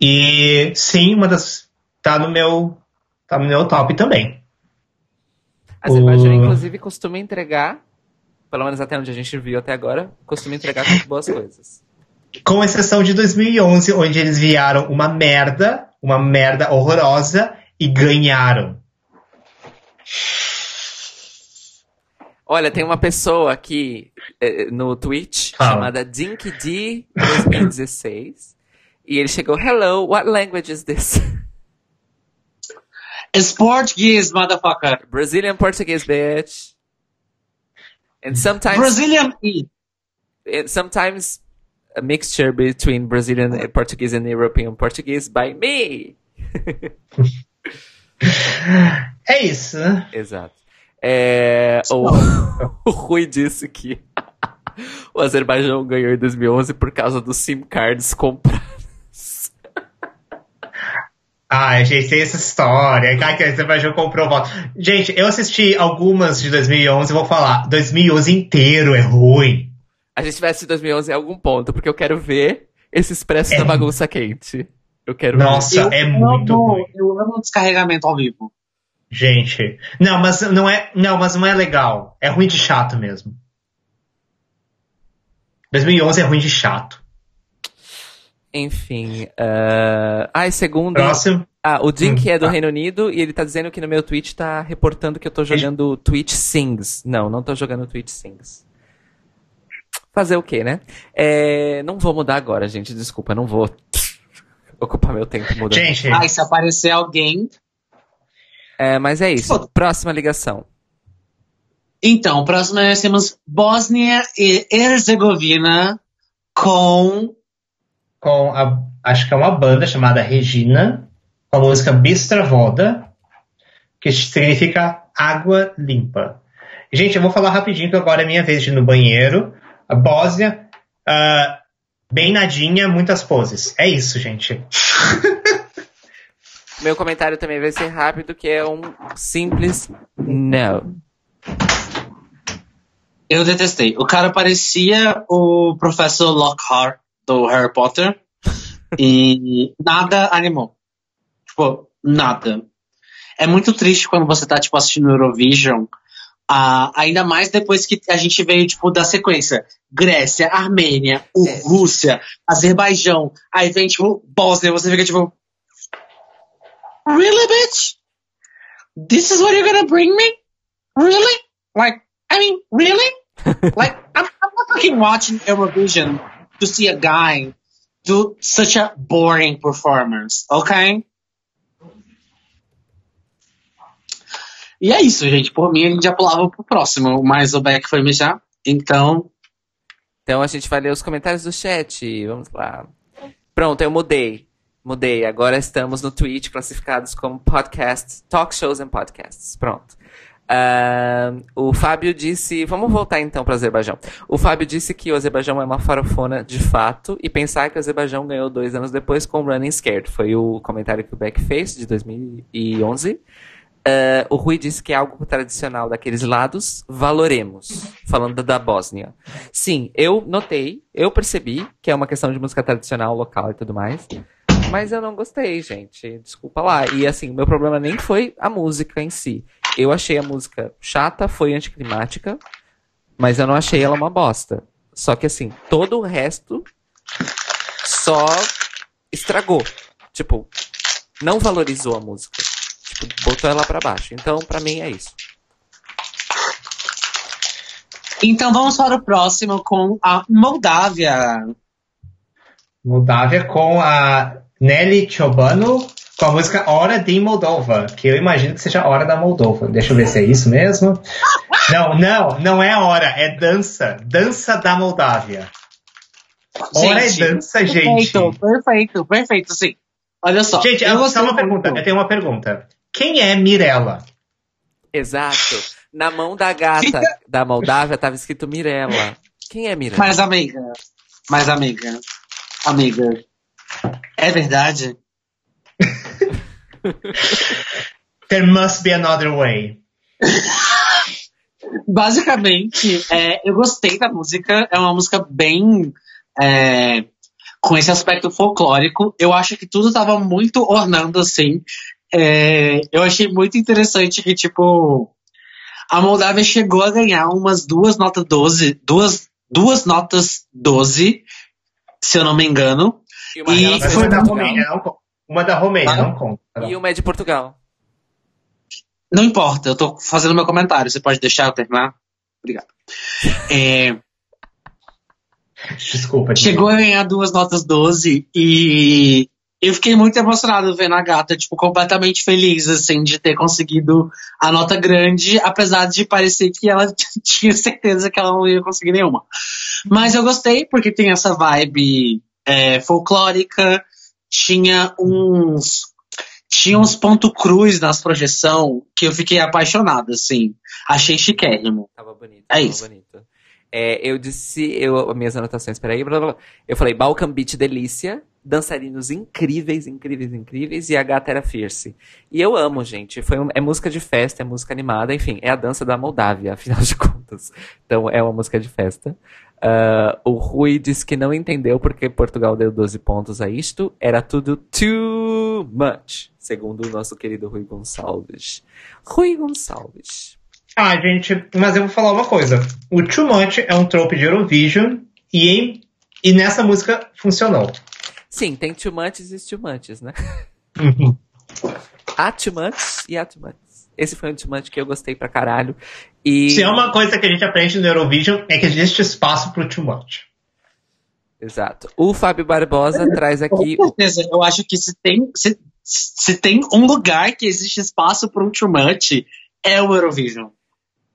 E sim, uma das. tá no meu. tá no meu top também. A Azerbaijão, o... inclusive, costuma entregar, pelo menos até onde a gente viu até agora, costuma entregar muito boas coisas. Com exceção de 2011, onde eles vieram uma merda, uma merda horrorosa e ganharam. Olha, tem uma pessoa aqui eh, no Twitch ah. chamada DinkD 2016 e ele chegou, hello, what language is this? It's Portuguese, motherfucker. Brazilian Portuguese, bitch. And sometimes Brazilian E. sometimes a mixture between Brazilian Portuguese and European Portuguese by me. é isso. Exato. É, o, o Rui disse que o Azerbaijão ganhou em 2011 por causa dos SIM cards comprados. Ai, gente, tem essa história. Ai, que o Azerbaijão comprou voto. Gente, eu assisti algumas de 2011 e vou falar. 2011 inteiro é ruim. A gente vai assistir 2011 em algum ponto, porque eu quero ver esse expresso É. da bagunça quente. Eu quero Nossa, Eu é muito amo, ruim. Eu amo o descarregamento ao vivo. Gente. Não, mas não é. Não, mas não é legal. É ruim de chato mesmo. 2011 é ruim de chato. Enfim. Uh... Ai, segundo. Próximo. Ah, o Jim Hum, é do tá. Reino Unido e ele tá dizendo que no meu tweet tá reportando que eu tô jogando Twitch Sings. Não, não tô jogando Twitch Sings. Fazer o quê, né? É, não vou mudar agora, gente. Desculpa, não vou ocupar meu tempo mudando. Gente, Ai, se aparecer alguém. É, mas é isso. Próxima ligação. Então, próximo nós temos Bósnia e Herzegovina com. com a. Acho que é uma banda chamada Regina, com a música Bistra Voda, que significa água limpa. Gente, eu vou falar rapidinho que agora é minha vez de ir no banheiro. A Bósnia, ah, bem nadinha, muitas poses. É isso, gente. Meu comentário também vai ser rápido, que é um simples não. Eu detestei. O cara parecia o professor Lockhart do Harry Potter e nada animou. Tipo, nada. É muito triste quando você tá, tipo, assistindo Eurovision, ah, ainda mais depois que a gente veio, tipo, da sequência. Grécia, Armênia, o- É. Rússia, Azerbaijão, aí vem, tipo, Bósnia, você fica, tipo... Really, bitch? This is what you're gonna bring me? Really? Like, I mean, really? like, I'm, I'm not fucking watching Eurovision to see a guy do such a boring performance, okay? E é isso, gente. Por mim, a gente já pulava pro próximo, mas o Beck foi mijar. Então, Então a gente vai ler os comentários do chat. Vamos lá. Pronto, eu mudei. Mudei. Agora estamos no Twitch classificados como podcasts, talk shows and podcasts. Pronto. Ahn, o Fábio disse. Vamos voltar então para o Azerbaijão. O Fábio disse que o Azerbaijão é uma farofona de fato e pensar que o Azerbaijão ganhou dois anos depois com Running Scared. Foi o comentário que o Beck fez de 2011. Ah, o Rui disse que é algo tradicional daqueles lados. Valoremos. Falando da Bósnia. Sim, eu notei, eu percebi que é uma questão de música tradicional, local e tudo mais. Mas eu não gostei, gente. Desculpa lá. E assim, o meu problema nem foi a música em si. Eu achei a música chata, foi anticlimática, mas eu não achei ela uma bosta. Só que assim, todo o resto só estragou. Tipo, não valorizou a música. Tipo, botou ela pra baixo. Então, pra mim é isso. então vamos para o próximo com a Moldávia. Moldávia com a Nelly Chobano com a música Hora de Moldova, que eu imagino que seja Hora da Moldova. Deixa eu ver se é isso mesmo. Não, não, não é hora, é dança. Dança da Moldávia. Hora Gente, é dança, gente. Perfeito, perfeito, perfeito, sim. Olha só. Gente, eu eu, só uma pergunta. Eu tenho uma pergunta. Quem é Mirella? Exato. Na mão da gata da Moldávia tava escrito Mirella. Quem é Mirella? Mas, amiga, mas, amiga, amiga, é verdade? There must be another way. Basicamente, é, eu gostei da música. É uma música bem. é, com esse aspecto folclórico. Eu acho que tudo tava muito ornando, assim. É, eu achei muito interessante que, tipo. A Moldávia chegou a ganhar umas duas notas 12. Duas, duas notas 12, se eu não me engano. E uma, E foi da. Romênia não conta. Uma da Romênia Ah. não conta. E uma é de Portugal. Não importa, eu tô fazendo meu comentário. Você pode deixar eu terminar? Obrigado. É, Desculpa. chegou a ganhar duas notas 12 e eu fiquei muito emocionado vendo a gata, tipo, completamente feliz, assim, de ter conseguido a nota grande, apesar de parecer que ela tinha certeza que ela não ia conseguir nenhuma. Mas eu gostei, porque tem essa vibe é, folclórica, tinha uns. Tinha uns ponto cruz nas projeção que eu fiquei apaixonado, assim. Achei chiquérrimo. Tava bonito. É tava isso. bonito. É, eu disse, eu, minhas anotações, peraí, blá, blá, blá. eu falei Balkan Beach delícia, dançarinos incríveis, incríveis, incríveis, e a gata era fierce. E eu amo, gente, foi um- é música de festa, é música animada, enfim, é a dança da Moldávia, afinal de contas. Então é uma música de festa. Uh, o Rui disse que não entendeu porque Portugal deu 12 pontos a isto. Era tudo too much, segundo o nosso querido Rui Gonçalves. Rui Gonçalves. Ah, gente, mas eu vou falar uma coisa. O too much é um trope de Eurovision e, em, e nessa música funcionou. Sim, tem too much e too much, né? Uhum. Há too much e há too much. Esse foi um too much que eu gostei pra caralho. E... Se é uma coisa que a gente aprende no Eurovision, é que existe espaço pro too much. Exato. O Fábio Barbosa traz aqui. Com certeza, eu acho que se tem, se, se tem um lugar que existe espaço para um too much, é o Eurovision.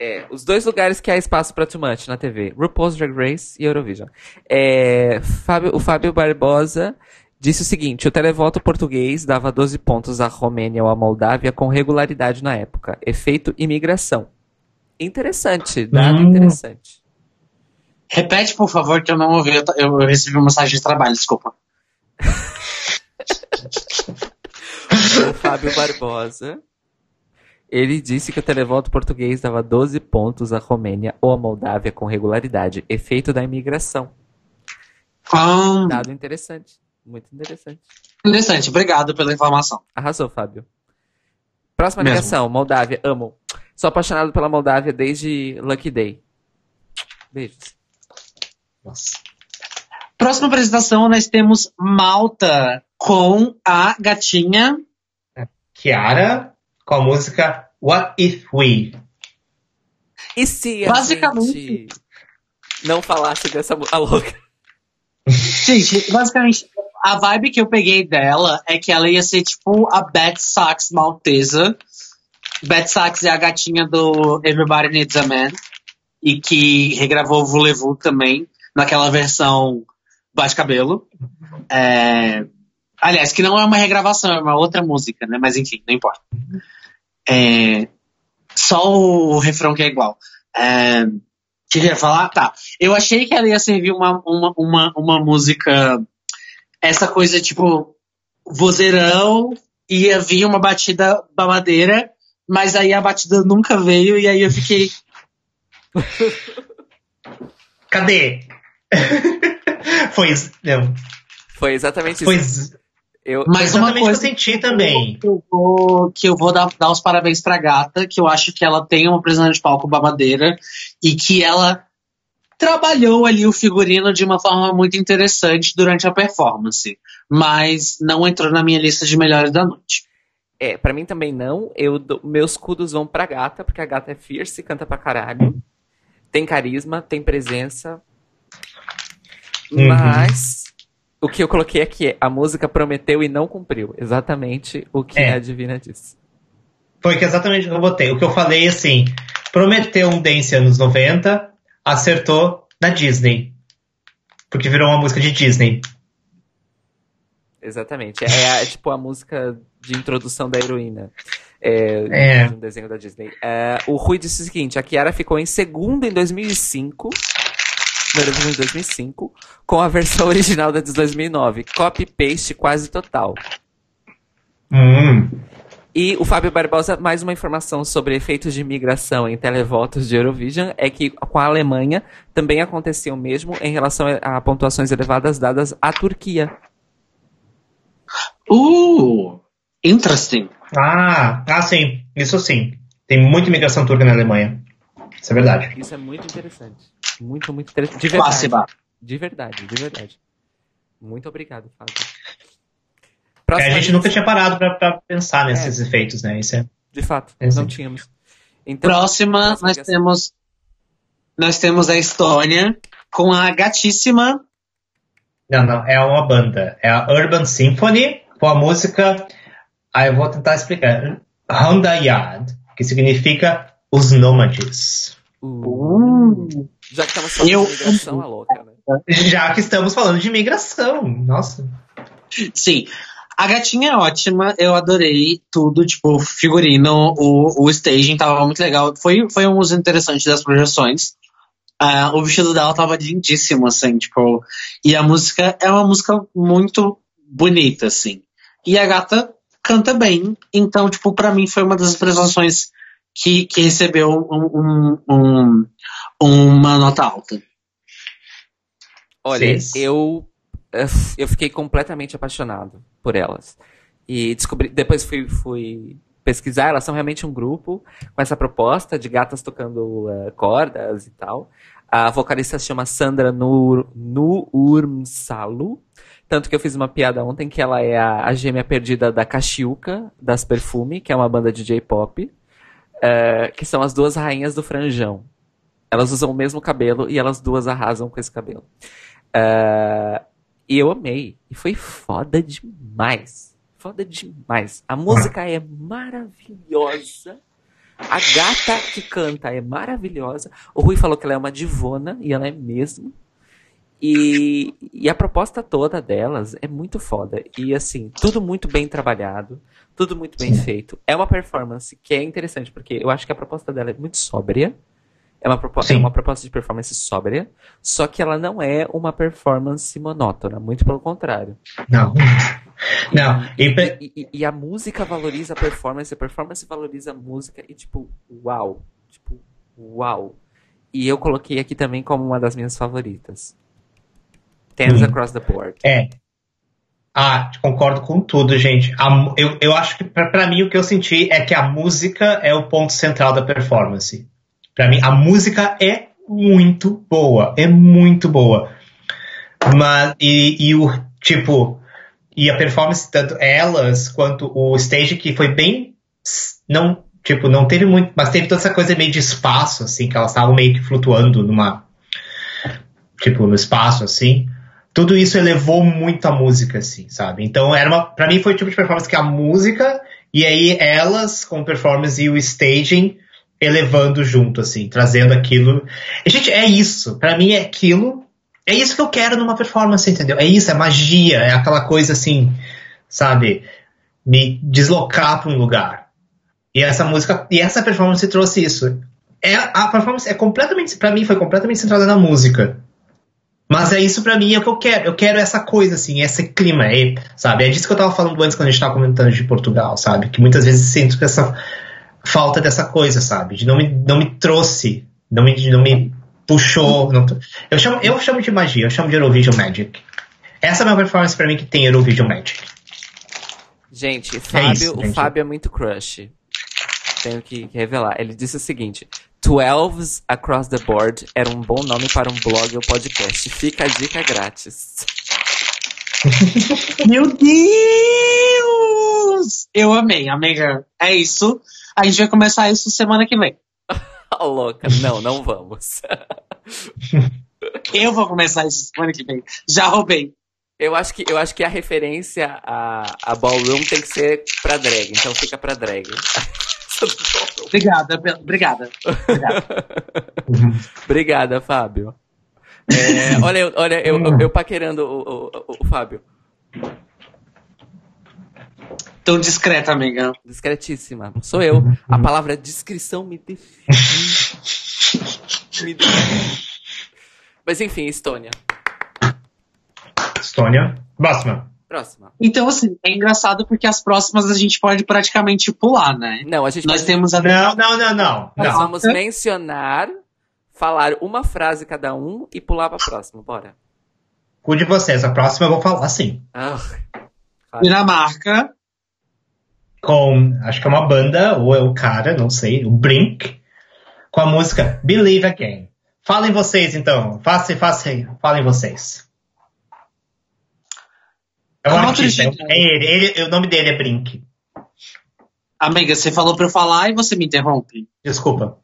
É, os dois lugares que há espaço para too much na TV: RuPaul's Drag Race e Eurovision. É, Fábio, o Fábio Barbosa disse o seguinte: o televoto português dava 12 pontos à Romênia ou à Moldávia com regularidade na época. Efeito imigração. Interessante, dado Hum. interessante. Repete, por favor, que eu não ouvi. Eu, eu recebi uma mensagem de trabalho, desculpa. O Fábio Barbosa. Ele disse que o televoto português dava 12 pontos à Romênia ou à Moldávia com regularidade. Efeito da imigração. Ah, Dado interessante. Muito interessante. interessante, obrigado pela informação. Arrasou, Fábio. Próxima Mesmo. ligação, Moldávia, amo. Sou apaixonado pela Moldávia desde Lucky Day. Beijos. Nossa. Próxima apresentação, nós temos Malta com a gatinha. Kiara com a música What If We? E se a Basicamente- gente não falasse dessa música louca? Gente, basicamente, a vibe que eu peguei dela é que ela ia ser tipo a Beth Sachs maltesa. Beth Sachs é a gatinha do Everybody Needs a Man. E que regravou Voulez-Vous também, naquela versão bate-cabelo. É... Aliás, que não é uma regravação, é uma outra música, né? Mas enfim, não importa. É... Só o refrão que é igual. É... Falar? Tá. Eu achei que ela ia servir uma, uma, uma, uma música. Essa coisa tipo. Vozeirão, ia vir uma batida babadeira, mas aí a batida nunca veio, e aí eu fiquei. Cadê? foi, isso- não, Foi exatamente foi isso. Eu, Mas uma o que eu coisa senti também. que eu vou, que eu vou dar, dar os parabéns pra gata, que eu acho que ela tem uma presença de palco babadeira e que ela trabalhou ali o figurino de uma forma muito interessante durante a performance, mas não entrou na minha lista de melhores da noite. É, pra mim também não. Eu meus cudos vão pra gata, porque a gata é fierce, canta pra caralho. Tem carisma, tem presença. Uhum. Mas o que eu coloquei aqui é a música prometeu e não cumpriu. Exatamente o que É. a Divina disse. Foi que exatamente o que eu botei. O que eu falei assim, prometeu um dance anos 90, acertou na Disney. Porque virou uma música de Disney. Exatamente. É, a- tipo a música de introdução da heroína. É, É. de um desenho da Disney. É, o Rui disse o seguinte: a Kiara ficou em segundo em 2005. No Eurovision em 2005, com a versão original da de 2009. Copy-paste quase total. Hum. E o Fábio Barbosa, mais uma informação sobre efeitos de migração em televotos de Eurovision, é que com a Alemanha também aconteceu o mesmo em relação a pontuações elevadas dadas à Turquia. Uh! Interesting. Ah, ah, sim. Isso sim. Tem muita imigração turca na Alemanha. Isso é verdade. Isso é muito interessante. Muito, muito interessante. De verdade. De verdade, de verdade. Muito obrigado, Fábio. É, a gente lista. nunca tinha parado pra, pra pensar nesses efeitos, né? Isso é. De fato, É, não tínhamos. Então, Próxima, próxima nós ligação. temos. Nós temos a Estônia com a gatíssima. Não, não. É uma banda. É a Urban Symphony com a música. Ah, eu vou tentar explicar. Honda Yard, que significa os nômades. uh, já que estamos falando Eu- de migração, a louca, né? Já que estamos falando de imigração. Nossa. Sim. A gatinha é ótima, eu adorei tudo, tipo, figurino, o, o staging tava muito legal. Foi, foi um uso interessante das projeções. Ah, o vestido dela tava lindíssimo, assim, tipo. E a música é uma música muito bonita, assim. E a gata canta bem, então, tipo, pra mim foi uma das apresentações que, que recebeu um- um- um- uma nota alta. Olha, Sim. eu eu fiquei completamente apaixonado por elas. E descobri, depois fui, fui pesquisar, elas são realmente um grupo com essa proposta de gatas tocando eh, cordas e tal. A vocalista se chama Sandra Nur, Nuurmsalu. Tanto que eu fiz uma piada ontem que ela é a, a gêmea perdida da Cachiuca, das Perfume, que é uma banda de J-pop. eh, que são as duas rainhas do franjão. Elas usam o mesmo cabelo e elas duas arrasam com esse cabelo. Eh, e eu amei. E foi foda demais. Foda demais. A música é maravilhosa. A gata que canta é maravilhosa. O Rui falou que ela é uma divona, e ela é mesmo. E, e a proposta toda delas é muito foda. E assim, tudo muito bem trabalhado, tudo muito bem feito. É uma performance que é interessante, porque eu acho que a proposta dela é muito sóbria. É uma, propo- Sim. é uma proposta de performance sóbria, só que ela não é uma performance monótona, muito pelo contrário. Não. Não. E, E, e- e a música valoriza a performance, a performance valoriza a música e tipo, uau. Tipo, uau. E eu coloquei aqui também como uma das minhas favoritas. Tens Hum. Across the Board. É. Ah, concordo com tudo, gente. A eu, eu acho que pra, pra mim o que eu senti é que a música é o ponto central da performance. Pra mim, a música é muito boa. É muito boa. Mas, e, e o, tipo, e a performance, tanto elas quanto o stage que foi bem. Não, tipo, não teve muito. Mas teve toda essa coisa meio de espaço, assim, que elas estavam meio que flutuando numa. Tipo, no espaço, assim tudo isso elevou muito a música, assim, sabe? Então, era uma, pra mim foi o tipo de performance que a música e aí elas com performance e o staging elevando junto, assim, trazendo aquilo. E, gente, é isso. Pra mim é aquilo. É isso que eu quero numa performance, entendeu? É isso, é magia, é aquela coisa assim, sabe? Me deslocar pra um lugar. E essa música, e essa performance trouxe isso. É, a performance é completamente, pra mim, foi completamente centrada na música. Mas é isso pra mim, é o que eu quero. Eu quero essa coisa, assim, esse clima, é, sabe? É disso que eu tava falando antes quando a gente tava comentando de Portugal, sabe? Que muitas vezes sinto que essa falta dessa coisa, sabe? De não me, não me trouxe, não me, não me puxou. Não, eu, chamo, eu chamo de magia, eu chamo de Eurovision Magic. Essa é a minha performance pra mim que tem Eurovision Magic. Gente, Fábio, isso, o gente. Fábio é muito crush. Tenho que revelar. Ele disse o seguinte: Twelves Across the Board era um bom nome para um blog ou podcast. Fica a dica grátis. Meu Deus! Eu amei, amiga. É isso. A gente vai começar isso semana que vem. Tá louca. Não, não vamos. Eu vou começar isso semana que vem. Já roubei. Eu acho que, eu acho que a referência a, a ballroom tem que ser pra drag, então fica pra drag. Obrigada, pe- obrigada. Obrigada, Fábio. É, olha, eu- olha eu, eu, eu paquerando o, o, o- o Fábio. Tão discreta, amiga. Discretíssima. Sou eu. A palavra descrição me define. me define. Mas enfim, Estônia. Estônia. Próxima. Próxima. Então, assim, é engraçado porque as próximas a gente pode praticamente pular, né? Não, a gente Nós pode- temos a. Não, não, não, não. nós não. vamos mencionar, falar uma frase cada um e pular pra próxima. Bora. Cuide de vocês. A próxima eu vou falar assim. Ah, Dinamarca. Com, acho que é uma banda, ou é o cara, não sei, o Brink, com a música Believe Again. Falem vocês, então. Façam, façam, falem vocês. É um artista, é, é ele, ele, o nome dele é Brink. Amiga, você falou pra eu falar e você me interrompe. Desculpa.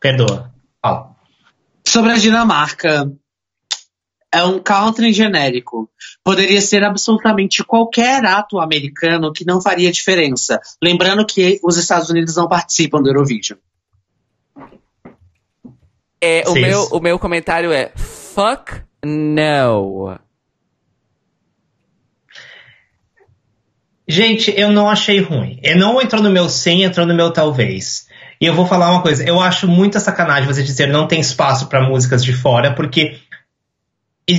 Perdoa. Fala. Sobre a Dinamarca. É um country genérico. Poderia ser absolutamente qualquer ato americano que não faria diferença. Lembrando que os Estados Unidos não participam do Eurovision. é, o, Sim. meu, o meu comentário é fuck no. Gente, eu não achei ruim. Eu não entrou no meu sim, entrou no meu talvez. E eu vou falar uma coisa, eu acho muita sacanagem você dizer não tem espaço para músicas de fora, porque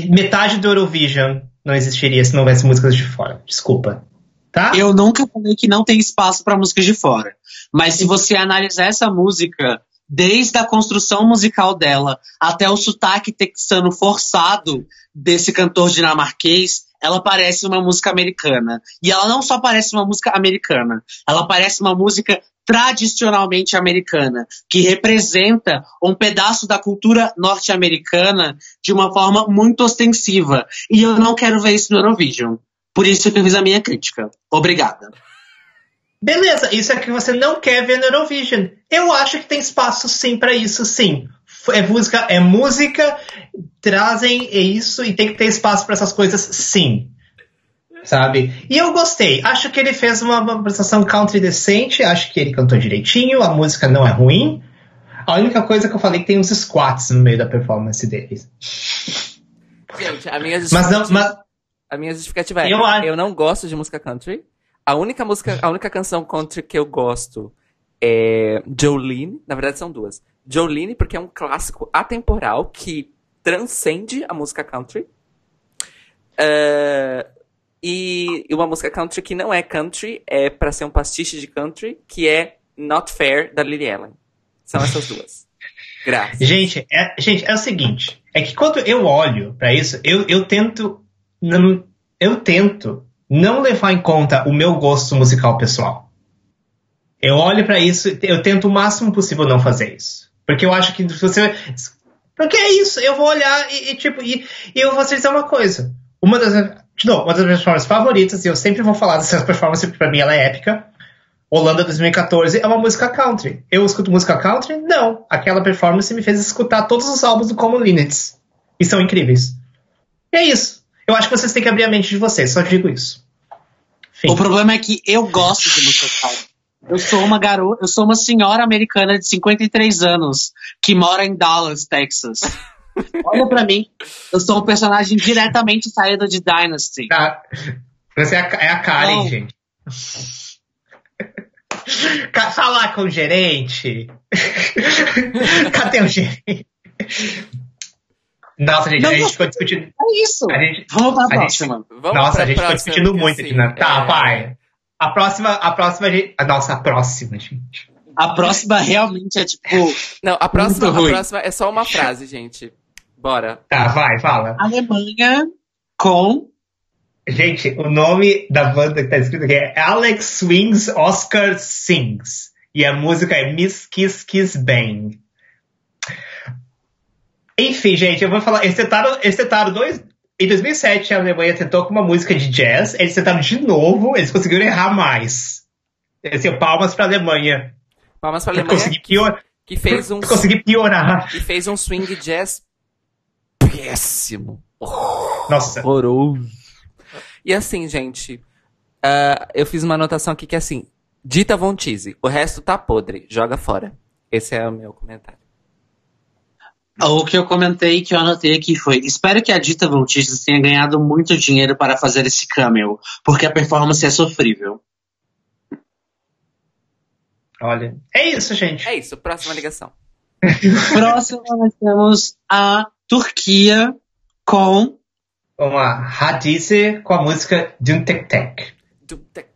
metade do Eurovision não existiria se não houvesse músicas de fora. Desculpa. Tá? Eu nunca falei que não tem espaço para músicas de fora. Mas se você analisar essa música desde a construção musical dela até o sotaque texano forçado desse cantor dinamarquês, ela parece uma música americana. E ela não só parece uma música americana, ela parece uma música tradicionalmente americana, que representa um pedaço da cultura norte-americana de uma forma muito ostensiva. E eu não quero ver isso no Eurovision. Por isso que eu fiz a minha crítica. Obrigada. Beleza, isso é que você não quer ver no Eurovision. Eu acho que tem espaço sim para isso, sim. É música, é música, trazem isso e tem que ter espaço para essas coisas, sim. Sabe? E eu gostei. Acho que ele fez uma apresentação country decente, acho que ele cantou direitinho, a música não é ruim. A única coisa que eu falei é que tem uns squats no meio da performance deles. Gente, a minha Mas não, mas a minha justificativa é: Eu eu não gosto de música country. A única música, a única canção country que eu gosto é Jolene. Na verdade, são duas. Jolene, porque é um clássico atemporal que transcende a música country. É, e uma música country que não é country, é pra ser um pastiche de country, que é Not Fair, da Lily Allen. São essas duas. Graças. Gente, é, gente, é o seguinte, é que quando eu olho pra isso, eu, eu tento não, eu tento não levar em conta o meu gosto musical pessoal. Eu olho pra isso, eu tento o máximo possível não fazer isso. Porque eu acho que se você porque é isso, eu vou olhar e, e, tipo, e, e eu vou dizer uma coisa. Uma das, de novo, uma das minhas performances favoritas, e eu sempre vou falar dessas performances, porque pra mim ela é épica. Holanda 2014 é uma música country. Eu escuto música country? Não. Aquela performance me fez escutar todos os álbuns do Common Linnets. E são incríveis. E é isso. Eu acho que vocês têm que abrir a mente de vocês, só digo isso. Fim. O problema é que eu gosto de música country. Eu sou uma garota, eu sou uma senhora americana de 53 anos que mora em Dallas, Texas. Olha pra mim, eu sou um personagem diretamente saído de Dynasty. Tá. Você é a, é a Karen, Não. gente. Falar com o gerente. Cadê o gerente? Nossa, gente, Não, a gente ficou discutindo. É isso. A gente, Vamos pra a gente- próxima. Vamos nossa, pra a gente ficou discutindo muito assim, aqui, né? Tá, é, vai. A próxima, a próxima, gente. a Nossa, a próxima, gente. A próxima realmente é tipo Não, a próxima, a próxima é só uma frase, gente. Bora. Tá, vai, fala. Alemanha com Gente, o nome da banda que tá escrito aqui é Alex Swings Oscar Sings. E a música é Miss Kiss Kiss Bang. Enfim, gente, eu vou falar. Eles tentaram, eles tentaram dois. Em 2007, a Alemanha tentou com uma música de jazz. Eles tentaram de novo, eles conseguiram errar mais. Assim, palmas pra Alemanha. Palmas pra Alemanha consegui, pior, que fez um, consegui piorar. que fez um swing jazz péssimo. Nossa. Horroroso. E assim, gente, ah, eu fiz uma anotação aqui que é assim, dita Von Teese, o resto tá podre, joga fora. Esse é o meu comentário. O que eu comentei que eu anotei aqui foi: espero que a Dita Teese tenha ganhado muito dinheiro para fazer esse cameo, porque a performance é sofrível. Olha. É isso, gente. É isso, próxima ligação. Próximo, nós temos a Turquia com. Vamos lá. Hadize com a música Dum Tek Tek. Tec.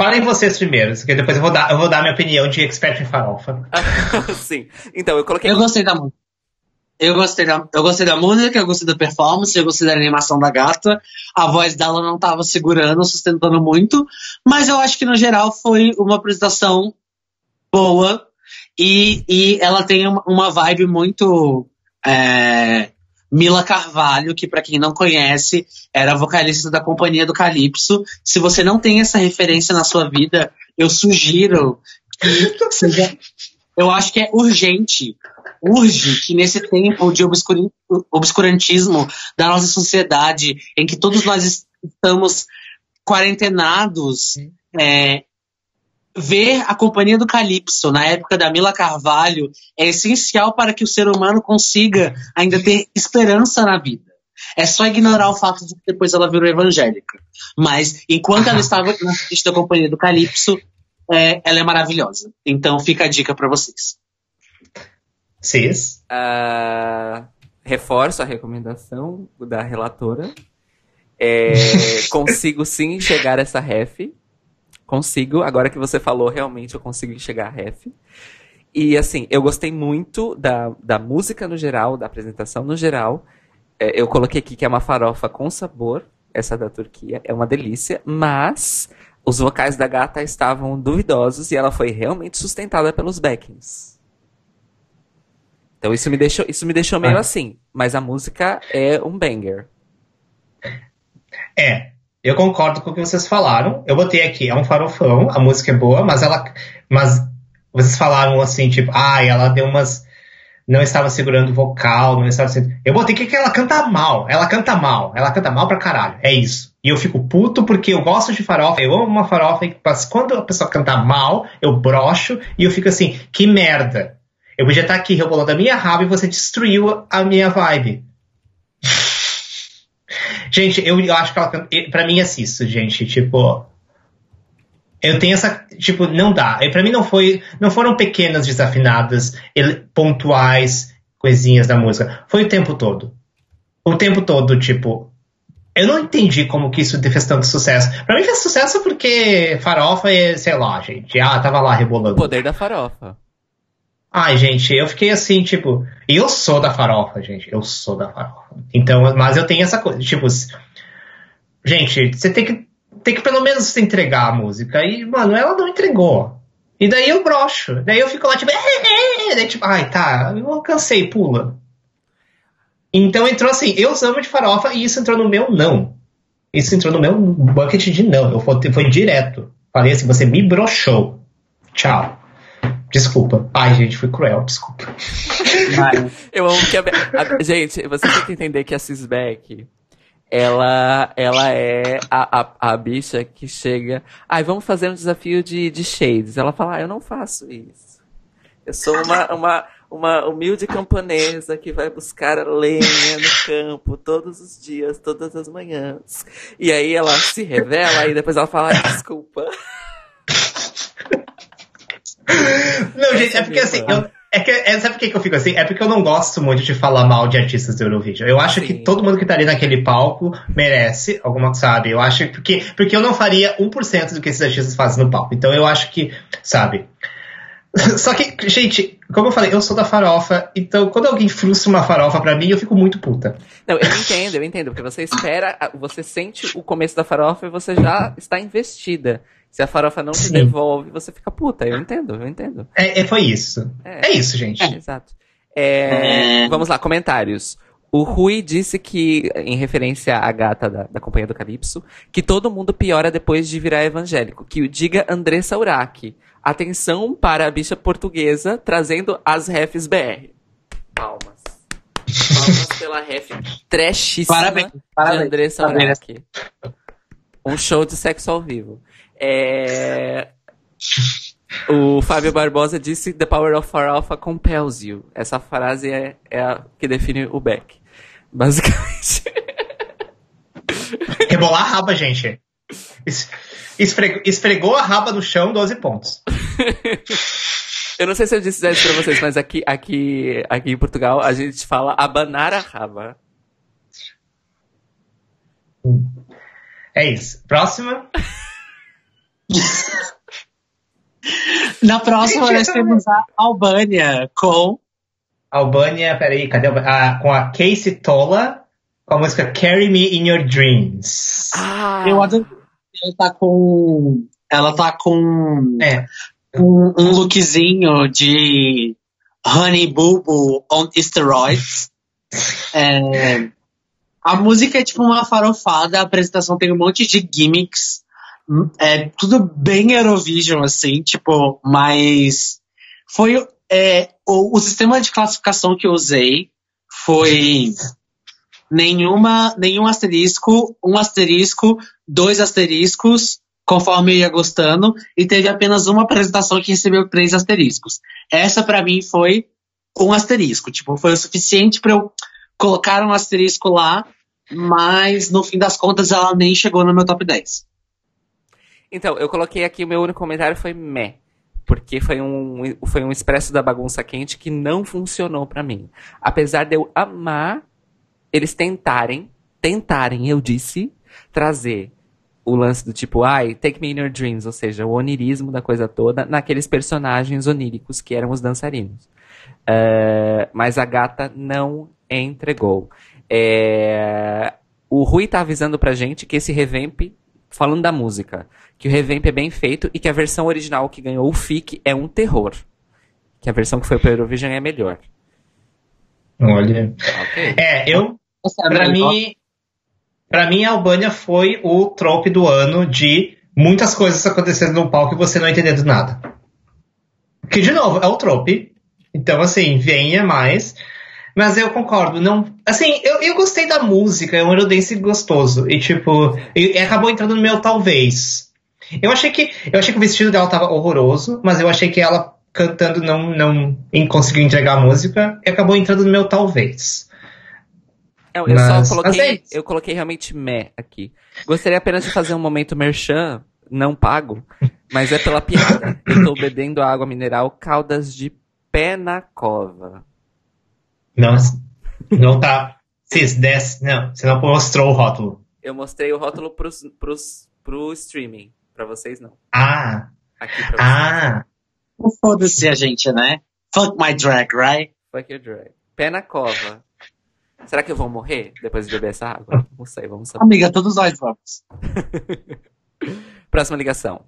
Falem vocês primeiro, porque depois eu vou dar, eu vou dar minha opinião de expert em farofa. Sim. Então, eu coloquei. Eu gostei da música. Eu gostei, da, eu gostei da música, eu gostei da performance, eu gostei da animação da gata. A voz dela não tava segurando, sustentando muito. Mas eu acho que no geral foi uma apresentação boa. E, e ela tem uma, uma vibe muito. é, Mila Carvalho, que pra quem não conhece, era vocalista da Companhia do Calypso. Se você não tem essa referência na sua vida, eu sugiro que seja. Eu acho que é urgente urge que nesse tempo de obscurantismo da nossa sociedade, em que todos nós est- estamos quarentenados, é, ver a companhia do Calypso na época da Mila Carvalho é essencial para que o ser humano consiga ainda ter esperança na vida. É só ignorar o fato de que depois ela virou evangélica. Mas enquanto ela estava na frente da companhia do Calypso, é, ela é maravilhosa. Então fica a dica para vocês. Cis. Ah, reforço a recomendação da relatora. É, consigo sim enxergar essa ref. Consigo. Agora que você falou, realmente eu consigo enxergar a ref. E assim, eu gostei muito da, da música no geral, da apresentação no geral. É, eu coloquei aqui que é uma farofa com sabor, essa da Turquia, é uma delícia, mas os vocais da gata estavam duvidosos e ela foi realmente sustentada pelos backings. Então isso me deixou, isso me deixou meio ah. assim, mas a música é um banger. É, eu concordo com o que vocês falaram. Eu botei aqui, é um farofão, a música é boa, mas ela. Mas vocês falaram assim, tipo, ah, ela deu umas. Não estava segurando o vocal, não estava. Eu botei aqui que ela canta mal. Ela canta mal. Ela canta mal pra caralho. É isso. E eu fico puto porque eu gosto de farofa, eu amo uma farofa, mas quando a pessoa canta mal, eu brocho e eu fico assim, que merda. Eu podia estar aqui rebolando a minha raba e você destruiu a minha vibe. Gente, eu, eu acho que ela. Pra mim é isso, gente. Tipo. Eu tenho essa. Tipo, não dá. Pra mim não foi. Não foram pequenas desafinadas, pontuais, coisinhas da música. Foi o tempo todo. O tempo todo, tipo. Eu não entendi como que isso fez tanto sucesso. Pra mim fez sucesso porque farofa e, sei lá, gente. Ah, tava lá rebolando. O poder da farofa. Ai, gente, eu fiquei assim, tipo, eu sou da farofa, gente, eu sou da farofa. Então, mas eu tenho essa coisa, tipo, gente, você tem que, tem que pelo menos entregar a música. E, mano, ela não entregou. E daí eu broxo. Daí eu fico lá, tipo, daí, tipo, ai, tá, eu cansei, pula. Então entrou assim, eu amo de farofa e isso entrou no meu não. Isso entrou no meu bucket de não. Eu fui, foi direto. Falei assim, você me broxou. Tchau. Desculpa. Ai, gente, foi cruel, desculpa. Eu amo que a, a, Gente, você tem que entender que a Cisbeck, ela, ela é a, a, a bicha que chega. Ai, vamos fazer um desafio de, de shades. Ela fala, ah, eu não faço isso. Eu sou uma, uma, uma humilde camponesa que vai buscar lenha no campo todos os dias, todas as manhãs. E aí ela se revela e depois ela fala, desculpa. Não, gente, é porque assim, eu, é que, é, sabe por que eu fico assim? É porque eu não gosto muito de falar mal de artistas do Eurovision. Eu acho Sim. que todo mundo que tá ali naquele palco merece alguma, sabe? Eu acho que. Porque eu não faria 1% do que esses artistas fazem no palco. Então eu acho que, sabe? Só que, gente, como eu falei, eu sou da farofa, então quando alguém frustra uma farofa pra mim, eu fico muito puta. Não, eu entendo, eu entendo, porque você espera, você sente o começo da farofa e você já está investida. Se a farofa não Sim. te devolve, você fica puta. Eu entendo, eu entendo. É, é foi isso. É, é isso, gente. É, exato. É, vamos lá, comentários. O Rui disse que, em referência à gata da, da Companhia do Calypso, que todo mundo piora depois de virar evangélico. Que o diga Andressa Uraki. Atenção para a bicha portuguesa trazendo as refs BR. Palmas. Palmas pela ref trashíssima parabéns, parabéns, de Andressa Uraki. Um show de sexo ao vivo. É... O Fábio Barbosa disse The power of farofa compels you. Essa frase é, é a que define o Beck. Basicamente. Rebolar a raba, gente. Esfregou, esfregou a raba no chão, 12 pontos. eu não sei se eu disse isso pra vocês, mas aqui, aqui, aqui em Portugal a gente fala abanar a raba. É isso. Próxima. Na próxima nós temos a Albânia com. Albânia, peraí, cadê? A, com a Casey Tola com a música Carry Me in Your Dreams. Ah. Eu adoro. Ela tá com. Ela tá com. É. Um, um lookzinho de Honey Boo Boo on steroids. é, a música é tipo uma farofada, a apresentação tem um monte de gimmicks é tudo bem Eurovision, assim, tipo, mas foi é, o, o sistema de classificação que eu usei foi nenhuma, nenhum asterisco, um asterisco, dois asteriscos, conforme eu ia gostando, e teve apenas uma apresentação que recebeu três asteriscos. Essa para mim foi um asterisco, tipo, foi o suficiente para eu colocar um asterisco lá, mas no fim das contas ela nem chegou no meu top 10. Então, eu coloquei aqui, o meu único comentário foi meh. Porque foi um, foi um expresso da bagunça quente que não funcionou para mim. Apesar de eu amar eles tentarem, tentarem, eu disse, trazer o lance do tipo, ai, take me in your dreams, ou seja, o onirismo da coisa toda naqueles personagens oníricos que eram os dançarinos. É, mas a gata não entregou. É, o Rui tá avisando pra gente que esse revamp, falando da música, que o revamp é bem feito e que a versão original que ganhou o FIC é um terror. Que a versão que foi pro Eurovision é melhor. Olha. Okay. É, eu. Pra mim, para mim, a Albânia foi o trope do ano de muitas coisas acontecendo no palco e você não entendendo nada. Que, de novo, é o trope. Então, assim, venha mais. Mas eu concordo, não. Assim, eu, eu gostei da música, é um Eurodance gostoso. E, tipo, e, e acabou entrando no meu talvez. Eu achei que. Eu achei que o vestido dela tava horroroso, mas eu achei que ela cantando não, não conseguiu entregar a música e acabou entrando no meu talvez. eu mas, só coloquei, é eu coloquei realmente meh aqui. Gostaria apenas de fazer um momento merchan, não pago, mas é pela piada. Eu tô bebendo água mineral Caldas de Pé na Cova. Não, não tá. Cis, desce. Não, você não mostrou o rótulo. Eu mostrei o rótulo pros, pros, pro streaming. Pra vocês, não. Ah. Aqui pra ah. Foda-se a gente, né? Fuck my drag, right? Fuck your drag. Pé na cova. Será que eu vou morrer depois de beber essa água? Não sei, vamos saber. Amiga, todos nós vamos. Próxima ligação.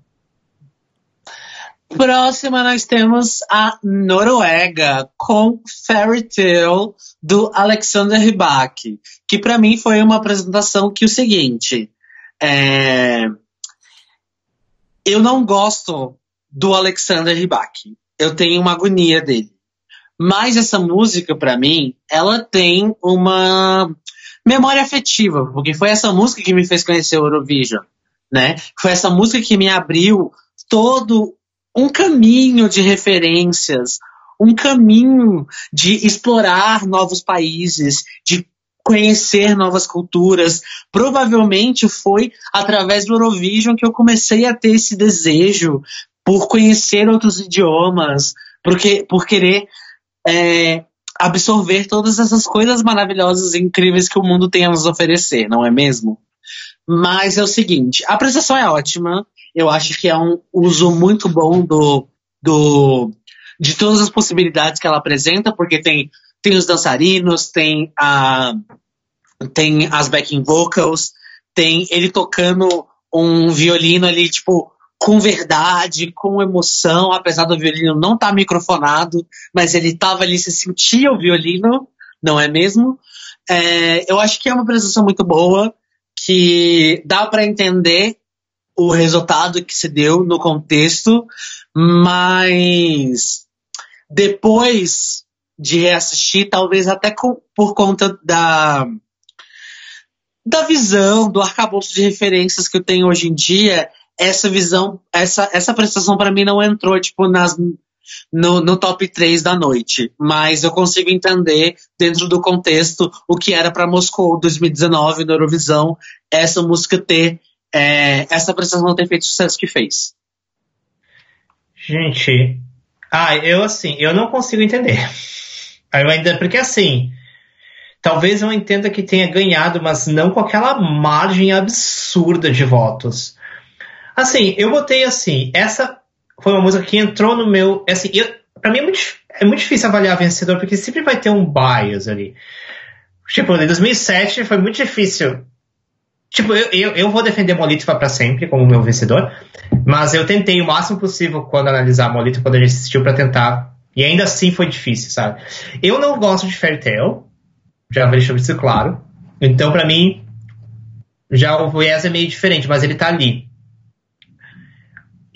Próxima nós temos a Noruega com Fairy Tale do Alexander Rybak, que para mim foi uma apresentação que o seguinte, é... eu não gosto do Alexander Rybak, eu tenho uma agonia dele, mas essa música para mim, ela tem uma memória afetiva, porque foi essa música que me fez conhecer o Eurovision, né? Foi essa música que me abriu todo um caminho de referências, um caminho de explorar novos países, de conhecer novas culturas. Provavelmente foi através do Eurovision que eu comecei a ter esse desejo por conhecer outros idiomas, porque, por querer é, absorver todas essas coisas maravilhosas e incríveis que o mundo tem a nos oferecer, não é mesmo? Mas é o seguinte, a apresentação é ótima, eu acho que é um uso muito bom do, do de todas as possibilidades que ela apresenta, porque tem, tem os dançarinos, tem, a, tem as backing vocals, tem ele tocando um violino ali, tipo, com verdade, com emoção, apesar do violino não estar tá microfonado, mas ele estava ali, se sentia o violino, não é mesmo? É, eu acho que é uma apresentação muito boa, que dá para entender o resultado que se deu no contexto, mas depois de reassistir, talvez até com, por conta da da visão, do arcabouço de referências que eu tenho hoje em dia, essa visão, essa, essa prestação para mim não entrou tipo nas no, no top 3 da noite, mas eu consigo entender dentro do contexto o que era para Moscou 2019 no Eurovisão essa música ter é, essa prestação não ter feito o sucesso que fez? Gente, ah, eu assim, eu não consigo entender. Eu ainda, porque assim, talvez eu entenda que tenha ganhado, mas não com aquela margem absurda de votos. Assim, eu botei assim, essa foi uma música que entrou no meu, assim, eu, pra mim é muito, é muito difícil avaliar vencedor, porque sempre vai ter um bias ali. Tipo, em 2007 foi muito difícil Tipo, eu, eu, eu vou defender Molitva para sempre como meu vencedor, mas eu tentei o máximo possível quando analisar Molitva quando a gente assistiu para tentar, e ainda assim foi difícil, sabe? Eu não gosto de Fairy já deixou isso claro, então para mim já o viés é meio diferente, mas ele tá ali.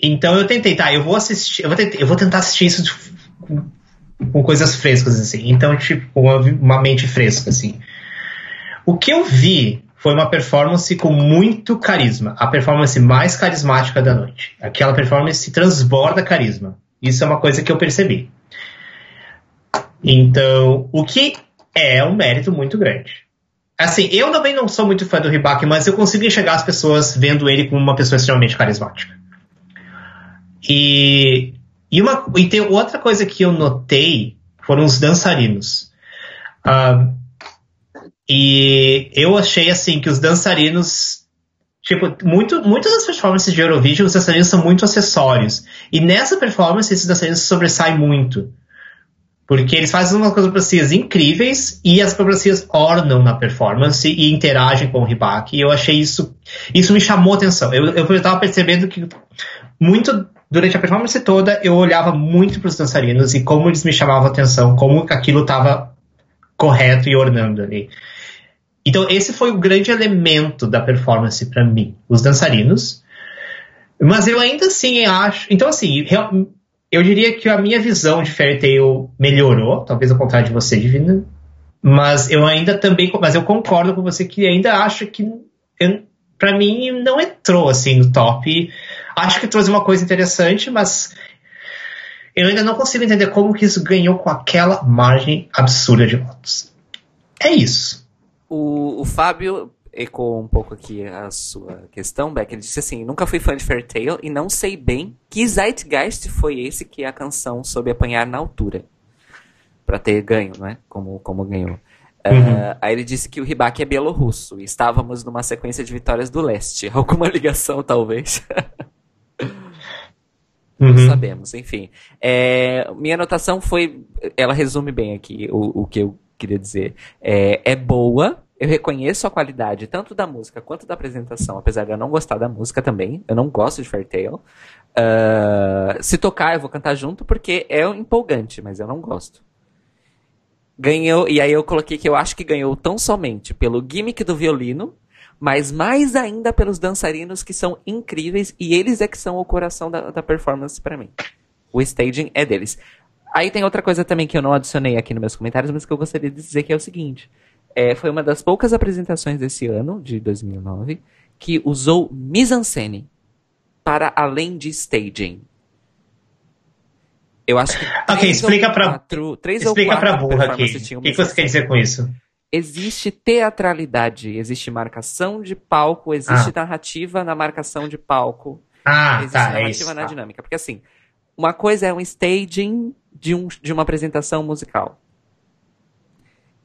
Então eu tentei, tá, eu vou assistir, eu vou, tentar, eu vou tentar assistir isso com, coisas frescas, assim. Então, tipo, uma mente fresca, assim. O que eu vi foi uma performance com muito carisma. A performance mais carismática da noite. Aquela performance transborda carisma. Isso é uma coisa que eu percebi. Então, o que é um mérito muito grande. Assim, eu também não sou muito fã do Ribak, mas eu consigo enxergar as pessoas vendo ele como uma pessoa extremamente carismática. E, e, uma, e tem outra coisa que eu notei foram os dançarinos. Uh, e eu achei assim que os dançarinos Tipo, muito, muitas das performances de Eurovision, os dançarinos são muito acessórios. E nessa performance, esses dançarinos sobressaem muito. Porque eles fazem umas coreografias incríveis e as coreografias ornam na performance e interagem com o Ribac. E eu achei isso. Isso me chamou atenção. Eu, eu estava percebendo que muito. Durante a performance toda, eu olhava muito para os dançarinos e como eles me chamavam atenção, como aquilo estava correto e ornando ali. Então, esse foi o grande elemento da performance para mim, os dançarinos. Mas eu ainda assim acho. Então, assim, eu diria que a minha visão de Fairy Tail melhorou, talvez ao contrário de você, Divina. Mas eu ainda também, mas eu concordo com você que ainda acho que para mim não entrou assim no top. Acho que trouxe uma coisa interessante, mas eu ainda não consigo entender como que isso ganhou com aquela margem absurda de votos. É isso. O, o Fábio ecoou um pouco aqui a sua questão, Beck. Ele disse assim: nunca fui fã de Fair Tale e não sei bem que Zeitgeist foi esse que a canção soube apanhar na altura. para ter ganho, né? Como, como ganhou. Uhum. Uh, aí ele disse que o Ribac é bielorrusso e estávamos numa sequência de vitórias do leste. Alguma ligação, talvez? Uhum. Não sabemos, enfim. É, minha anotação foi. Ela resume bem aqui o, o que eu queria dizer. É, é boa, eu reconheço a qualidade tanto da música quanto da apresentação, apesar de eu não gostar da música também. Eu não gosto de Fairtale. Uh, se tocar, eu vou cantar junto porque é empolgante, mas eu não gosto. Ganhou, e aí eu coloquei que eu acho que ganhou tão somente pelo gimmick do violino, mas mais ainda pelos dançarinos que são incríveis e eles é que são o coração da, da performance para mim. O staging é deles. Aí tem outra coisa também que eu não adicionei aqui nos meus comentários, mas que eu gostaria de dizer que é o seguinte. É, foi uma das poucas apresentações desse ano, de 2009, que usou mise-en-scène para além de staging. Eu acho que. Ok, explica para três explica ou quatro burra aqui. O que, que você quer dizer com isso? Existe teatralidade, existe marcação de palco, existe ah. narrativa na marcação de palco. Ah, existe tá, narrativa é isso, na tá. dinâmica. Porque assim, uma coisa é um staging de, um, de uma apresentação musical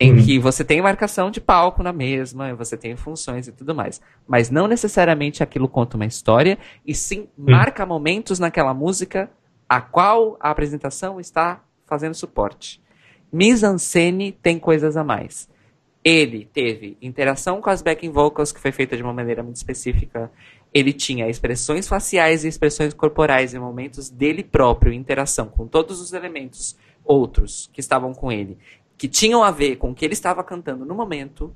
em uhum. que você tem marcação de palco na mesma, você tem funções e tudo mais. Mas não necessariamente aquilo conta uma história, e sim uhum. marca momentos naquela música a qual a apresentação está fazendo suporte. Mise-en-scène tem coisas a mais. Ele teve interação com as backing vocals, que foi feita de uma maneira muito específica. Ele tinha expressões faciais e expressões corporais em momentos dele próprio, interação com todos os elementos outros que estavam com ele que tinham a ver com o que ele estava cantando no momento.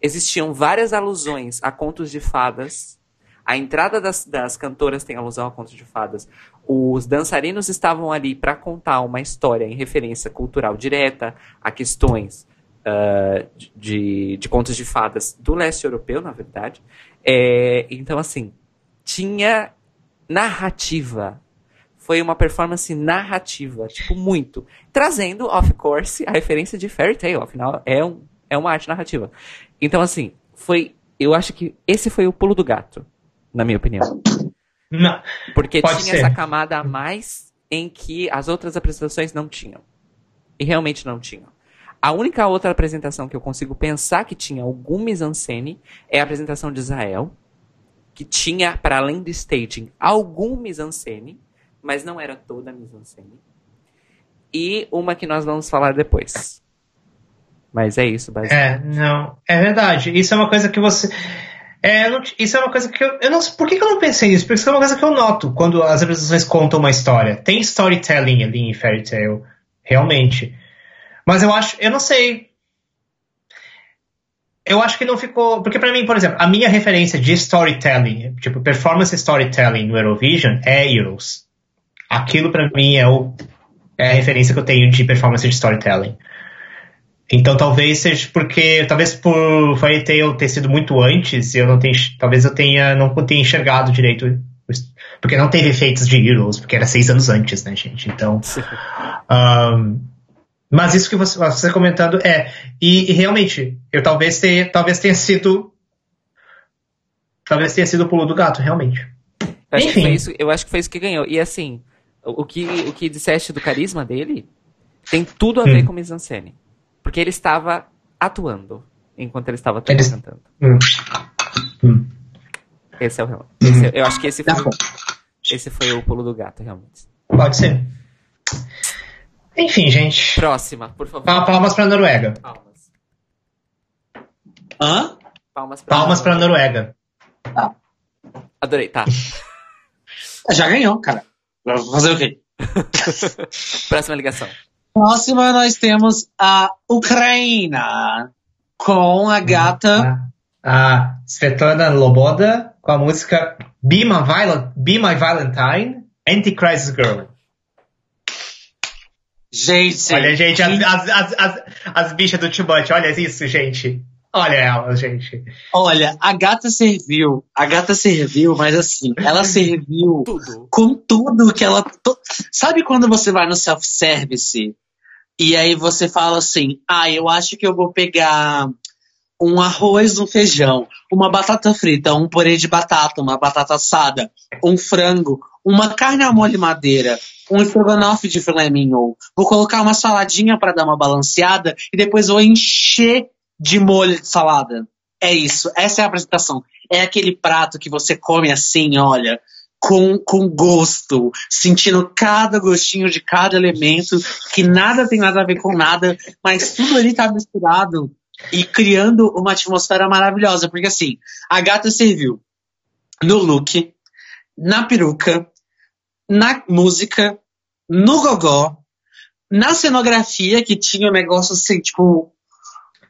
Existiam várias alusões a contos de fadas. A entrada das, das cantoras tem alusão a contos de fadas. Os dançarinos estavam ali para contar uma história em referência cultural direta a questões uh, de, de contos de fadas do leste europeu, na verdade. É, então, assim, tinha narrativa foi uma performance narrativa, tipo, muito. Trazendo, of course, a referência de Fairy Tail, afinal, é, um, é uma arte narrativa. Então, assim, foi. Eu acho que esse foi o pulo do gato, na minha opinião. Não. Porque tinha ser. essa camada a mais em que as outras apresentações não tinham. E realmente não tinham. A única outra apresentação que eu consigo pensar que tinha algum mise-en-scène é a apresentação de Israel, que tinha, para além do staging, algum mise-en-scène mas não era toda a mise-en-scène. E uma que nós vamos falar depois. Mas é isso, basicamente. É, não. É verdade. Isso é uma coisa que você. É, não, isso é uma coisa que eu. eu não, por que, que, eu não pensei nisso? Porque isso é uma coisa que eu noto quando as apresentações contam uma história. Tem storytelling ali em Fairy Tail, realmente. Mas eu acho. Eu não sei. Eu acho que não ficou. Porque para mim, por exemplo, a minha referência de storytelling, tipo, performance storytelling no Eurovision é Heroes aquilo para mim é, o, é a referência que eu tenho de performance de storytelling. Então talvez seja porque, talvez por Fairy Tail ter sido muito antes, eu não tenho, talvez eu tenha, não tenha enxergado direito, porque não teve efeitos de Heroes, porque era seis anos antes, né, gente? Então, um, mas isso que você, você comentando é, e, e, realmente, eu talvez tenha, talvez tenha sido, talvez tenha sido o pulo do gato, realmente. Eu acho, Enfim. Isso, eu acho que foi isso que ganhou. E assim, o que, o que disseste do carisma dele tem tudo a ver hum. com mise-en-scène. Porque ele estava atuando enquanto ele estava ele... cantando. Hum. Hum. Esse é o real. Esse- eu acho que esse Tá foi, esse foi o pulo do gato, realmente. Pode ser. Enfim, gente. Próxima, por favor. Pa- Palmas pra Noruega. Palmas. Hã? Palmas pra Palmas pra Noruega. Adorei, tá. Já ganhou, cara. Fazer o quê? Próxima ligação. Próxima nós temos a Ucrânia com a gata. A, a Svetlana Loboda com a música Be My, Viol- Be My Valentine, Anti-Crisis Girl. Gente, Olha, gente, as, as, as, as, as bichas do Tibete, olha isso, gente. Olha elas, gente. olha, a gata serviu. A gata serviu, mas assim, ela serviu Tudo. com tudo que ela. to- Sabe quando você vai no self-service e aí você fala assim: ah, eu acho que eu vou pegar um arroz, um feijão, uma batata frita, um purê de batata, uma batata assada, um frango, uma carne à molho madeira, um estrogonofe de filé mignon. Vou colocar uma saladinha para dar uma balanceada e depois vou encher de molho de salada. É isso, essa é a apresentação. É aquele prato que você come assim, olha, com, com gosto, sentindo cada gostinho de cada elemento, que nada tem nada a ver com nada, mas tudo ali tá misturado e criando uma atmosfera maravilhosa. Porque assim, a gata serviu no look, na peruca, na música, no gogó, na cenografia, que tinha um negócio assim, tipo,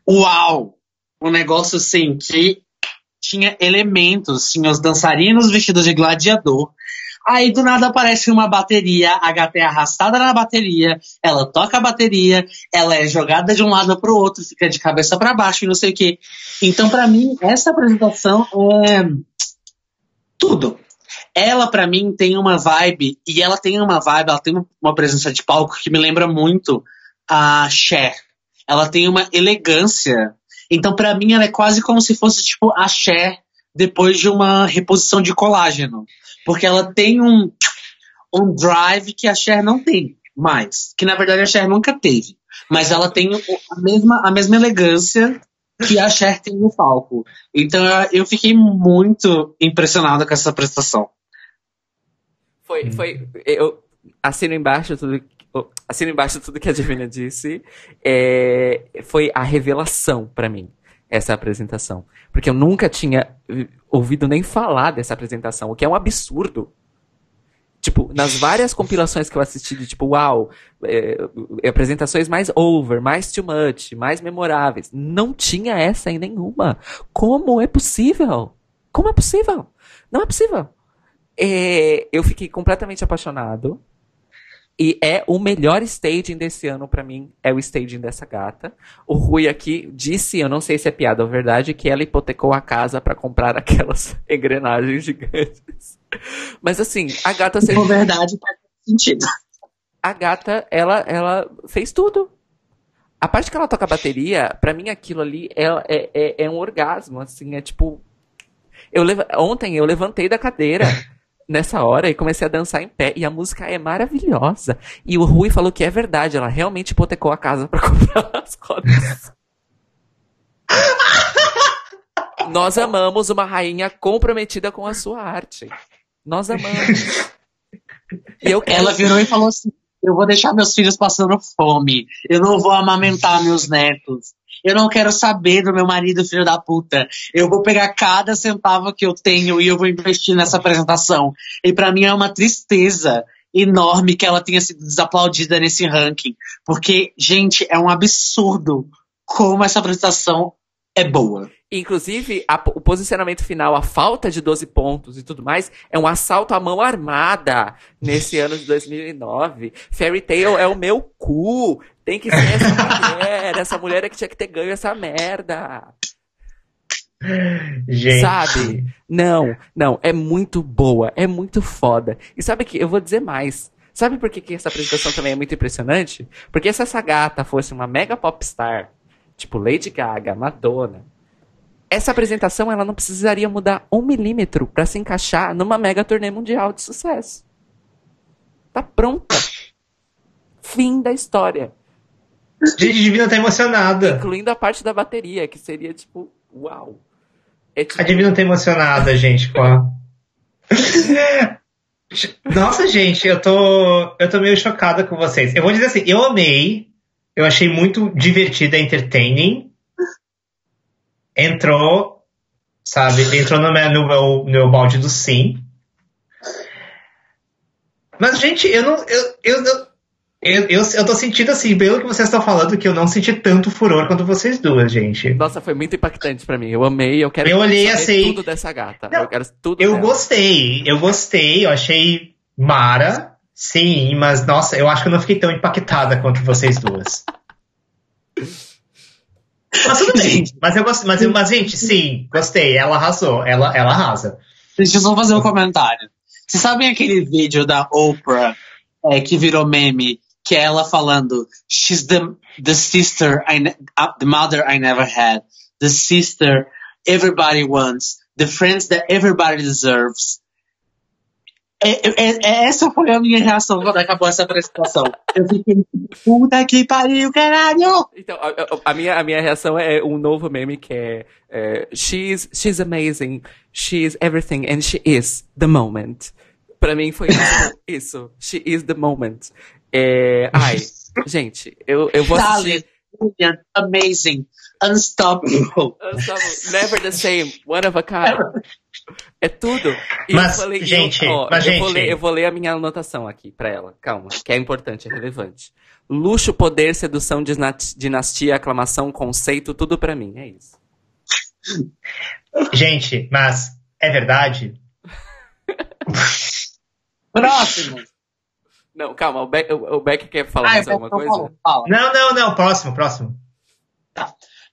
uau! Um negócio assim, que tinha elementos, tinha os dançarinos vestidos de gladiador. Aí do nada aparece uma bateria, a gata é arrastada na bateria, ela toca a bateria, ela é jogada de um lado pro outro, fica de cabeça para baixo e não sei o quê. Então, pra mim, essa apresentação é tudo. Ela, pra mim, tem uma vibe, e ela tem uma vibe, ela tem uma presença de palco que me lembra muito a Cher. Ela tem uma elegância. Então, pra mim, ela é quase como se fosse, tipo, a Cher depois de uma reposição de colágeno. Porque ela tem um, um drive que a Cher não tem mais. Que, na verdade, a Cher nunca teve. Mas ela tem a mesma, a mesma elegância que a Cher tem no palco. Então, eu- fiquei muito impressionado com essa apresentação. Foi, foi. Eu assino embaixo tudo. Assino embaixo tudo que a Divina disse. É, foi a revelação pra mim, essa apresentação. Porque eu nunca tinha ouvido nem falar dessa apresentação, o que é um absurdo. Tipo, nas várias compilações que eu assisti, de tipo, uau, é, apresentações mais over, mais too much, mais memoráveis, não tinha essa em nenhuma. Como é possível? Como é possível? Não é possível. É, eu fiquei completamente apaixonado. E é o melhor staging desse ano pra mim, é o staging dessa gata. O Rui aqui disse, eu não sei se é piada ou verdade, que ela hipotecou a casa pra comprar aquelas engrenagens gigantes. Mas assim, a gata Na serviu verdade, faz sentido. a gata, ela, ela fez tudo. A parte que ela toca a bateria, pra mim aquilo ali é, é, é, é um orgasmo, assim, é tipo. Eu leva- Ontem eu levantei da cadeira nessa hora e comecei a dançar em pé. E a música é maravilhosa. E o Rui falou que é verdade, ela realmente hipotecou a casa pra comprar as rodas. Nós amamos uma rainha comprometida com a sua arte. Nós amamos. E eu quero... Ela virou e falou assim: Eu vou deixar meus filhos passando fome. Eu não vou amamentar meus netos. Eu não quero saber do meu marido, filho da puta. Eu vou pegar cada centavo que eu tenho e eu vou investir nessa apresentação. E pra mim é uma tristeza enorme que ela tenha sido desaplaudida nesse ranking. Porque, gente, é um absurdo como essa apresentação é boa. Inclusive, a- o posicionamento final, a falta de 12 pontos e tudo mais, é um assalto à mão armada nesse ano de 2009. Fairy Tail é o meu cu. Tem que ser essa mulher. Essa mulher é que tinha que ter ganho essa merda. Gente. Sabe? Não, não. É muito boa. É muito foda. E sabe que eu vou dizer mais. Sabe por que, que essa apresentação também é muito impressionante? Porque se essa gata fosse uma mega popstar, tipo Lady Gaga, Madonna, essa apresentação ela não precisaria mudar um milímetro pra se encaixar numa mega turnê mundial de sucesso. Tá pronta. Fim da história. Gente, Divina tá emocionada. Incluindo a parte da bateria, que seria tipo, uau. É tipo, A Divina tá emocionada, gente, com a... Nossa, gente, eu tô, eu tô meio chocada com vocês. Eu vou dizer assim, eu amei, eu achei muito divertida, entertaining. Entrou, sabe, entrou no meu, no meu, no meu balde do sim. Mas, gente, eu não. Eu, eu, eu, eu, eu, eu tô sentindo assim, pelo que vocês estão falando, que eu não senti tanto furor quanto vocês duas, gente. Nossa, foi muito impactante pra mim. Eu amei, eu quero Eu olhei saber assim- tudo dessa gata. Não, eu quero tudo Eu dela. gostei, eu gostei, eu achei Mara, sim, mas nossa, eu acho que eu não fiquei tão impactada quanto vocês duas. Mas tudo bem, mas eu gostei, mas, eu- mas gente, sim, gostei, ela arrasou, ela, ela arrasa. Deixa eu só fazer um comentário. Vocês sabem aquele vídeo da Oprah é, que virou meme? Que é ela falando She's the, the sister, I uh, the mother I never had. The sister everybody wants. The friends that everybody deserves. É, é- é- essa foi a minha reação quando acabou essa apresentação. Eu fiquei, puta que pariu, caralho! Então, a, a- a minha, a minha reação é um novo meme que é, é she's, she's amazing, she's everything, and she is the moment. Pra mim foi isso. isso. She is the moment. É, ai, gente, eu, eu vou assistir. Amazing, unstoppable. Unstoppable, Never the same, one of a kind. É tudo. E Mas, eu falei, gente, eu, ó, mas, eu, Vou gente- ler, eu vou ler a minha anotação aqui pra ela. Calma, que é importante, é relevante. Luxo, poder, sedução, dinastia, aclamação, conceito, tudo pra mim. É isso. Gente, mas é verdade? Próximo. Não, calma, o Beck, o, Beck quer falar mais eu alguma tô coisa? falando, fala. Não, não, não, próximo, próximo.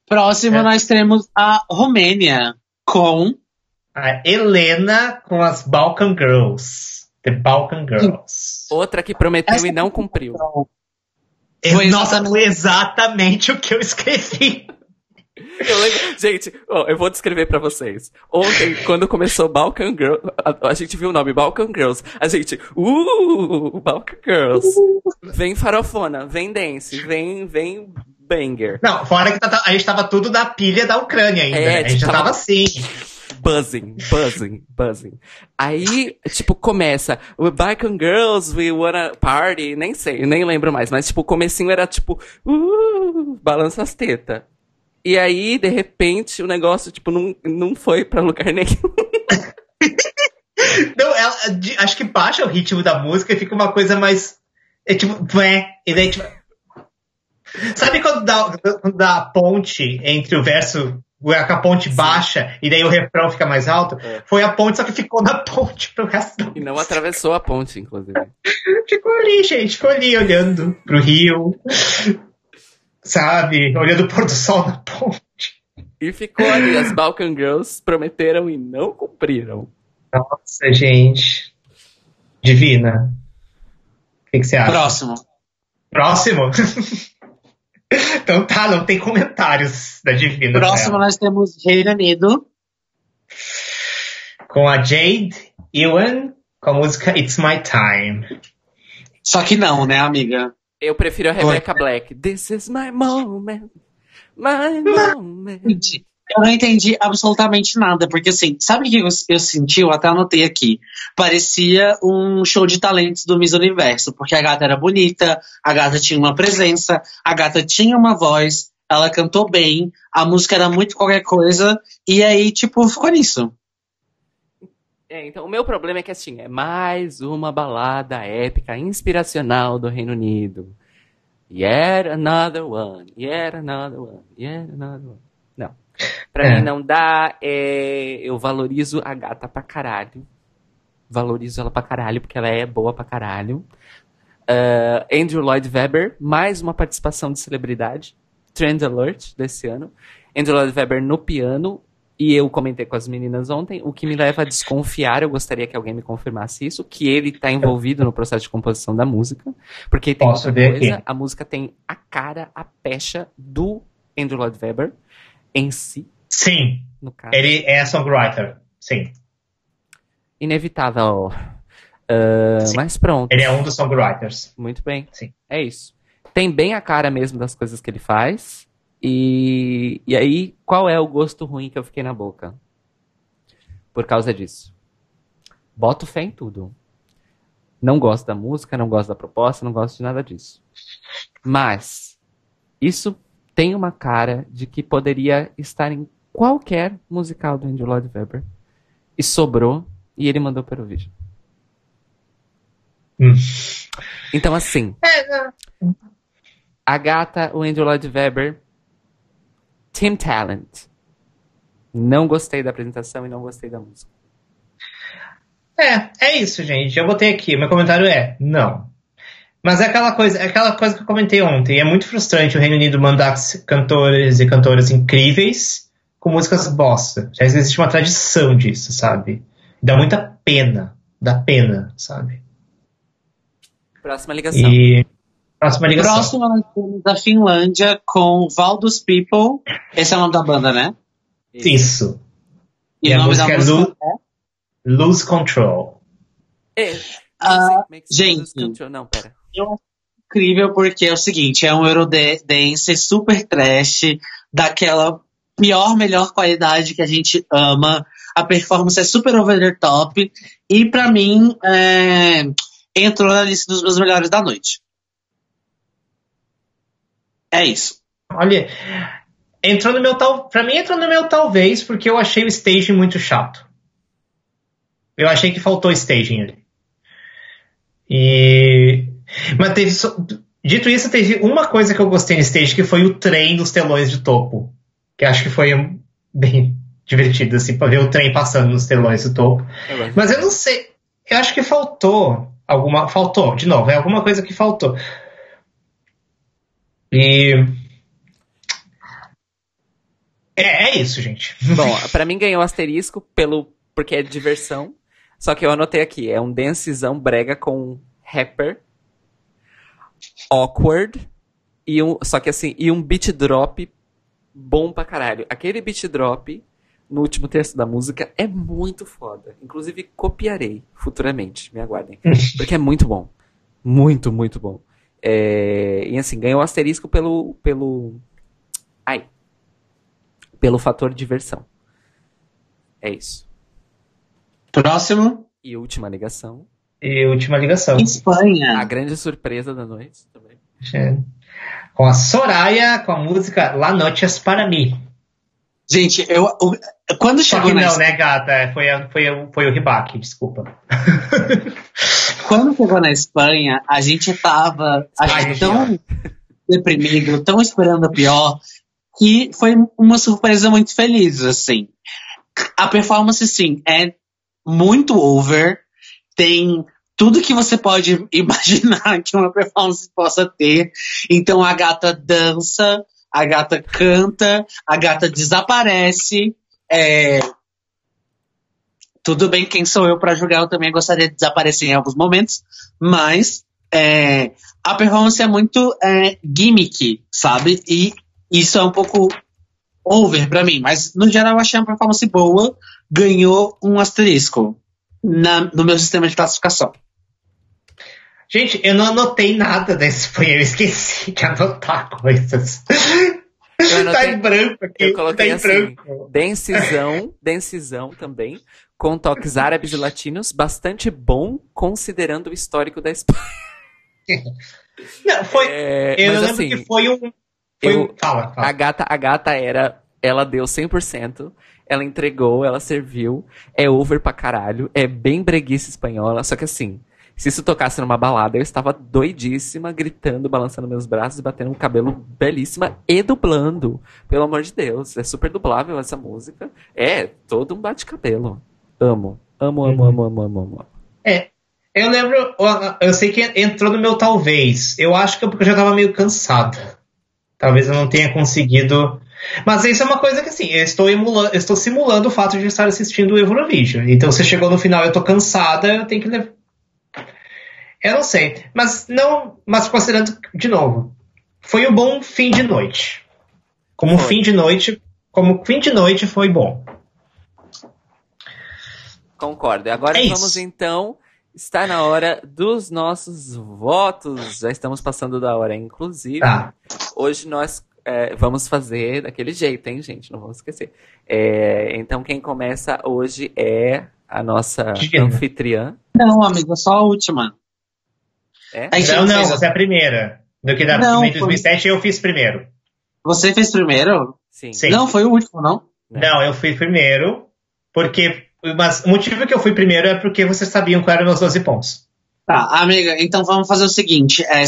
Próximo, É. nós temos a Romênia com A Helena com as Balkan Girls. The Balkan Girls. Outra que prometeu Essa- e não cumpriu. Foi Nossa, exatamente o que eu escrevi. Eu gente, ó, eu vou descrever pra vocês. Ontem, quando começou Balkan Girls, a, a gente viu o nome Balkan Girls. A gente, uh, Balkan Girls. Vem farofona, vem dance, vem, vem banger. Não, fora que tá- a gente tava tudo da pilha da Ucrânia ainda. É, né? A gente já tipo, tava assim. Buzzing, buzzing, buzzing. Aí, tipo, começa, we Balkan Girls, we wanna party, nem sei, nem lembro mais, mas tipo, o comecinho era tipo, uh, balança as tetas. E aí, de repente, o negócio, tipo, não, não foi pra lugar nenhum. Não, ela, de- acho que baixa o ritmo da música e fica uma coisa mais. É tipo, blé, e daí tipo. Sabe quando dá, quando dá a ponte entre o verso, a ponte baixa e daí o refrão fica mais alto? É. Foi a ponte, só que ficou na ponte pro resto E não atravessou a ponte, inclusive. Ficou ali, gente, ficou ali olhando pro rio. Sabe? Olhando o pôr do sol na ponte. E ficou ali, as Balkan Girls prometeram e não cumpriram. Nossa, gente. Divina. O que, que você acha? próximo. Próximo? então tá, não tem comentários da Divina. pra Próximo nós temos Reino Unido Com a Jade Ewan, com a música It's My Time. Só que não, né, amiga? Eu prefiro a Rebecca Black. This is my moment. My moment. Gente, Eu não entendi absolutamente nada, porque assim, sabe o que eu, eu senti? Eu até anotei aqui. Parecia um show de talentos do Miss Universo, porque a gata era bonita, a gata tinha uma presença, a gata tinha uma voz, ela cantou bem, a música era muito qualquer coisa, e aí, tipo, ficou nisso. É, então o meu problema é que assim, é mais uma balada épica, inspiracional do Reino Unido. Yet another one, yet another one, yet another one. Não. Pra É. mim não dá, é, eu valorizo a gata pra caralho. Valorizo ela pra caralho, porque ela é boa pra caralho. Ah, Andrew Lloyd Webber, mais uma participação de celebridade. Trend Alert desse ano. Andrew Lloyd Webber no piano. E eu comentei com as meninas ontem, o que me leva a desconfiar, eu gostaria que alguém me confirmasse isso, que ele tá envolvido no processo de composição da música. Porque tem Posso outra ver coisa, aqui. a música tem a cara, a pecha do Andrew Lloyd Webber em si, Sim, ele é songwriter. Sim, Inevitável. Sim. mas pronto. ele é um dos songwriters. Muito bem. Sim. É isso. Tem bem a cara mesmo das coisas que ele faz. E, e aí, qual é o gosto ruim que eu fiquei na boca? por causa disso. Boto fé em tudo. Não gosto da música, não gosto da proposta, não gosto de nada disso. Mas isso tem uma cara de que poderia estar em qualquer musical do Andrew Lloyd Webber. E sobrou e ele mandou para o vídeo. Hum. Então, assim, a gata, o Andrew Lloyd Webber, Team Talent. Não gostei da apresentação e não gostei da música. É, é isso, gente. Eu botei aqui. Meu comentário é não. Mas é aquela coisa, é aquela coisa que eu comentei ontem. É muito frustrante o Reino Unido mandar cantores e cantoras incríveis com músicas bosta. Já existe uma tradição disso, sabe? Dá muita pena. Dá pena, sabe? Próxima ligação. E. Próxima ligação. Próximo nós temos a Finlândia com Valdus People. Esse é o nome da banda, né? Isso. E, E o a nome da música é música é? Lose Control. É, makes gente. lose control. Não, pera. Eu acho incrível porque é o seguinte, é um Eurodance super trash, daquela pior, melhor qualidade que a gente ama. A performance é super over the top. E pra mim, é, entrou na lista dos meus melhores da noite. É isso. Olha, entrou no meu tal. Pra mim entrou no meu talvez, porque eu achei o staging muito chato. Eu achei que faltou staging ali. E. Mas teve. só- Dito isso, teve uma coisa que eu gostei no stage, que foi o trem dos telões de topo. Que acho que foi um, bem divertido, assim, pra ver o trem passando nos telões do topo. Gosto. Mas eu não sei. Eu acho que faltou alguma. Faltou, de novo, é alguma coisa que faltou. E. É, é isso, gente. Bom, pra mim ganhou asterisco pelo porque é diversão. Só que eu anotei aqui, é um dancezão brega com rapper, awkward e um, só que assim, e um beat drop bom pra caralho. Aquele beat drop no último terço da música é muito foda. Inclusive copiarei futuramente, me aguardem, porque é muito bom, muito muito bom. É, e assim ganhou asterisco pelo pelo ai pelo fator diversão. É isso. Próximo, E última ligação. E última ligação. A Espanha. grande surpresa da noite também. É. Com a Soraya, com a música La Noches para mim. Gente, eu, o- quando Só chegou que na não, né, gata? Foi, a- foi, a- foi o ribaque, desculpa. Quando chegou na Espanha, a gente tava Ai, tão deprimido, tão esperando a pior, que foi uma surpresa muito feliz, assim. A performance, sim, é muito over, tem tudo que você pode imaginar que uma performance possa ter. Então a gata dança, a gata canta, a gata desaparece. é, tudo bem, quem sou eu para julgar? Eu também gostaria de desaparecer em alguns momentos, mas é, a performance é muito é, gimmick, sabe? E isso é um pouco over pra mim, mas no geral eu achei uma performance boa, ganhou um asterisco na- no meu sistema de classificação. Gente, eu não anotei nada da Espanha, eu esqueci de anotar coisas. Anotei- tá em branco aqui. Eu coloquei tá em assim, branco. Densizão, densizão também, com toques árabes e latinos, bastante bom, considerando o histórico da Espanha. Não, foi, É, eu lembro assim, que foi um. Foi eu- um fala, fala. a gata, a gata era, ela deu 100%, ela entregou, ela serviu, é over pra caralho, é bem breguice espanhola, só que assim, se isso tocasse numa balada, eu estava doidíssima, gritando, balançando meus braços, batendo um cabelo belíssima e dublando. Pelo amor de Deus, é super dublável essa música. É, todo um bate-cabelo. Amo. Amo, amo, amo, amo, amo, amo. Eu lembro, eu sei que entrou no meu talvez. Eu acho que é porque eu já tava meio cansado. Talvez eu não tenha conseguido. Mas isso é uma coisa que assim, eu estou emulando, eu estou simulando o fato de estar assistindo o Eurovision. Então se chegou no final eu tô cansada, eu tenho que levar. Eu não sei. Mas não. Mas considerando, de novo, foi um bom fim de noite. Como Foi. fim de noite. Como fim de noite foi bom. Concordo. Agora É vamos isso. então. Está na hora dos nossos votos. Já estamos passando da hora, inclusive. Tá. Hoje nós é, vamos fazer daquele jeito, hein, gente? Não vamos esquecer. É, então, quem começa hoje é a nossa anfitriã. Não, amigo, só a última. É? A gente Não, não, fez- você é a primeira. Do que da Não, em foi- 2007 eu fiz primeiro. Você fez primeiro? Sim. Sim. Não, foi o último, não? Né? Não, eu fui primeiro, porque. Mas o motivo que eu fui primeiro é porque vocês sabiam quais eram meus 12 pontos. Tá, amiga, então vamos fazer o seguinte. É,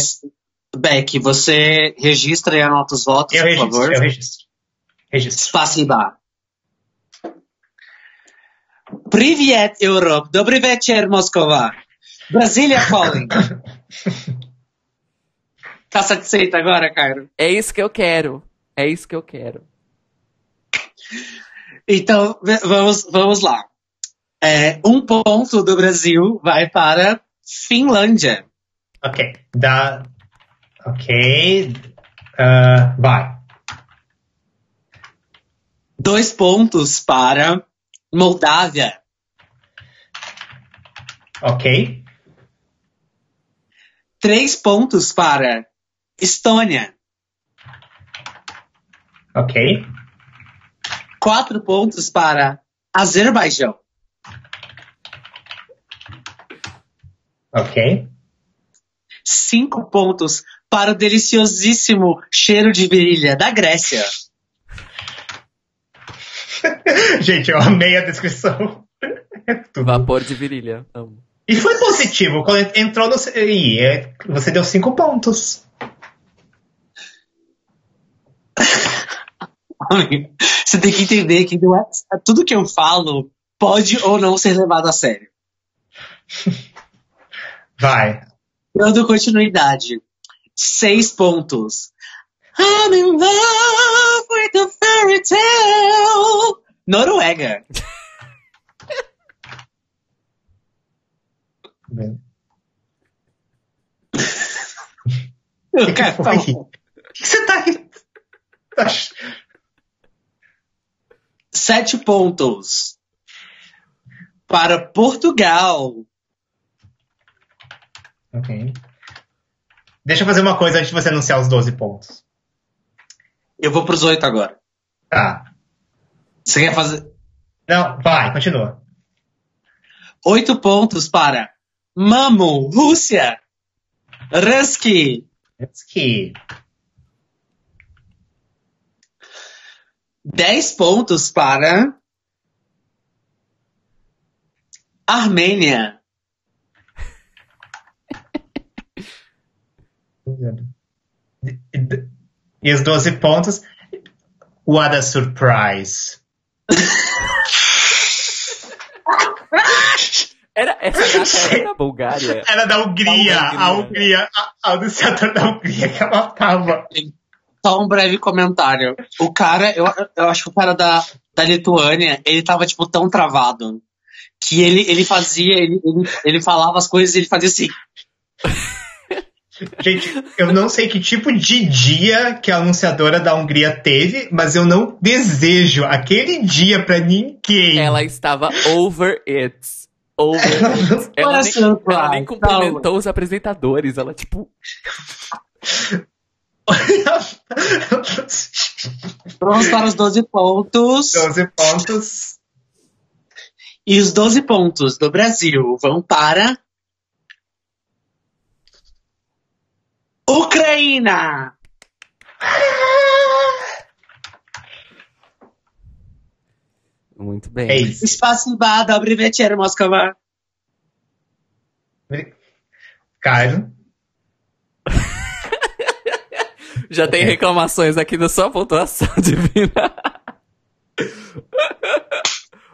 Beck, você registra e anota os votos, Eu por registro, favor. eu registro. Registro. Spasiba. Привет, Europe. Добрый вечер, Moskova. Brasília calling. tá satisfeita agora, Cairo? É isso que eu quero. É isso que eu quero. Então, vamos, vamos lá. É, um ponto do Brasil vai para Finlândia. Ok. Da. Ok. Ah, vai. Dois pontos para Moldávia. Ok. Três pontos para Estônia. Ok. Quatro pontos para Azerbaijão. Ok. Cinco pontos para o deliciosíssimo cheiro de virilha da Grécia. Gente, eu amei a descrição. É tudo. Vapor de virilha. Amo. E foi positivo. Quando entrou no. Ih, é- você deu cinco pontos. Você tem que entender que não é- tudo que eu falo pode ou não ser levado a sério. Vai. Dando continuidade. Seis pontos. I'm in love with a fairy tale. Noruega. Quero foi? falar. O que você tá rindo? Sete pontos. Para Portugal. Ok. Deixa eu fazer uma coisa antes de você anunciar os 12 pontos. Eu vou pros oito agora. Tá. Você quer fazer Não, vai, continua. oito pontos para Mamo, Rússia. Ruski. Que. Dez pontos para Armênia. E os 12 pontos. What a surprise. Era, essa era da Bulgária. Era da Hungria. A Hungria. A, anunciadora da Hungria que ela tava. Só um breve comentário. O cara, eu, eu acho que o cara da, da Lituânia, ele tava, tipo, tão travado. Que ele, ele fazia, ele, ele, ele falava as coisas e ele fazia assim. Gente, eu não sei que tipo de dia que a anunciadora da Hungria teve, mas eu não desejo aquele dia pra ninguém. Ela estava over it. Over. Ela nem, ela nem cumprimentou os apresentadores. Ela, tipo, Vamos para os 12 pontos. 12 pontos. E os 12 pontos do Brasil vão para. Ucrânia! Muito bem. É isso. Spasiba, dobry wieczór, Moskwa. Caio. Já tem reclamações aqui da sua pontuação divina.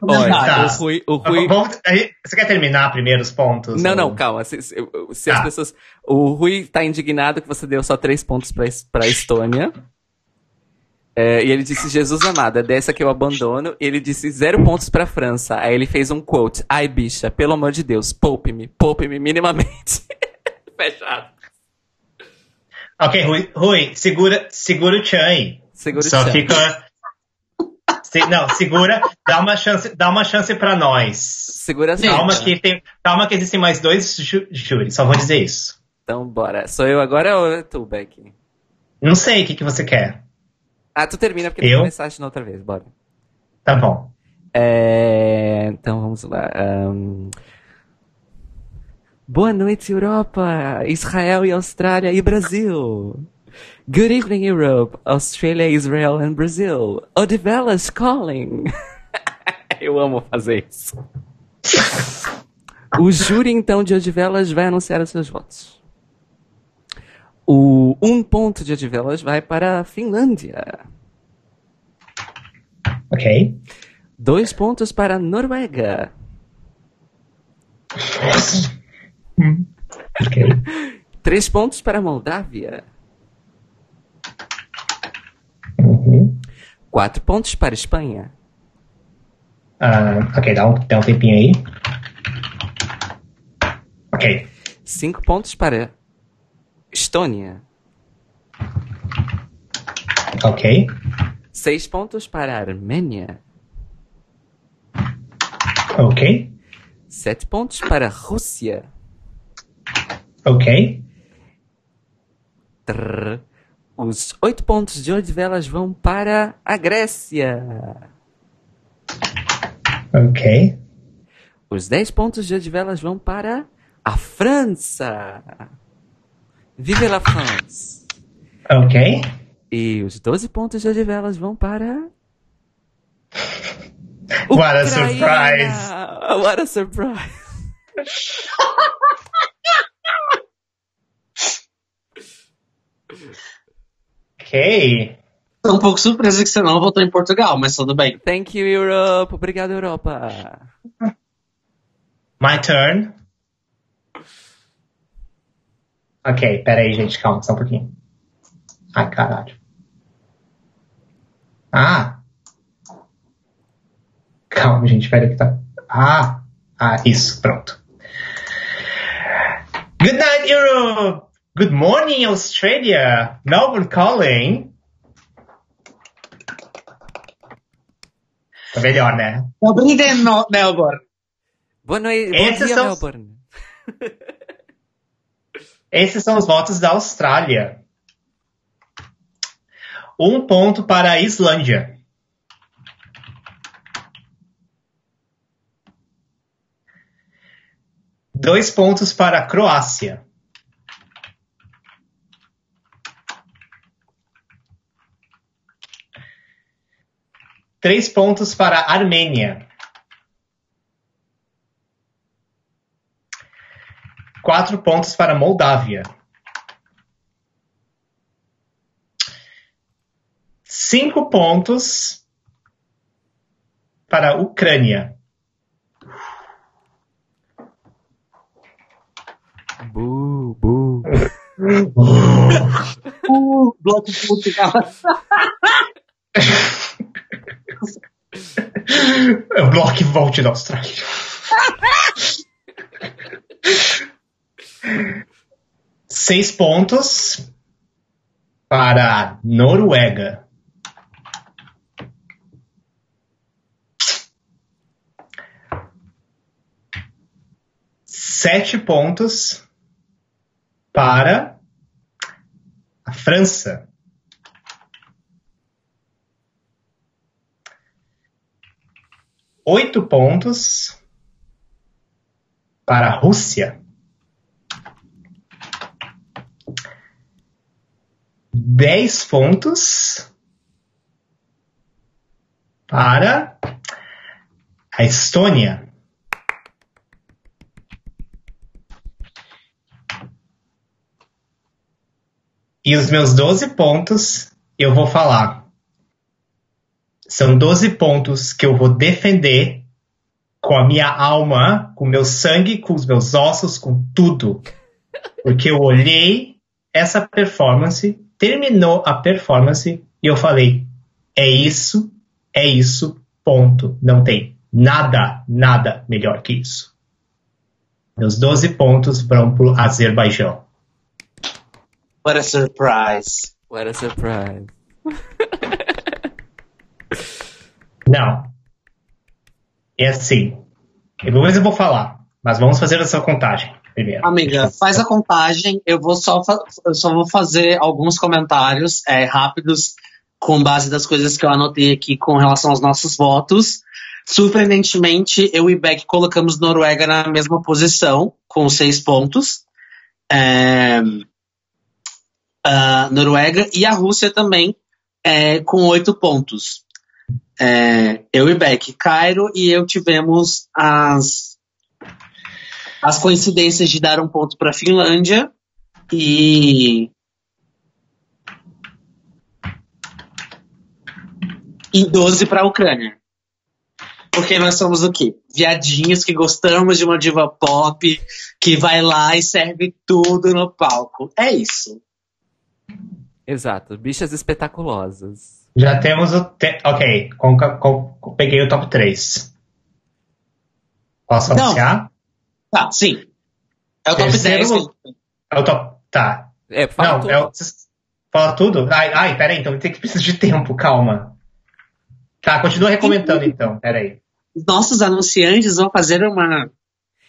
Olha, Tá. o Rui, o Rui Vamos- você quer terminar primeiro os pontos? Não, Ou- não, calma. Se, se- se as Tá. pessoas. O Rui tá indignado que você deu só três pontos pra, pra Estônia. É, e ele disse, Jesus amado, é dessa que eu abandono. E ele disse zero pontos pra França. Aí ele fez um quote. Ai, bicha, pelo amor de Deus, poupe-me, poupe-me minimamente. Fechado. Ok, Rui, Rui segura, segura o Chan aí. Segura o Só chão. fica. Se- não, segura, dá uma chance, dá uma chance pra nós. Segura a Calma gente. que tem, calma que existem mais dois ju- júris, só vou dizer isso. Então, bora. Sou eu agora ou é tu, Beck? Não sei o que, que você quer. Ah, tu termina porque Eu? tu começaste na outra vez, bora. Tá bom. É, Então vamos lá. ahn. Boa noite, Europa, Israel e Austrália e Brasil. Good evening, Europe, Australia, Israel and Brazil. Odivelas calling. Eu amo fazer isso. O júri, então, de Odivelas vai anunciar os seus votos. O um ponto de Odivelas vai para a Finlândia. Ok. Dois pontos para a Noruega. Hum. Ok. Três pontos para a Moldávia. Uhum. Quatro pontos para a Espanha. Ah, ok, dá um, dá um tempinho aí. Ok. Cinco pontos para Estônia. Ok. Seis pontos para a Armênia. Ok. Sete pontos para a Rússia. Ok. Trrr. Os oito pontos de Odivelas vão para a Grécia. Ok. Os dez pontos de Odivelas vão para a França. Vive la France. Ok. E os 12 pontos de Odivelas vão para. What a surprise. What a surprise! Ok. Tô um pouco surpresa que você não votou em Portugal, mas tudo bem. Thank you, Europe. Obrigado, Europa. My turn. Ok, pera aí, gente, calma, só um pouquinho. Ai, caralho. Ah! Calma, gente, pera aí que tá. Ah! Ah, isso, pronto. Good night, Europe! Good morning, Australia! Melbourne calling! Tá melhor, né? Obrigado, no- Melbourne. Boa noite. Bom Esses dia, são- Melbourne. Esses são os votos da Austrália. Um ponto para a Islândia. Dois pontos para a Croácia. Três pontos para a Armênia. Quatro pontos para a Moldávia. Cinco pontos para a Ucrânia. Bu, bu. Uh, bloco de Portugal. É o bloco que volte da Austrália. Seis pontos para Noruega. Sete pontos para a França. Oito pontos para a Rússia. Dez pontos para a Estônia. E os meus 12 pontos eu vou falar. São 12 pontos que eu vou defender com a minha alma, com meu sangue, com os meus ossos, com tudo. Porque eu olhei essa performance, terminou a performance e eu falei: é isso, é isso, ponto. Não tem nada, nada melhor que isso. Meus 12 pontos vão pro Azerbaijão. What a surprise. What a surprise. Não. É assim. Depois eu vou falar. Mas vamos fazer essa contagem primeiro. Amiga, faz a contagem. Eu vou só, eu só vou fazer alguns comentários é, rápidos com base das coisas que eu anotei aqui com relação aos nossos votos. Surpreendentemente, eu e Beck colocamos Noruega na mesma posição, com seis pontos. É, a Noruega e a Rússia também, é, com oito pontos. É, eu e Beck, Cairo e eu tivemos as, as coincidências de dar um ponto para a Finlândia e e 12 para a Ucrânia. Porque nós somos o quê? Viadinhos que gostamos de uma diva pop que vai lá e serve tudo no palco. É isso. Exato, bichas espetaculosas. Já temos o. Te... Ok, com, com, com, peguei o top 3. Posso Não. anunciar? Tá, sim. É o top Terceiro 10. lu- É o top. Tá. É, fala Não, tudo. é o... Fala tudo? Ai, ai, peraí, então tem que precisar de tempo, calma. Tá, continua recomendando então, peraí. Os nossos anunciantes vão fazer uma,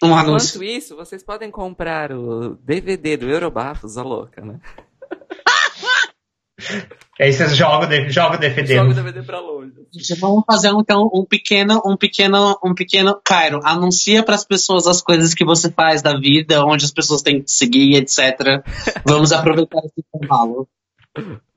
um anúncio. Enquanto isso, vocês podem comprar o DVD do Eurobafos, a louca, né? Aí vocês jogam, de- jogam DVD. Joga o no- DVD pra longe. Vamos fazer então um pequeno, um pequeno, um pequeno. Cairo, anuncia para as pessoas as coisas que você faz da vida, onde as pessoas têm que te seguir, etc. Vamos aproveitar esse intervalo.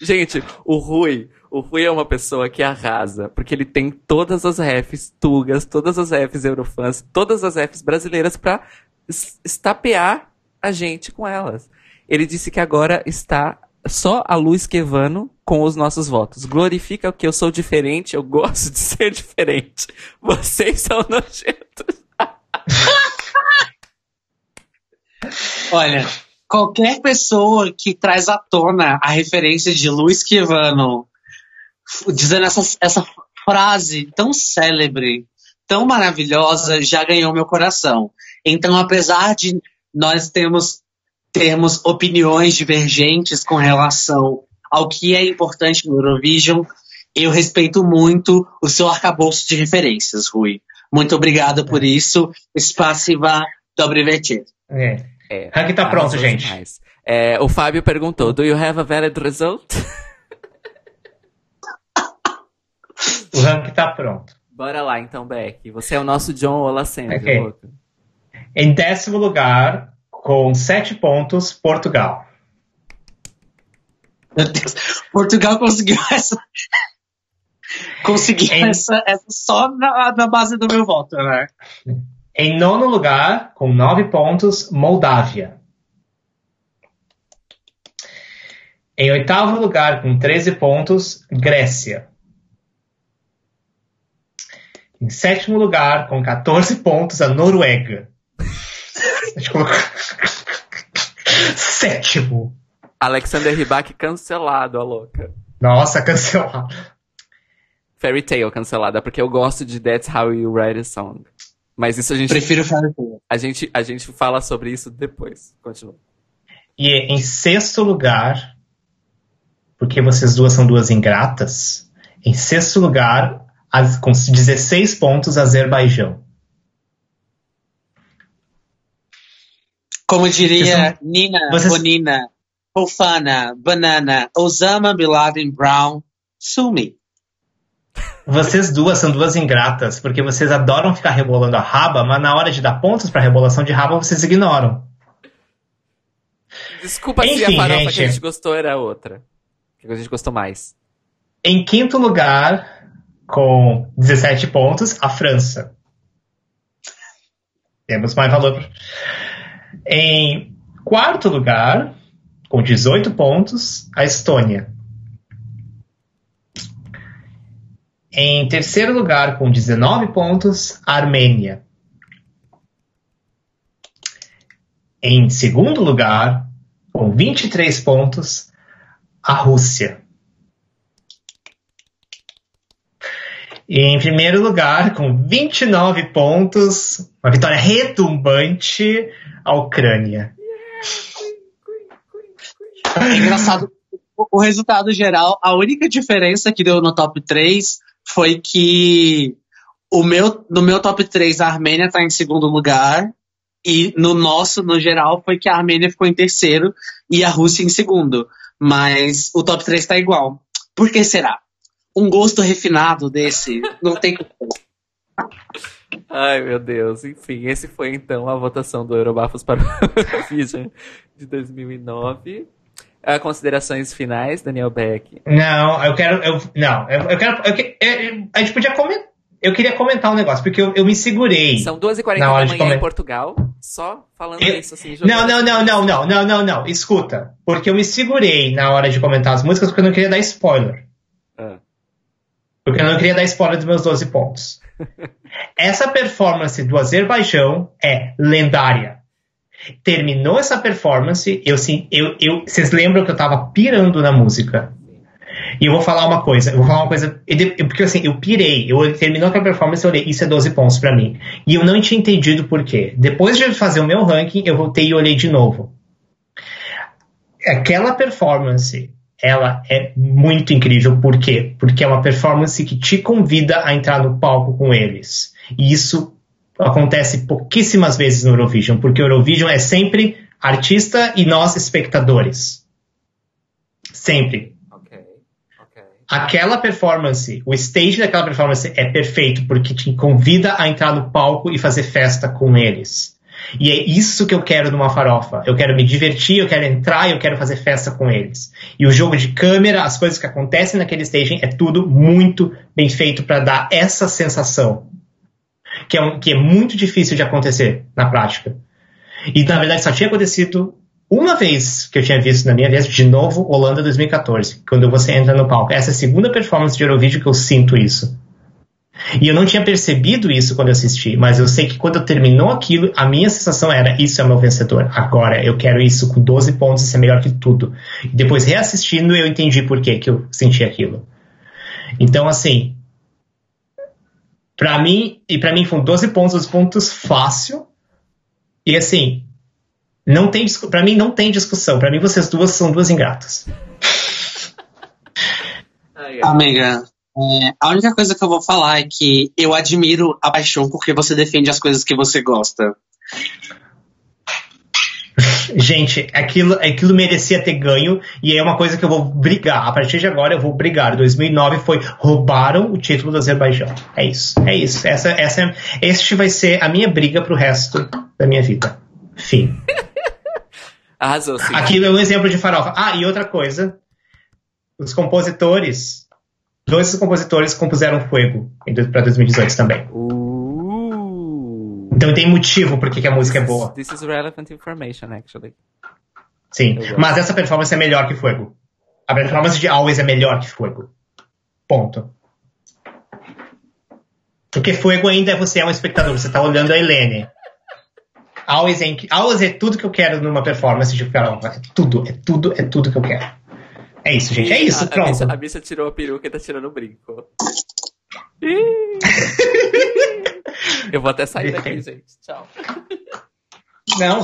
Gente, o Rui, o Rui é uma pessoa que arrasa, porque ele tem todas as refs tugas, todas as refs eurofãs, todas as refs brasileiras pra es- estapear a gente com elas. Ele disse que agora está só a Lu Esquevano com os nossos votos. Glorifica o que eu sou diferente, eu gosto de ser diferente. Vocês são nojentos. Olha, qualquer pessoa que traz à tona a referência de Luiz Quivano, dizendo essa, essa frase tão célebre, tão maravilhosa, já ganhou meu coração. Então, apesar de nós termos, termos opiniões divergentes com relação ao que é importante no Eurovision, eu respeito muito o seu arcabouço de referências, Rui. Muito obrigado por isso. Spasiba, dobry wieczór. É. É, Ranking tá pronto, gente. É, o Fábio perguntou: Do you have a valid result? O ranking tá pronto. Bora lá então, Beck. Você é o nosso John Olacendo. Ok. louco. Em décimo lugar, com sete pontos, Portugal. Meu Deus, Portugal conseguiu essa. Conseguiu Em- essa, essa só na, na base do meu voto, né? Em nono lugar, com nove pontos, Moldávia. Em oitavo lugar, com 13 pontos, Grécia. Em sétimo lugar, com 14 pontos, a Noruega. Deixa eu colocar. Sétimo. Alexander Rybak cancelado, a louca. Nossa, cancelado. Fairy Tale cancelada, porque eu gosto de That's How You Write a Song. Mas isso a gente, Prefiro Fairy Tail. a gente, a gente fala sobre isso depois. Continua. E em sexto lugar, porque vocês duas são duas ingratas, em sexto lugar, as- com 16 pontos, Azerbaijão. Como diria Vocês Nina, vocês- Bonina, Fofana, Banana, Osama Bin Laden Brown, Sumi. Vocês duas são duas ingratas, porque vocês adoram ficar rebolando a raba, mas na hora de dar pontos para rebolação de raba, vocês ignoram. Desculpa se Enfim, a farofa gente. que a gente gostou era outra. Que a gente gostou mais. Em quinto lugar, com 17 pontos, a França. Temos mais valor. Em quarto lugar, com 18 pontos, a Estônia. Em terceiro lugar, com 19 pontos, a Armênia. Em segundo lugar, com 23 pontos, a Rússia. E em primeiro lugar, com 29 pontos, uma vitória retumbante, a Ucrânia. É engraçado. O resultado geral, a única diferença que deu no top 3 foi que o meu, no meu top 3 a Armênia tá em segundo lugar. E no nosso, no geral, foi que a Armênia ficou em terceiro e a Rússia em segundo. Mas o top 3 tá igual. Por que será? Um gosto refinado desse não tem como. Ai, meu Deus. Enfim, esse foi então a votação do Eurobafos para o Vision de 2009. Ah, considerações finais, Daniel Beck? Não, eu quero. Eu, não, eu, eu quero. Eu, eu, a gente podia comentar. Eu queria comentar um negócio, porque eu, eu me segurei. São 2h40 da manhã em Portugal, só falando eu... isso assim. Não, não, não, não, não, não, não, não. Escuta. Porque eu me segurei na hora de comentar as músicas porque eu não queria dar spoiler. Porque eu não queria dar spoiler dos meus 12 pontos. Essa performance do Azerbaijão é lendária. Terminou essa performance, eu, sim, eu, eu, vocês lembram que eu tava pirando na música. E eu vou falar uma coisa, eu vou falar uma coisa, porque assim, eu pirei, eu terminou aquela performance, eu olhei, isso é 12 pontos para mim. E eu não tinha entendido por quê. Depois de fazer o meu ranking, eu voltei e olhei de novo. Aquela performance, ela é muito incrível, por quê? Porque é uma performance que te convida a entrar no palco com eles. E isso acontece pouquíssimas vezes no Eurovision, porque o Eurovision é sempre artista e nós espectadores. Sempre aquela performance, o stage daquela performance é perfeito porque te convida a entrar no palco e fazer festa com eles. E é isso que eu quero numa farofa. Eu quero me divertir, eu quero entrar eu quero fazer festa com eles. E o jogo de câmera, as coisas que acontecem naquele staging, é tudo muito bem feito para dar essa sensação. Que é, um, que é muito difícil de acontecer na prática. E na verdade só tinha acontecido uma vez que eu tinha visto na minha vez, de novo, Holanda 2014, quando você entra no palco. Essa é a segunda performance de Eurovision que eu sinto isso. E eu não tinha percebido isso quando eu assisti, mas eu sei que quando terminou aquilo, a minha sensação era: isso é o meu vencedor. Agora eu quero isso com 12 pontos, isso é melhor que tudo. E depois, reassistindo, eu entendi por que, que eu senti aquilo. Então, assim, para mim, e para mim foram 12 pontos, 12 pontos fácil. E assim, não tem, para mim não tem discussão. Para mim vocês duas são duas ingratas. Amiga, é, a única coisa que eu vou falar é que eu admiro a paixão porque você defende as coisas que você gosta. Gente, aquilo, aquilo merecia ter ganho e é uma coisa que eu vou brigar. A partir de agora eu vou brigar. 2009 foi roubaram o título do Azerbaijão. É isso, é isso. Essa, essa, este vai ser a minha briga pro resto da minha vida. Fim. Arrasou, sim. Aquilo é um exemplo de farofa. Ah, e outra coisa. Os compositores, dois compositores compuseram Fuego para 2018 também. Uh. Então tem motivo por que a música é boa. This is relevant information, actually. Sim, mas essa performance é melhor que Fuego. A performance de Always é melhor que Fuego. Ponto. Porque Fuego ainda é você é um espectador, você está olhando a Helene. Always é, always é tudo que eu quero numa performance de karaoke. É tudo, é tudo, é tudo que eu quero. É isso, gente. É isso, a, pronto. A bicha, tirou a peruca e tá tirando o brinco. eu vou até sair daqui, gente. Tchau. Não.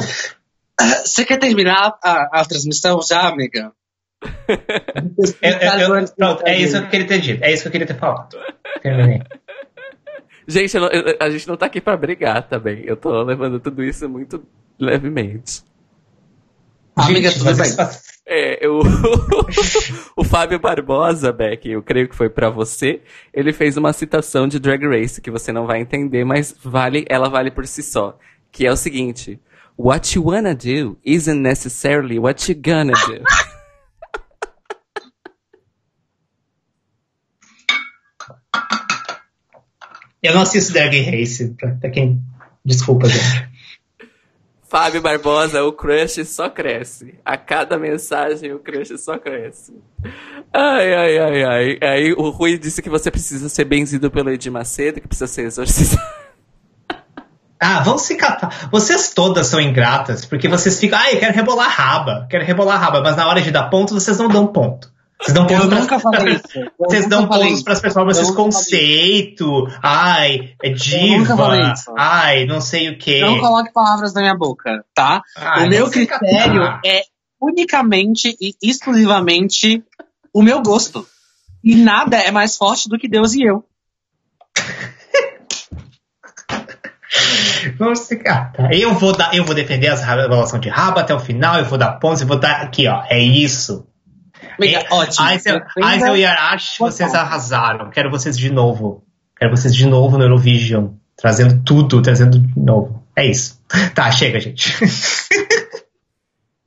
Você quer terminar a, a transmissão já, amiga? é, é, eu, pronto, é isso que eu queria ter dito. É isso que eu queria ter falado. Terminei. Gente, eu, eu, a gente não tá aqui pra brigar também. Eu tô levando tudo isso muito levemente. Amiga, tudo bem. É, eu, o Fábio Barbosa, Beck, eu creio que foi para você. Ele fez uma citação de Drag Race que você não vai entender, mas vale, ela vale por si só. Que é o seguinte: What you wanna do isn't necessarily what you gonna do. Eu não assisto Drag Race, pra, quem. Desculpa, gente. Fábio Barbosa, o crush só cresce. A cada mensagem o crush só cresce. Ai, ai, ai, ai. Aí o Rui disse que você precisa ser benzido pelo Edir Macedo, que precisa ser exorcizado. Ah, vão se catar. Vocês todas são ingratas, porque vocês ficam, ah, eu quero rebolar raba, quero rebolar raba, mas na hora de dar ponto, vocês não dão ponto. Vocês dão pontos eu nunca falei isso. Eu Vocês dão pontos para as performances conceito. Ai, é diva. Ai, não sei o que. Não coloque palavras na minha boca, tá? Ai, o meu critério é unicamente e exclusivamente o meu gosto. E nada é mais forte do que Deus e eu. Vamos ficar. Tá. Eu vou dar, eu vou defender as revelações de raba até o final, eu vou dar pontos, eu vou dar aqui, ó. É isso. Amiga, ótimo. Aisel Aisel e Arashi, vocês arrasaram. Quero vocês de novo. Quero vocês de novo no Eurovision. Trazendo tudo, trazendo de novo. É isso. Tá, chega, gente.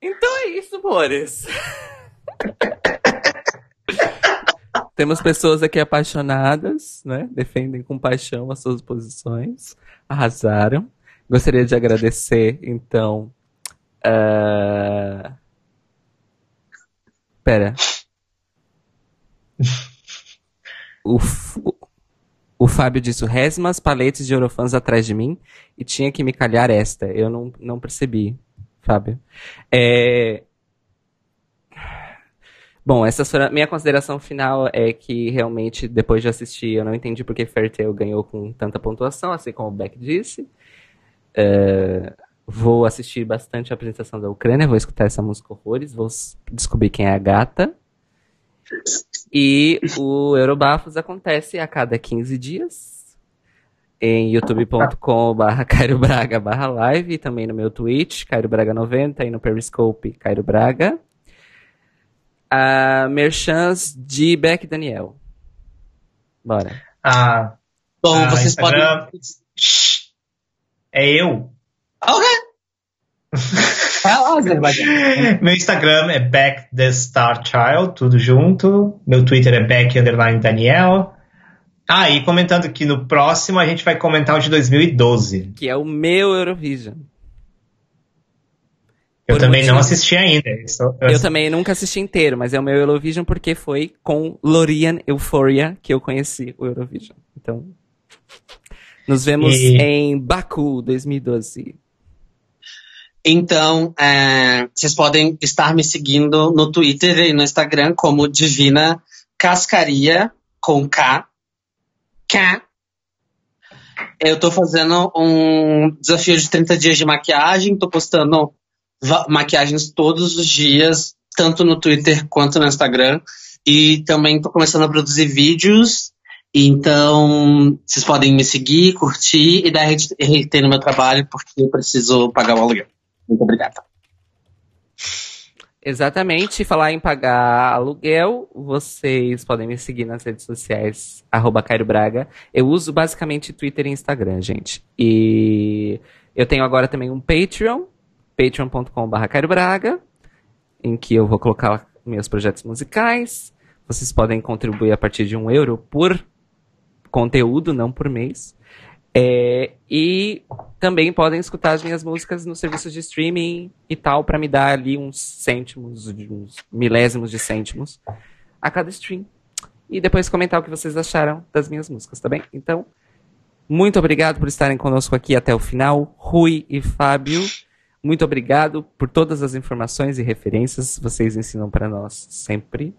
Então é isso, amores. Temos pessoas aqui apaixonadas, né? Defendem com paixão as suas posições. Arrasaram. Gostaria de agradecer, então. Uh... Pera. O, o Fábio disse: Resmas, paletes de Eurofãs atrás de mim e tinha que me calhar esta. Eu não, não percebi, Fábio. É... Bom, essa minha consideração final é que realmente, depois de assistir, eu não entendi porque Fairtail ganhou com tanta pontuação, assim como o Beck disse. É... Vou assistir bastante a apresentação da Ucrânia, vou escutar essa música horrores, vou descobrir quem é a gata. E o Eurobafos acontece a cada 15 dias em youtube.com.br Cairo Braga barra live e também no meu Twitch, Cairo Braga 90 e no Periscope Cairo Braga. A merchans de Beck Daniel. Bora. Ah, Bom, ah, vocês Instagram- podem. é eu. Ok. Azerbaijão. Meu Instagram é Back the Star Child, tudo junto. Meu Twitter é Back Underline Daniel. Ah, e comentando que no próximo a gente vai comentar o de 2012. Que é o meu Eurovision. Eu Por também não assisti ainda. Estou- eu- Eu também nunca assisti inteiro, mas é o meu Eurovision porque foi com Lorian Euphoria que eu conheci o Eurovision. Então, nos vemos E- em Baku 2012. Então, é, vocês podem estar me seguindo no Twitter e no Instagram como Divina Cascaria, com K. K. Eu tô fazendo um desafio de 30 dias de maquiagem, tô postando maquiagens todos os dias, tanto no Twitter quanto no Instagram. E também tô começando a produzir vídeos. Então, vocês podem me seguir, curtir e dar RT no meu trabalho, porque eu preciso pagar o aluguel. Muito obrigada. Exatamente, falar em pagar aluguel, vocês podem me seguir nas redes sociais, arroba Cairo Braga. Eu uso basicamente Twitter e Instagram, gente. E eu tenho agora também um Patreon, patreon.com.br Cairo Braga, em que eu vou colocar meus projetos musicais. Vocês podem contribuir a partir de um euro por conteúdo, não por mês. É, e também podem escutar as minhas músicas nos serviços de streaming e tal, pra me dar ali uns cêntimos, uns milésimos de cêntimos a cada stream. E depois comentar o que vocês acharam das minhas músicas, tá bem? Então, muito obrigado por estarem conosco aqui até o final. Rui e Fábio, muito obrigado por todas as informações e referências que vocês ensinam para nós sempre.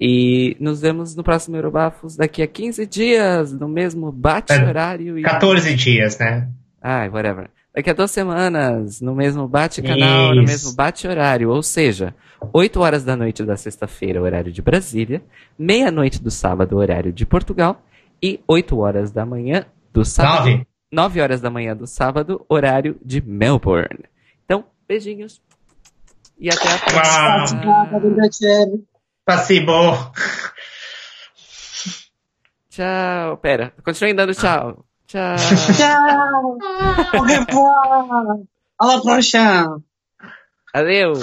E nos vemos no próximo Eurobafos daqui a 15 dias, no mesmo bate-horário. e- 14 dias, né? Ai, whatever. Daqui a duas semanas, no mesmo bate-canal, no mesmo bate-horário. Ou seja, 8 horas da noite da sexta-feira, horário de Brasília, meia-noite do sábado, horário de Portugal, e 8 horas da manhã do sábado. 9. 9 horas da manhã do sábado, horário de Melbourne. Então, beijinhos. E até a próxima. Passibo. Tchau. Pera, continuem dando tchau. Tchau. Tchau! Au revoir! À la prochaine! Adeus.